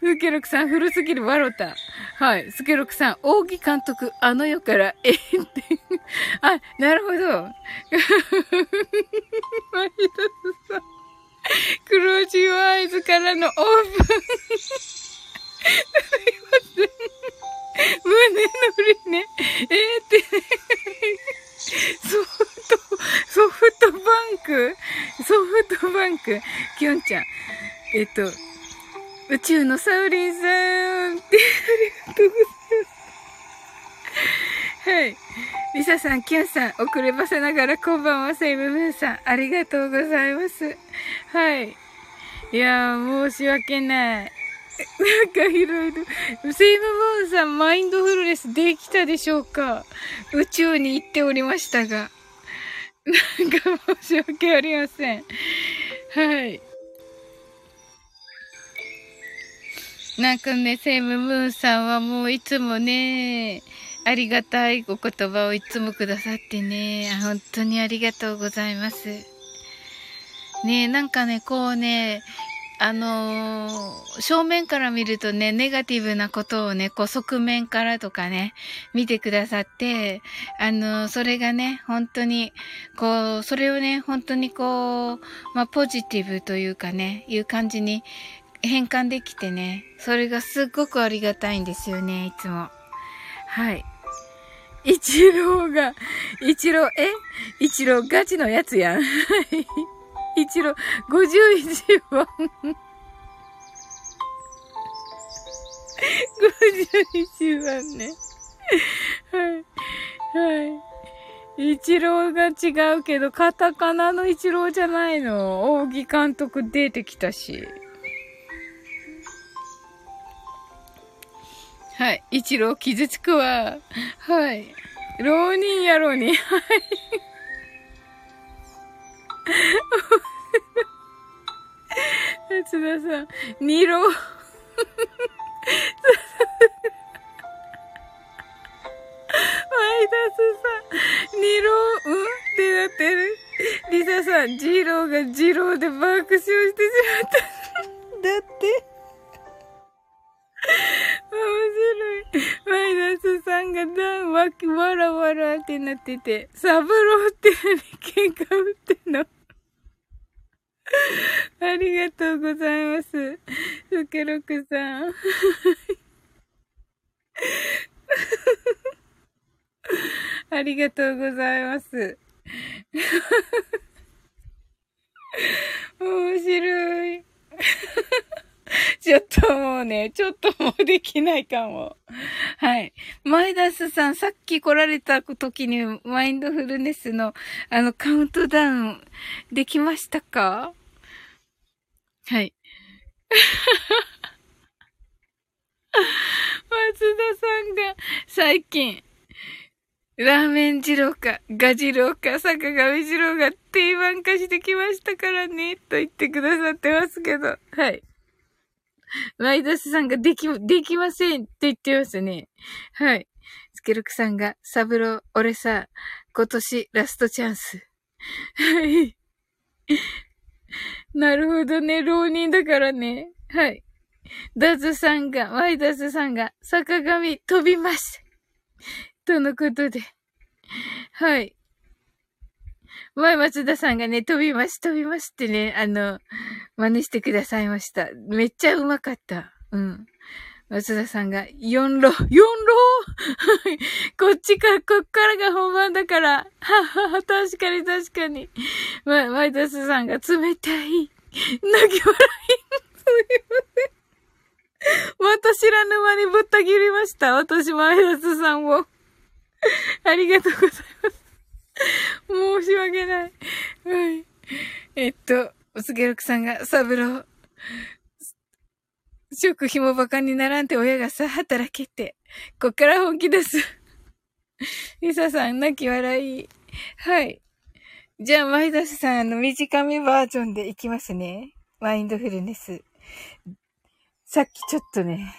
スケロクさん、古すぎる、ワロタ。はい。スケロクさん、扇監督、あの世からえって。あ、なるほど。マリトさん。クロージーアイズからのオープン。すみません。胸の振りね。えー、ってね。ソフト、ソフトバンク？ソフトバンク？きょんちゃん。えっと、宇宙のサウリンさんって、ありがとうございます。はい。リサさん、キュンさん、遅ればせながら、こんばんは、セイムムーンさん、ありがとうございます。はい。いやー、申し訳ない。なんかいろいろ。セイムムーンさん、マインドフルネスできたでしょうか？宇宙に行っておりましたが。なんか申し訳ありません。はい。なんかね、セイムムーンさんはもういつもね、ありがたいお言葉をいつもくださってね、本当にありがとうございます。ねなんかね、こうね、あのー、正面から見るとね、ネガティブなことをね、こう側面からとかね、見てくださって、あのー、それがね、本当に、こう、それをね、本当にこう、まあ、ポジティブというかね、いう感じに変換できてね、それがすっごくありがたいんですよね、いつも。はい。一郎が、一郎、え？一郎ガチのやつやん。一郎、51番。51番ね。はい。はい。一郎が違うけど、カタカナの一郎じゃないの。扇監督出てきたし。はい。一郎傷つくわ。はい。浪人やろに。はい。松田さん、二郎。マイダスさん、二郎、うん？ってなってる。リサさん、ジローがジローで爆笑してしまった。だって。面白い。マイナスさんがだんわ、わらわらってなってて、サブローって何喧嘩売ってんの？ありがとうございます。スケロクさん。ありがとうございます。面白い。ちょっともうね、ちょっともうできないかも。はい。マイダスさん、さっき来られた時にマインドフルネスのあのカウントダウンできましたか？はい。松田さんが最近、ラーメン二郎か、ガジローか、坂上二郎が定番化してきましたからね、と言ってくださってますけど、はい。マイダスさんができ、できませんって言ってますね。はい。スケルクさんが、サブロー、俺さ、今年ラストチャンス。はい。なるほどね、浪人だからね。はい。ダズさんが、マイダスさんが、坂上飛びます。とのことで。はい。前松田さんがね、飛びます、飛びますってね、あの、真似してくださいました。めっちゃうまかった。うん。松田さんが、四郎、四郎？こっちから、こっからが本番だから。ははは、確かに確かに。ま、マイダスさんが冷たい。泣き笑い。すみません。また知らぬ間にぶった切りました。私、マイダスさんを。ありがとうございます。申し訳ない。はい。えっと、おすげろくさんが、サブロー。食費も馬鹿にならんて親がさ、働けて。こっから本気です。リサさん、泣き笑い。はい。じゃあ、マイダスさん、あの、短めバージョンでいきますね。マインドフルネス。さっきちょっとね、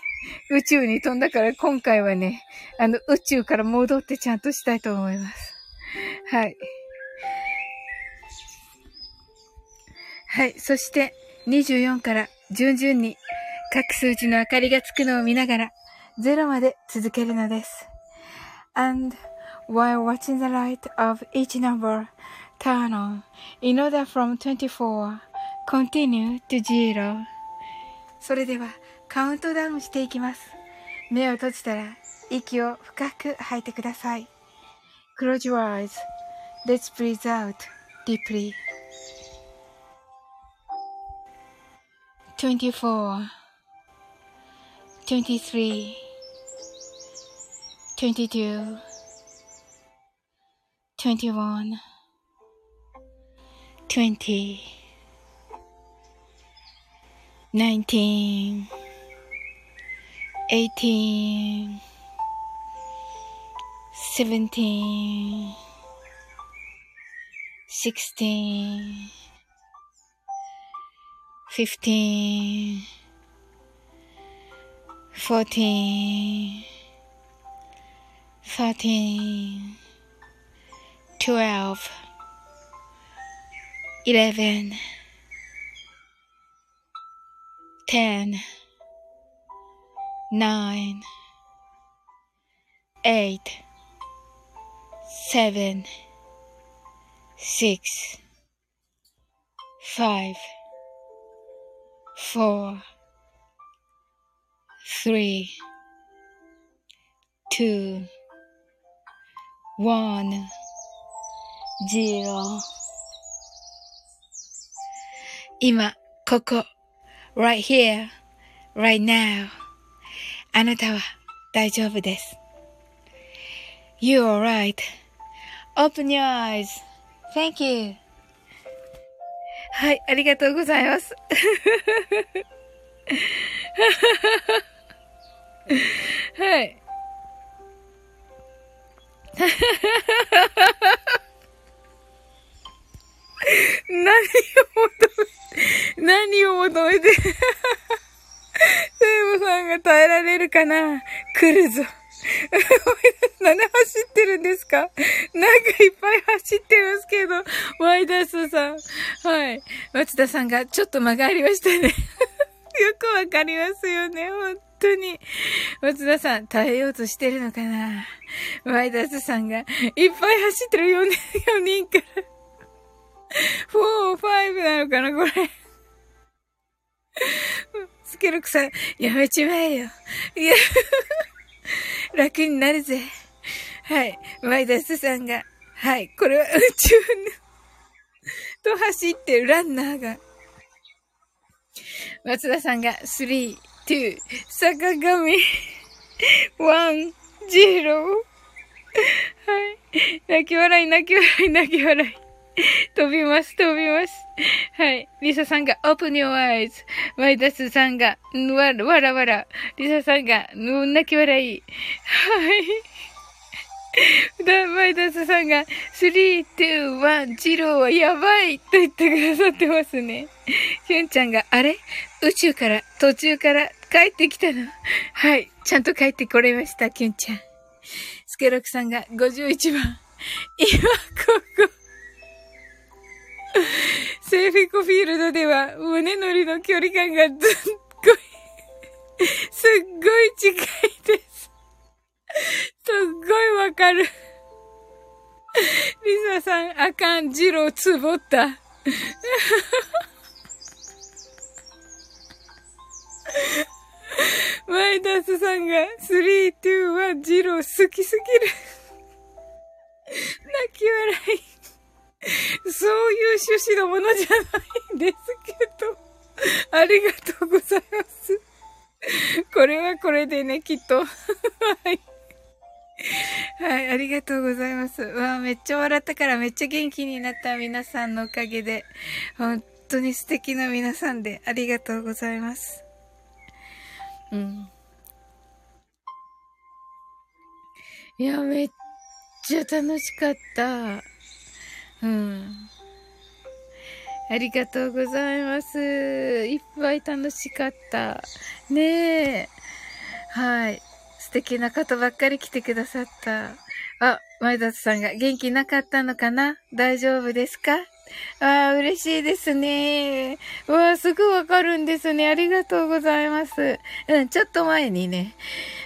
宇宙に飛んだから今回はね、あの、宇宙から戻ってちゃんとしたいと思います。はい。はい。そして、24から順々に各数字の明かりがつくのを見ながら、ゼロまで続けるのです。And while watching the light of each number turn on, in order from 24, continue to zero. それではカウントダウンしていきます。目を閉じたら息を深く吐いてください。Close your eyes. Let's breathe out deeply. 24 23 22 21 20 19 18 17 16 15 14 13 12 11 10 9 8 7 6 5 4 3 2 1 0今、ここ、right here, right now. あなたは大丈夫です。You're Open your eyes.Thank you. はい、ありがとうございます。はい。何を求め、何を求めて、セイボさんが耐えられるかな来るぞ。何走ってるんですか？なんかいっぱい走ってますけど、ワイダースさん。はい。松田さんがちょっと間がありましたね。よくわかりますよね、本当に。松田さん、耐えようとしてるのかな？ワイダースさんがいっぱい走ってる4人、4人から。4、5なのかな、これ。スケロクさん、やめちまえよ。いや、楽になるぜ。はい。マイダスさんが、はい。これは宇宙の と走ってるランナーが。松田さんが、3、2、坂上、1、0。はい。泣き笑い、泣き笑い、泣き笑い。飛びます、飛びます。はい。リサさんが open your eyes. マイダスさんが、わ、わらわら。リサさんが、泣き笑い。はい。だ、マイダスさんが、3、2、1、0はやばいと言ってくださってますね。キュンちゃんが、あれ？宇宙から、途中から帰ってきたの？はい。ちゃんと帰ってこれました、キュンちゃん。スケロクさんが51番。今、ここ。セーフィコフィールドでは胸のりの距離感がずっごい、すっごい近いです。すっごいわかる。リサさん、あかん、ジローつぼった。マイダスさんが、3、2、1、ジロー好きすぎる。泣き笑い。そういう趣旨のものじゃないんですけど。ありがとうございます。これはこれでね、きっと。はい。はい、ありがとうございます。わあ、めっちゃ笑ったからめっちゃ元気になった皆さんのおかげで。本当に素敵な皆さんでありがとうございます。うん。いや、めっちゃ楽しかった。うん。ありがとうございます。いっぱい楽しかった。ねえ。はい。素敵な方ばっかり来てくださった。あ、前田さんが元気なかったのかな？大丈夫ですか？ああ、嬉しいですね。わあ、すぐわかるんですね。ありがとうございます。うん、ちょっと前にね、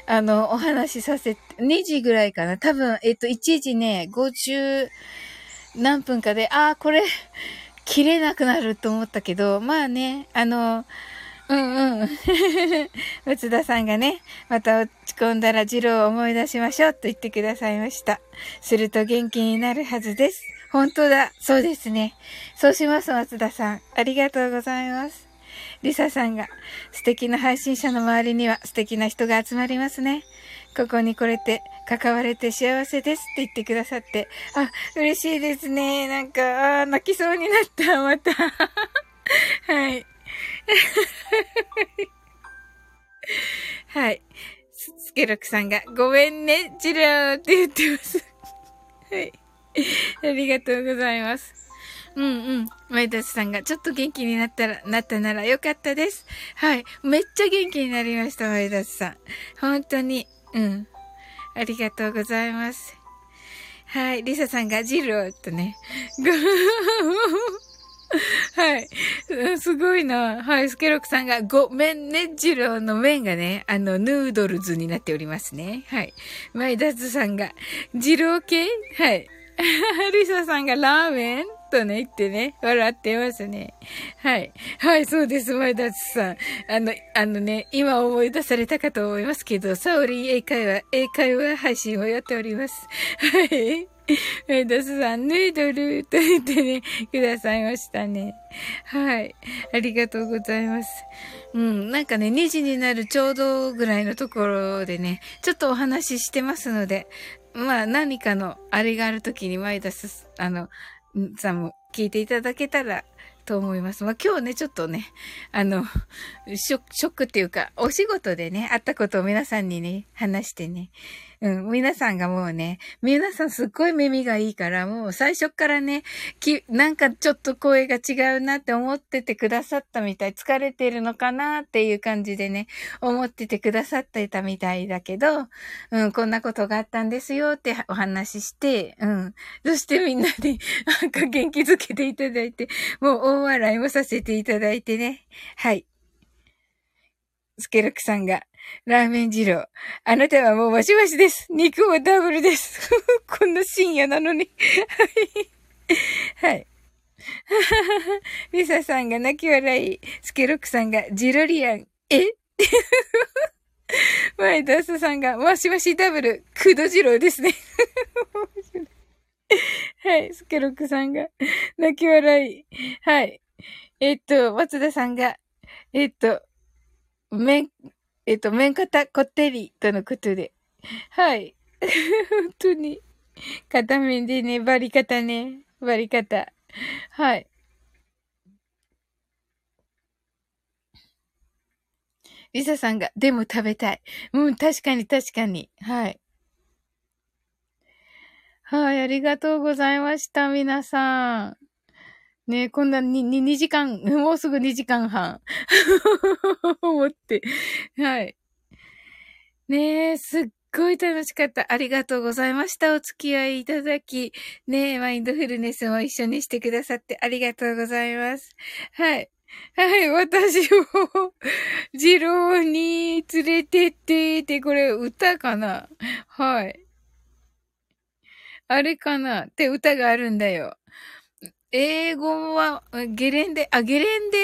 あの、お話しさせて、2時ぐらいかな。多分、えっと、1時ね、50何分かで、ああ、これ、切れなくなると思ったけど、まあね、あの、うんうん。松田さんがね、また落ち込んだらジローを思い出しましょうと言ってくださいました。すると元気になるはずです。本当だ。そうですね。そうします、松田さん。ありがとうございます。リサさんが、素敵な配信者の周りには素敵な人が集まりますね。ここに来れて、関われて幸せですって言ってくださって、あ、嬉しいですね。なんか、あ泣きそうになった、また。はい。はい。スケロクさんが、ごめんね、ジローって言ってます。はい。ありがとうございます。うんうん。前田さんが、ちょっと元気になったら、なったならよかったです。はい。めっちゃ元気になりました、前田さん。本当に。うん。ありがとうございます。はい。リサさんが、ジローとね。はい。すごいな。はい。スケロクさんが、ごめんね、ジローの麺がね、あの、ヌードルズになっておりますね。はい。マイダズさんが、ジロー系？はい。リサさんがラーメン？とね、言ってね、笑ってますね。はい。はい、そうです、前田さん。あの、あのね、今思い出されたかと思いますけど、サオリン英会話、英会話配信をやっております。はい。メイドスさん、ヌードルと言ってね、くださいましたね。はい。ありがとうございます。うん。なんかね、2時になるちょうどぐらいのところでね、ちょっとお話ししてますので、まあ何かのあれがあるときにマイダス、あの、さんも聞いていただけたらと思います。まあ今日ね、ちょっとね、あの、ショックっていうか、お仕事でね、あったことを皆さんにね、話してね、うん、皆さんがもうね、皆さんすっごい耳がいいから、もう最初からね、き、なんかちょっと声が違うなって思っててくださったみたい、疲れてるのかなっていう感じでね、思っててくださってたみたいだけど、うん、こんなことがあったんですよってお話しして、うん。そしてみんなで、なんか元気づけていただいて、もう大笑いもさせていただいてね。はい。スケロクさんが、ラーメン二郎。あなたはもうマシマシです。肉もダブルです。こんな深夜なのに。はい。はい。リサさんが泣き笑い。スケロックさんがジロリアン。え？マイダースさんがマシマシダブル。クドジローですね。はい。スケロックさんが泣き笑い。はい。えっと、松田さんが、えっと、めえっと、麺型こってりとのことで。はい。本当に。片面でね、バリ方ね。バリ方。はい。リサさんが、でも食べたい。うん、確かに確かに。はい。はい、ありがとうございました、皆さん。ねこんなに、に、2時間、もうすぐ2時間半。思って。はい。ねえ、すっごい楽しかった。ありがとうございました。お付き合いいただき。ねえ、マインドフルネスも一緒にしてくださってありがとうございます。はい。はい、私を、ジローに連れてってって、これ歌かな？はい。あれかな？って歌があるんだよ。英語は、ゲレンデ、あ、ゲレンデ？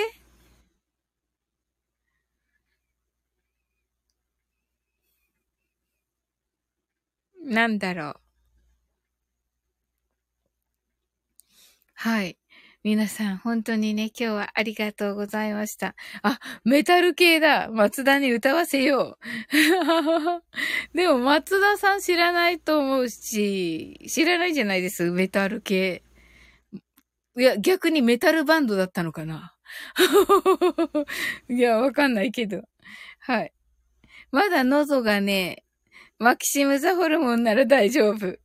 なんだろう。はい。皆さん、本当にね、今日はありがとうございました。あ、メタル系だ松田に歌わせよう。でも、松田さん知らないと思うし、知らないじゃないです、メタル系。いや、逆にメタルバンドだったのかな いや、わかんないけど。はい。まだ喉がね、マキシムザホルモンなら大丈夫。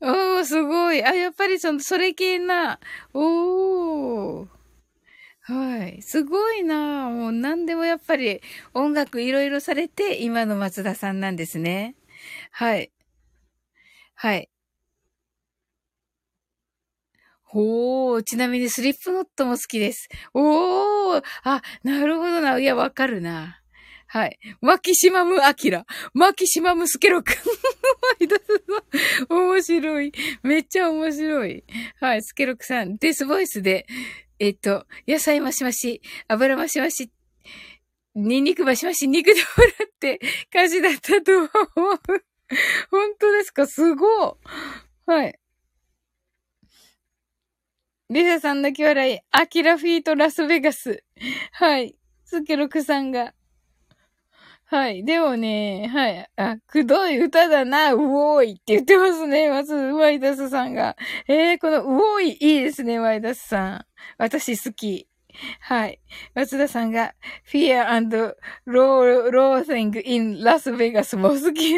おー、すごい。あ、やっぱりその、それ系な。おー。はい。すごいなもう何でもやっぱり音楽いろいろされて今の松田さんなんですね。はい。はい。ほー、ちなみにスリップノットも好きです。おー、あ、なるほどな。いや、わかるな。はい。マキシマムアキラ。マキシマムスケロク。面白い。めっちゃ面白い。はい。スケロクさん、デスボイスで、えっと、野菜マシマシ、油マシマシ、ニンニクマシマシ、肉でもらって歌詞だったと思う。本当ですか？すごい。はい。リサさん泣き笑い。アキラフィートラスベガス。はい。スケロクさんが。はい。でもね、はい。あ、くどい歌だな、うおーいって言ってますね。まず、ワイダスさんが。えー、このうおーいいいですね、ワイダスさん。私好き。はい。松田さんが、Fear and Loathing in Las Vegas も好き。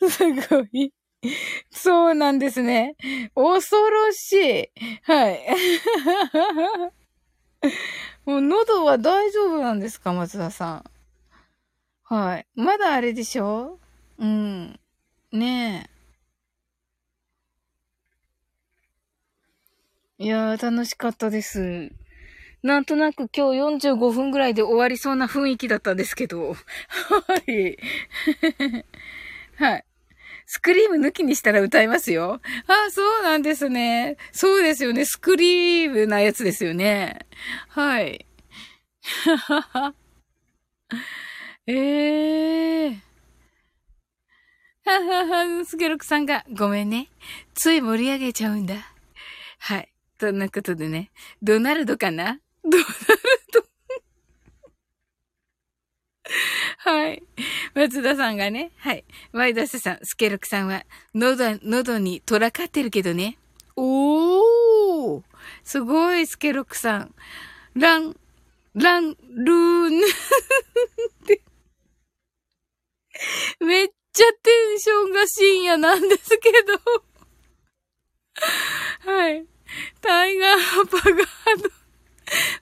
すごい。そうなんですね。恐ろしい。はい。もう喉は大丈夫なんですか松田さん。はい。まだあれでしょ？うん。ねえ。いやー、楽しかったです。なんとなく今日45分ぐらいで終わりそうな雰囲気だったんですけど。はい。はい。スクリーム抜きにしたら歌いますよ。あ、そうなんですね。そうですよね。スクリームなやつですよね。はい。え えー。ははは、スケロクさんが、ごめんね。つい盛り上げちゃうんだ。はい。そんなことでね。ドナルドかな？ドナルドはい。松田さんがね、はい。ワイダスさん、スケロクさんは、喉、喉に虎かってるけどね。おーすごい、スケロクさん。ラン、ラン、ルーン。めっちゃテンションが深夜なんですけど。はい。タイガーパガー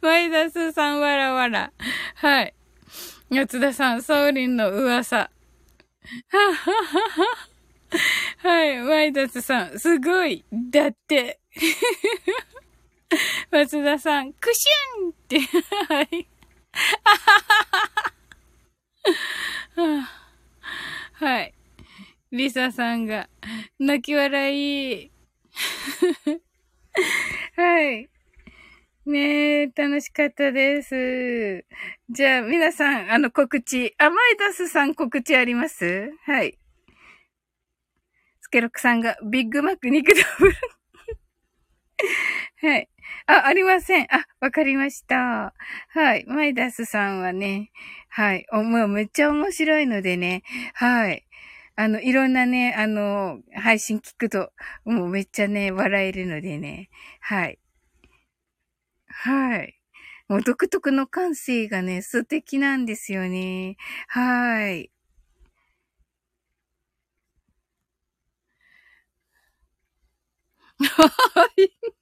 ド。ワイダスさん、わらわら。はい。松田さん、ソウリンの噂。はははは。い、ワイダスさん、すごい。だって。松田さん、クシュンって、はい。はい。リサさんが、泣き笑い。はい。ねえ、楽しかったです。じゃあ、皆さん、あの、告知。あ、マイダスさん告知あります？はい。スケロクさんが、ビッグマック肉ダブル。はい。あ、ありません。あ、わかりました。はい。マイダスさんはね、はい。おもうめっちゃ面白いのでね、はい。あの、いろんなね、あの、配信聞くと、もうめっちゃね、笑えるのでね、はい。はい。もう独特の感性がね、素敵なんですよね。はい。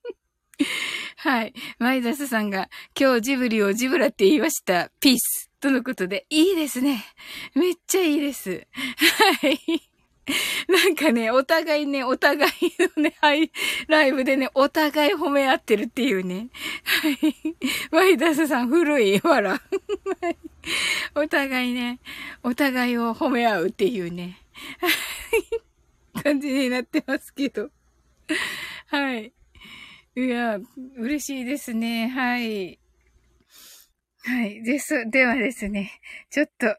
はい。マイダスさんが今日ジブリをジブラって言いました。ピース。とのことで、いいですね。めっちゃいいです。はい。なんかね、お互いね、お互いのね、はい、ライブでね、お互い褒め合ってるっていうね。はい。ワイダスさん古い、わら。お互いね、お互いを褒め合うっていうね。はい感じになってますけど。はい。いや、嬉しいですね。はい。はい。です。ではですね、ちょっと、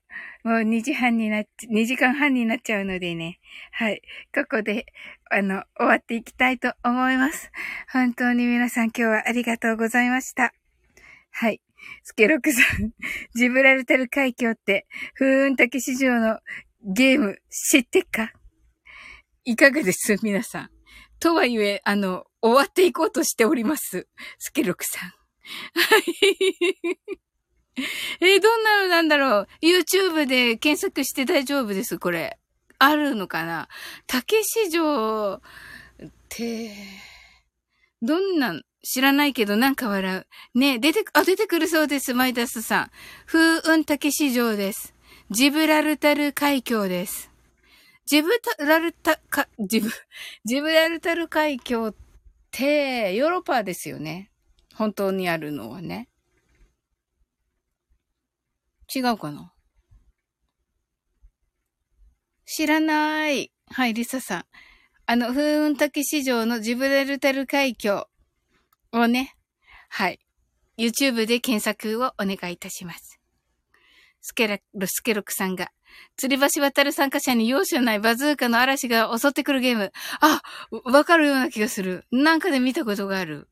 もう2時半になっ、2時間半になっちゃうのでね。はい。ここで、あの、終わっていきたいと思います。本当に皆さん今日はありがとうございました。はい。スケロクさん、ジブラルタル海峡って、風雲竹市場のゲーム知ってっか？いかがです？皆さん。とはいえ、あの、終わっていこうとしております。スケロクさん。はい。えー、どんなのなんだろう ?YouTube で検索して大丈夫です、これ。あるのかな竹市場って、どんな知らないけどなんか笑う。ね出て、あ、出てくるそうです、マイダスさん。風雲竹市場です。ジブラルタル海峡です。ジブラルタ、か、ジブ、ジブラルタル海峡って、ヨーロッパですよね。本当にあるのはね。違うかな？知らない。はい、リサさん。あの、風雲滝市場のジブラルタル海峡をね、はい。YouTube で検索をお願いいたします。スケラル、スケロクさんが、吊り橋渡る参加者に容赦ないバズーカの嵐が襲ってくるゲーム。あ、わかるような気がする。なんかで見たことがある。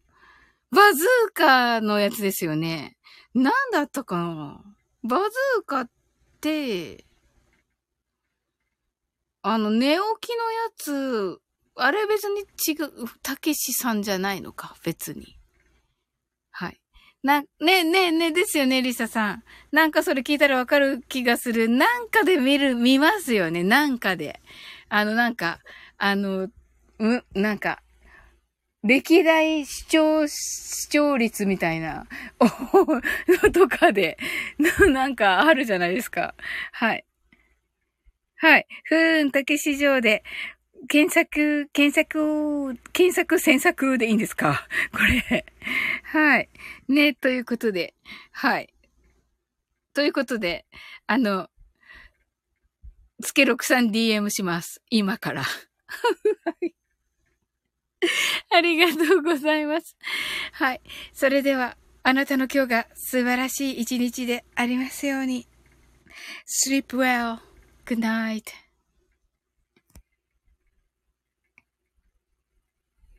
バズーカのやつですよね。なんだったかな？バズーカって、あの、寝起きのやつ、あれ別に違う、たけしさんじゃないのか、別に。はい。な、ねえねえねえですよね、リサさん。なんかそれ聞いたらわかる気がする。なんかで見る、見ますよね、なんかで。あの、なんか、あの、う、なんか、歴代視聴、視聴率みたいな、お、とかで、なんかあるじゃないですか。はい。はい。ふーん、竹市場で、検索、検索、検索、検索でいいんですか？これ。はい。ね、ということで。はい。ということで、あの、つけろくさん DM します。今から。ありがとうございます。はい。それでは、あなたの今日が素晴らしい一日でありますように。sleep well. Good night.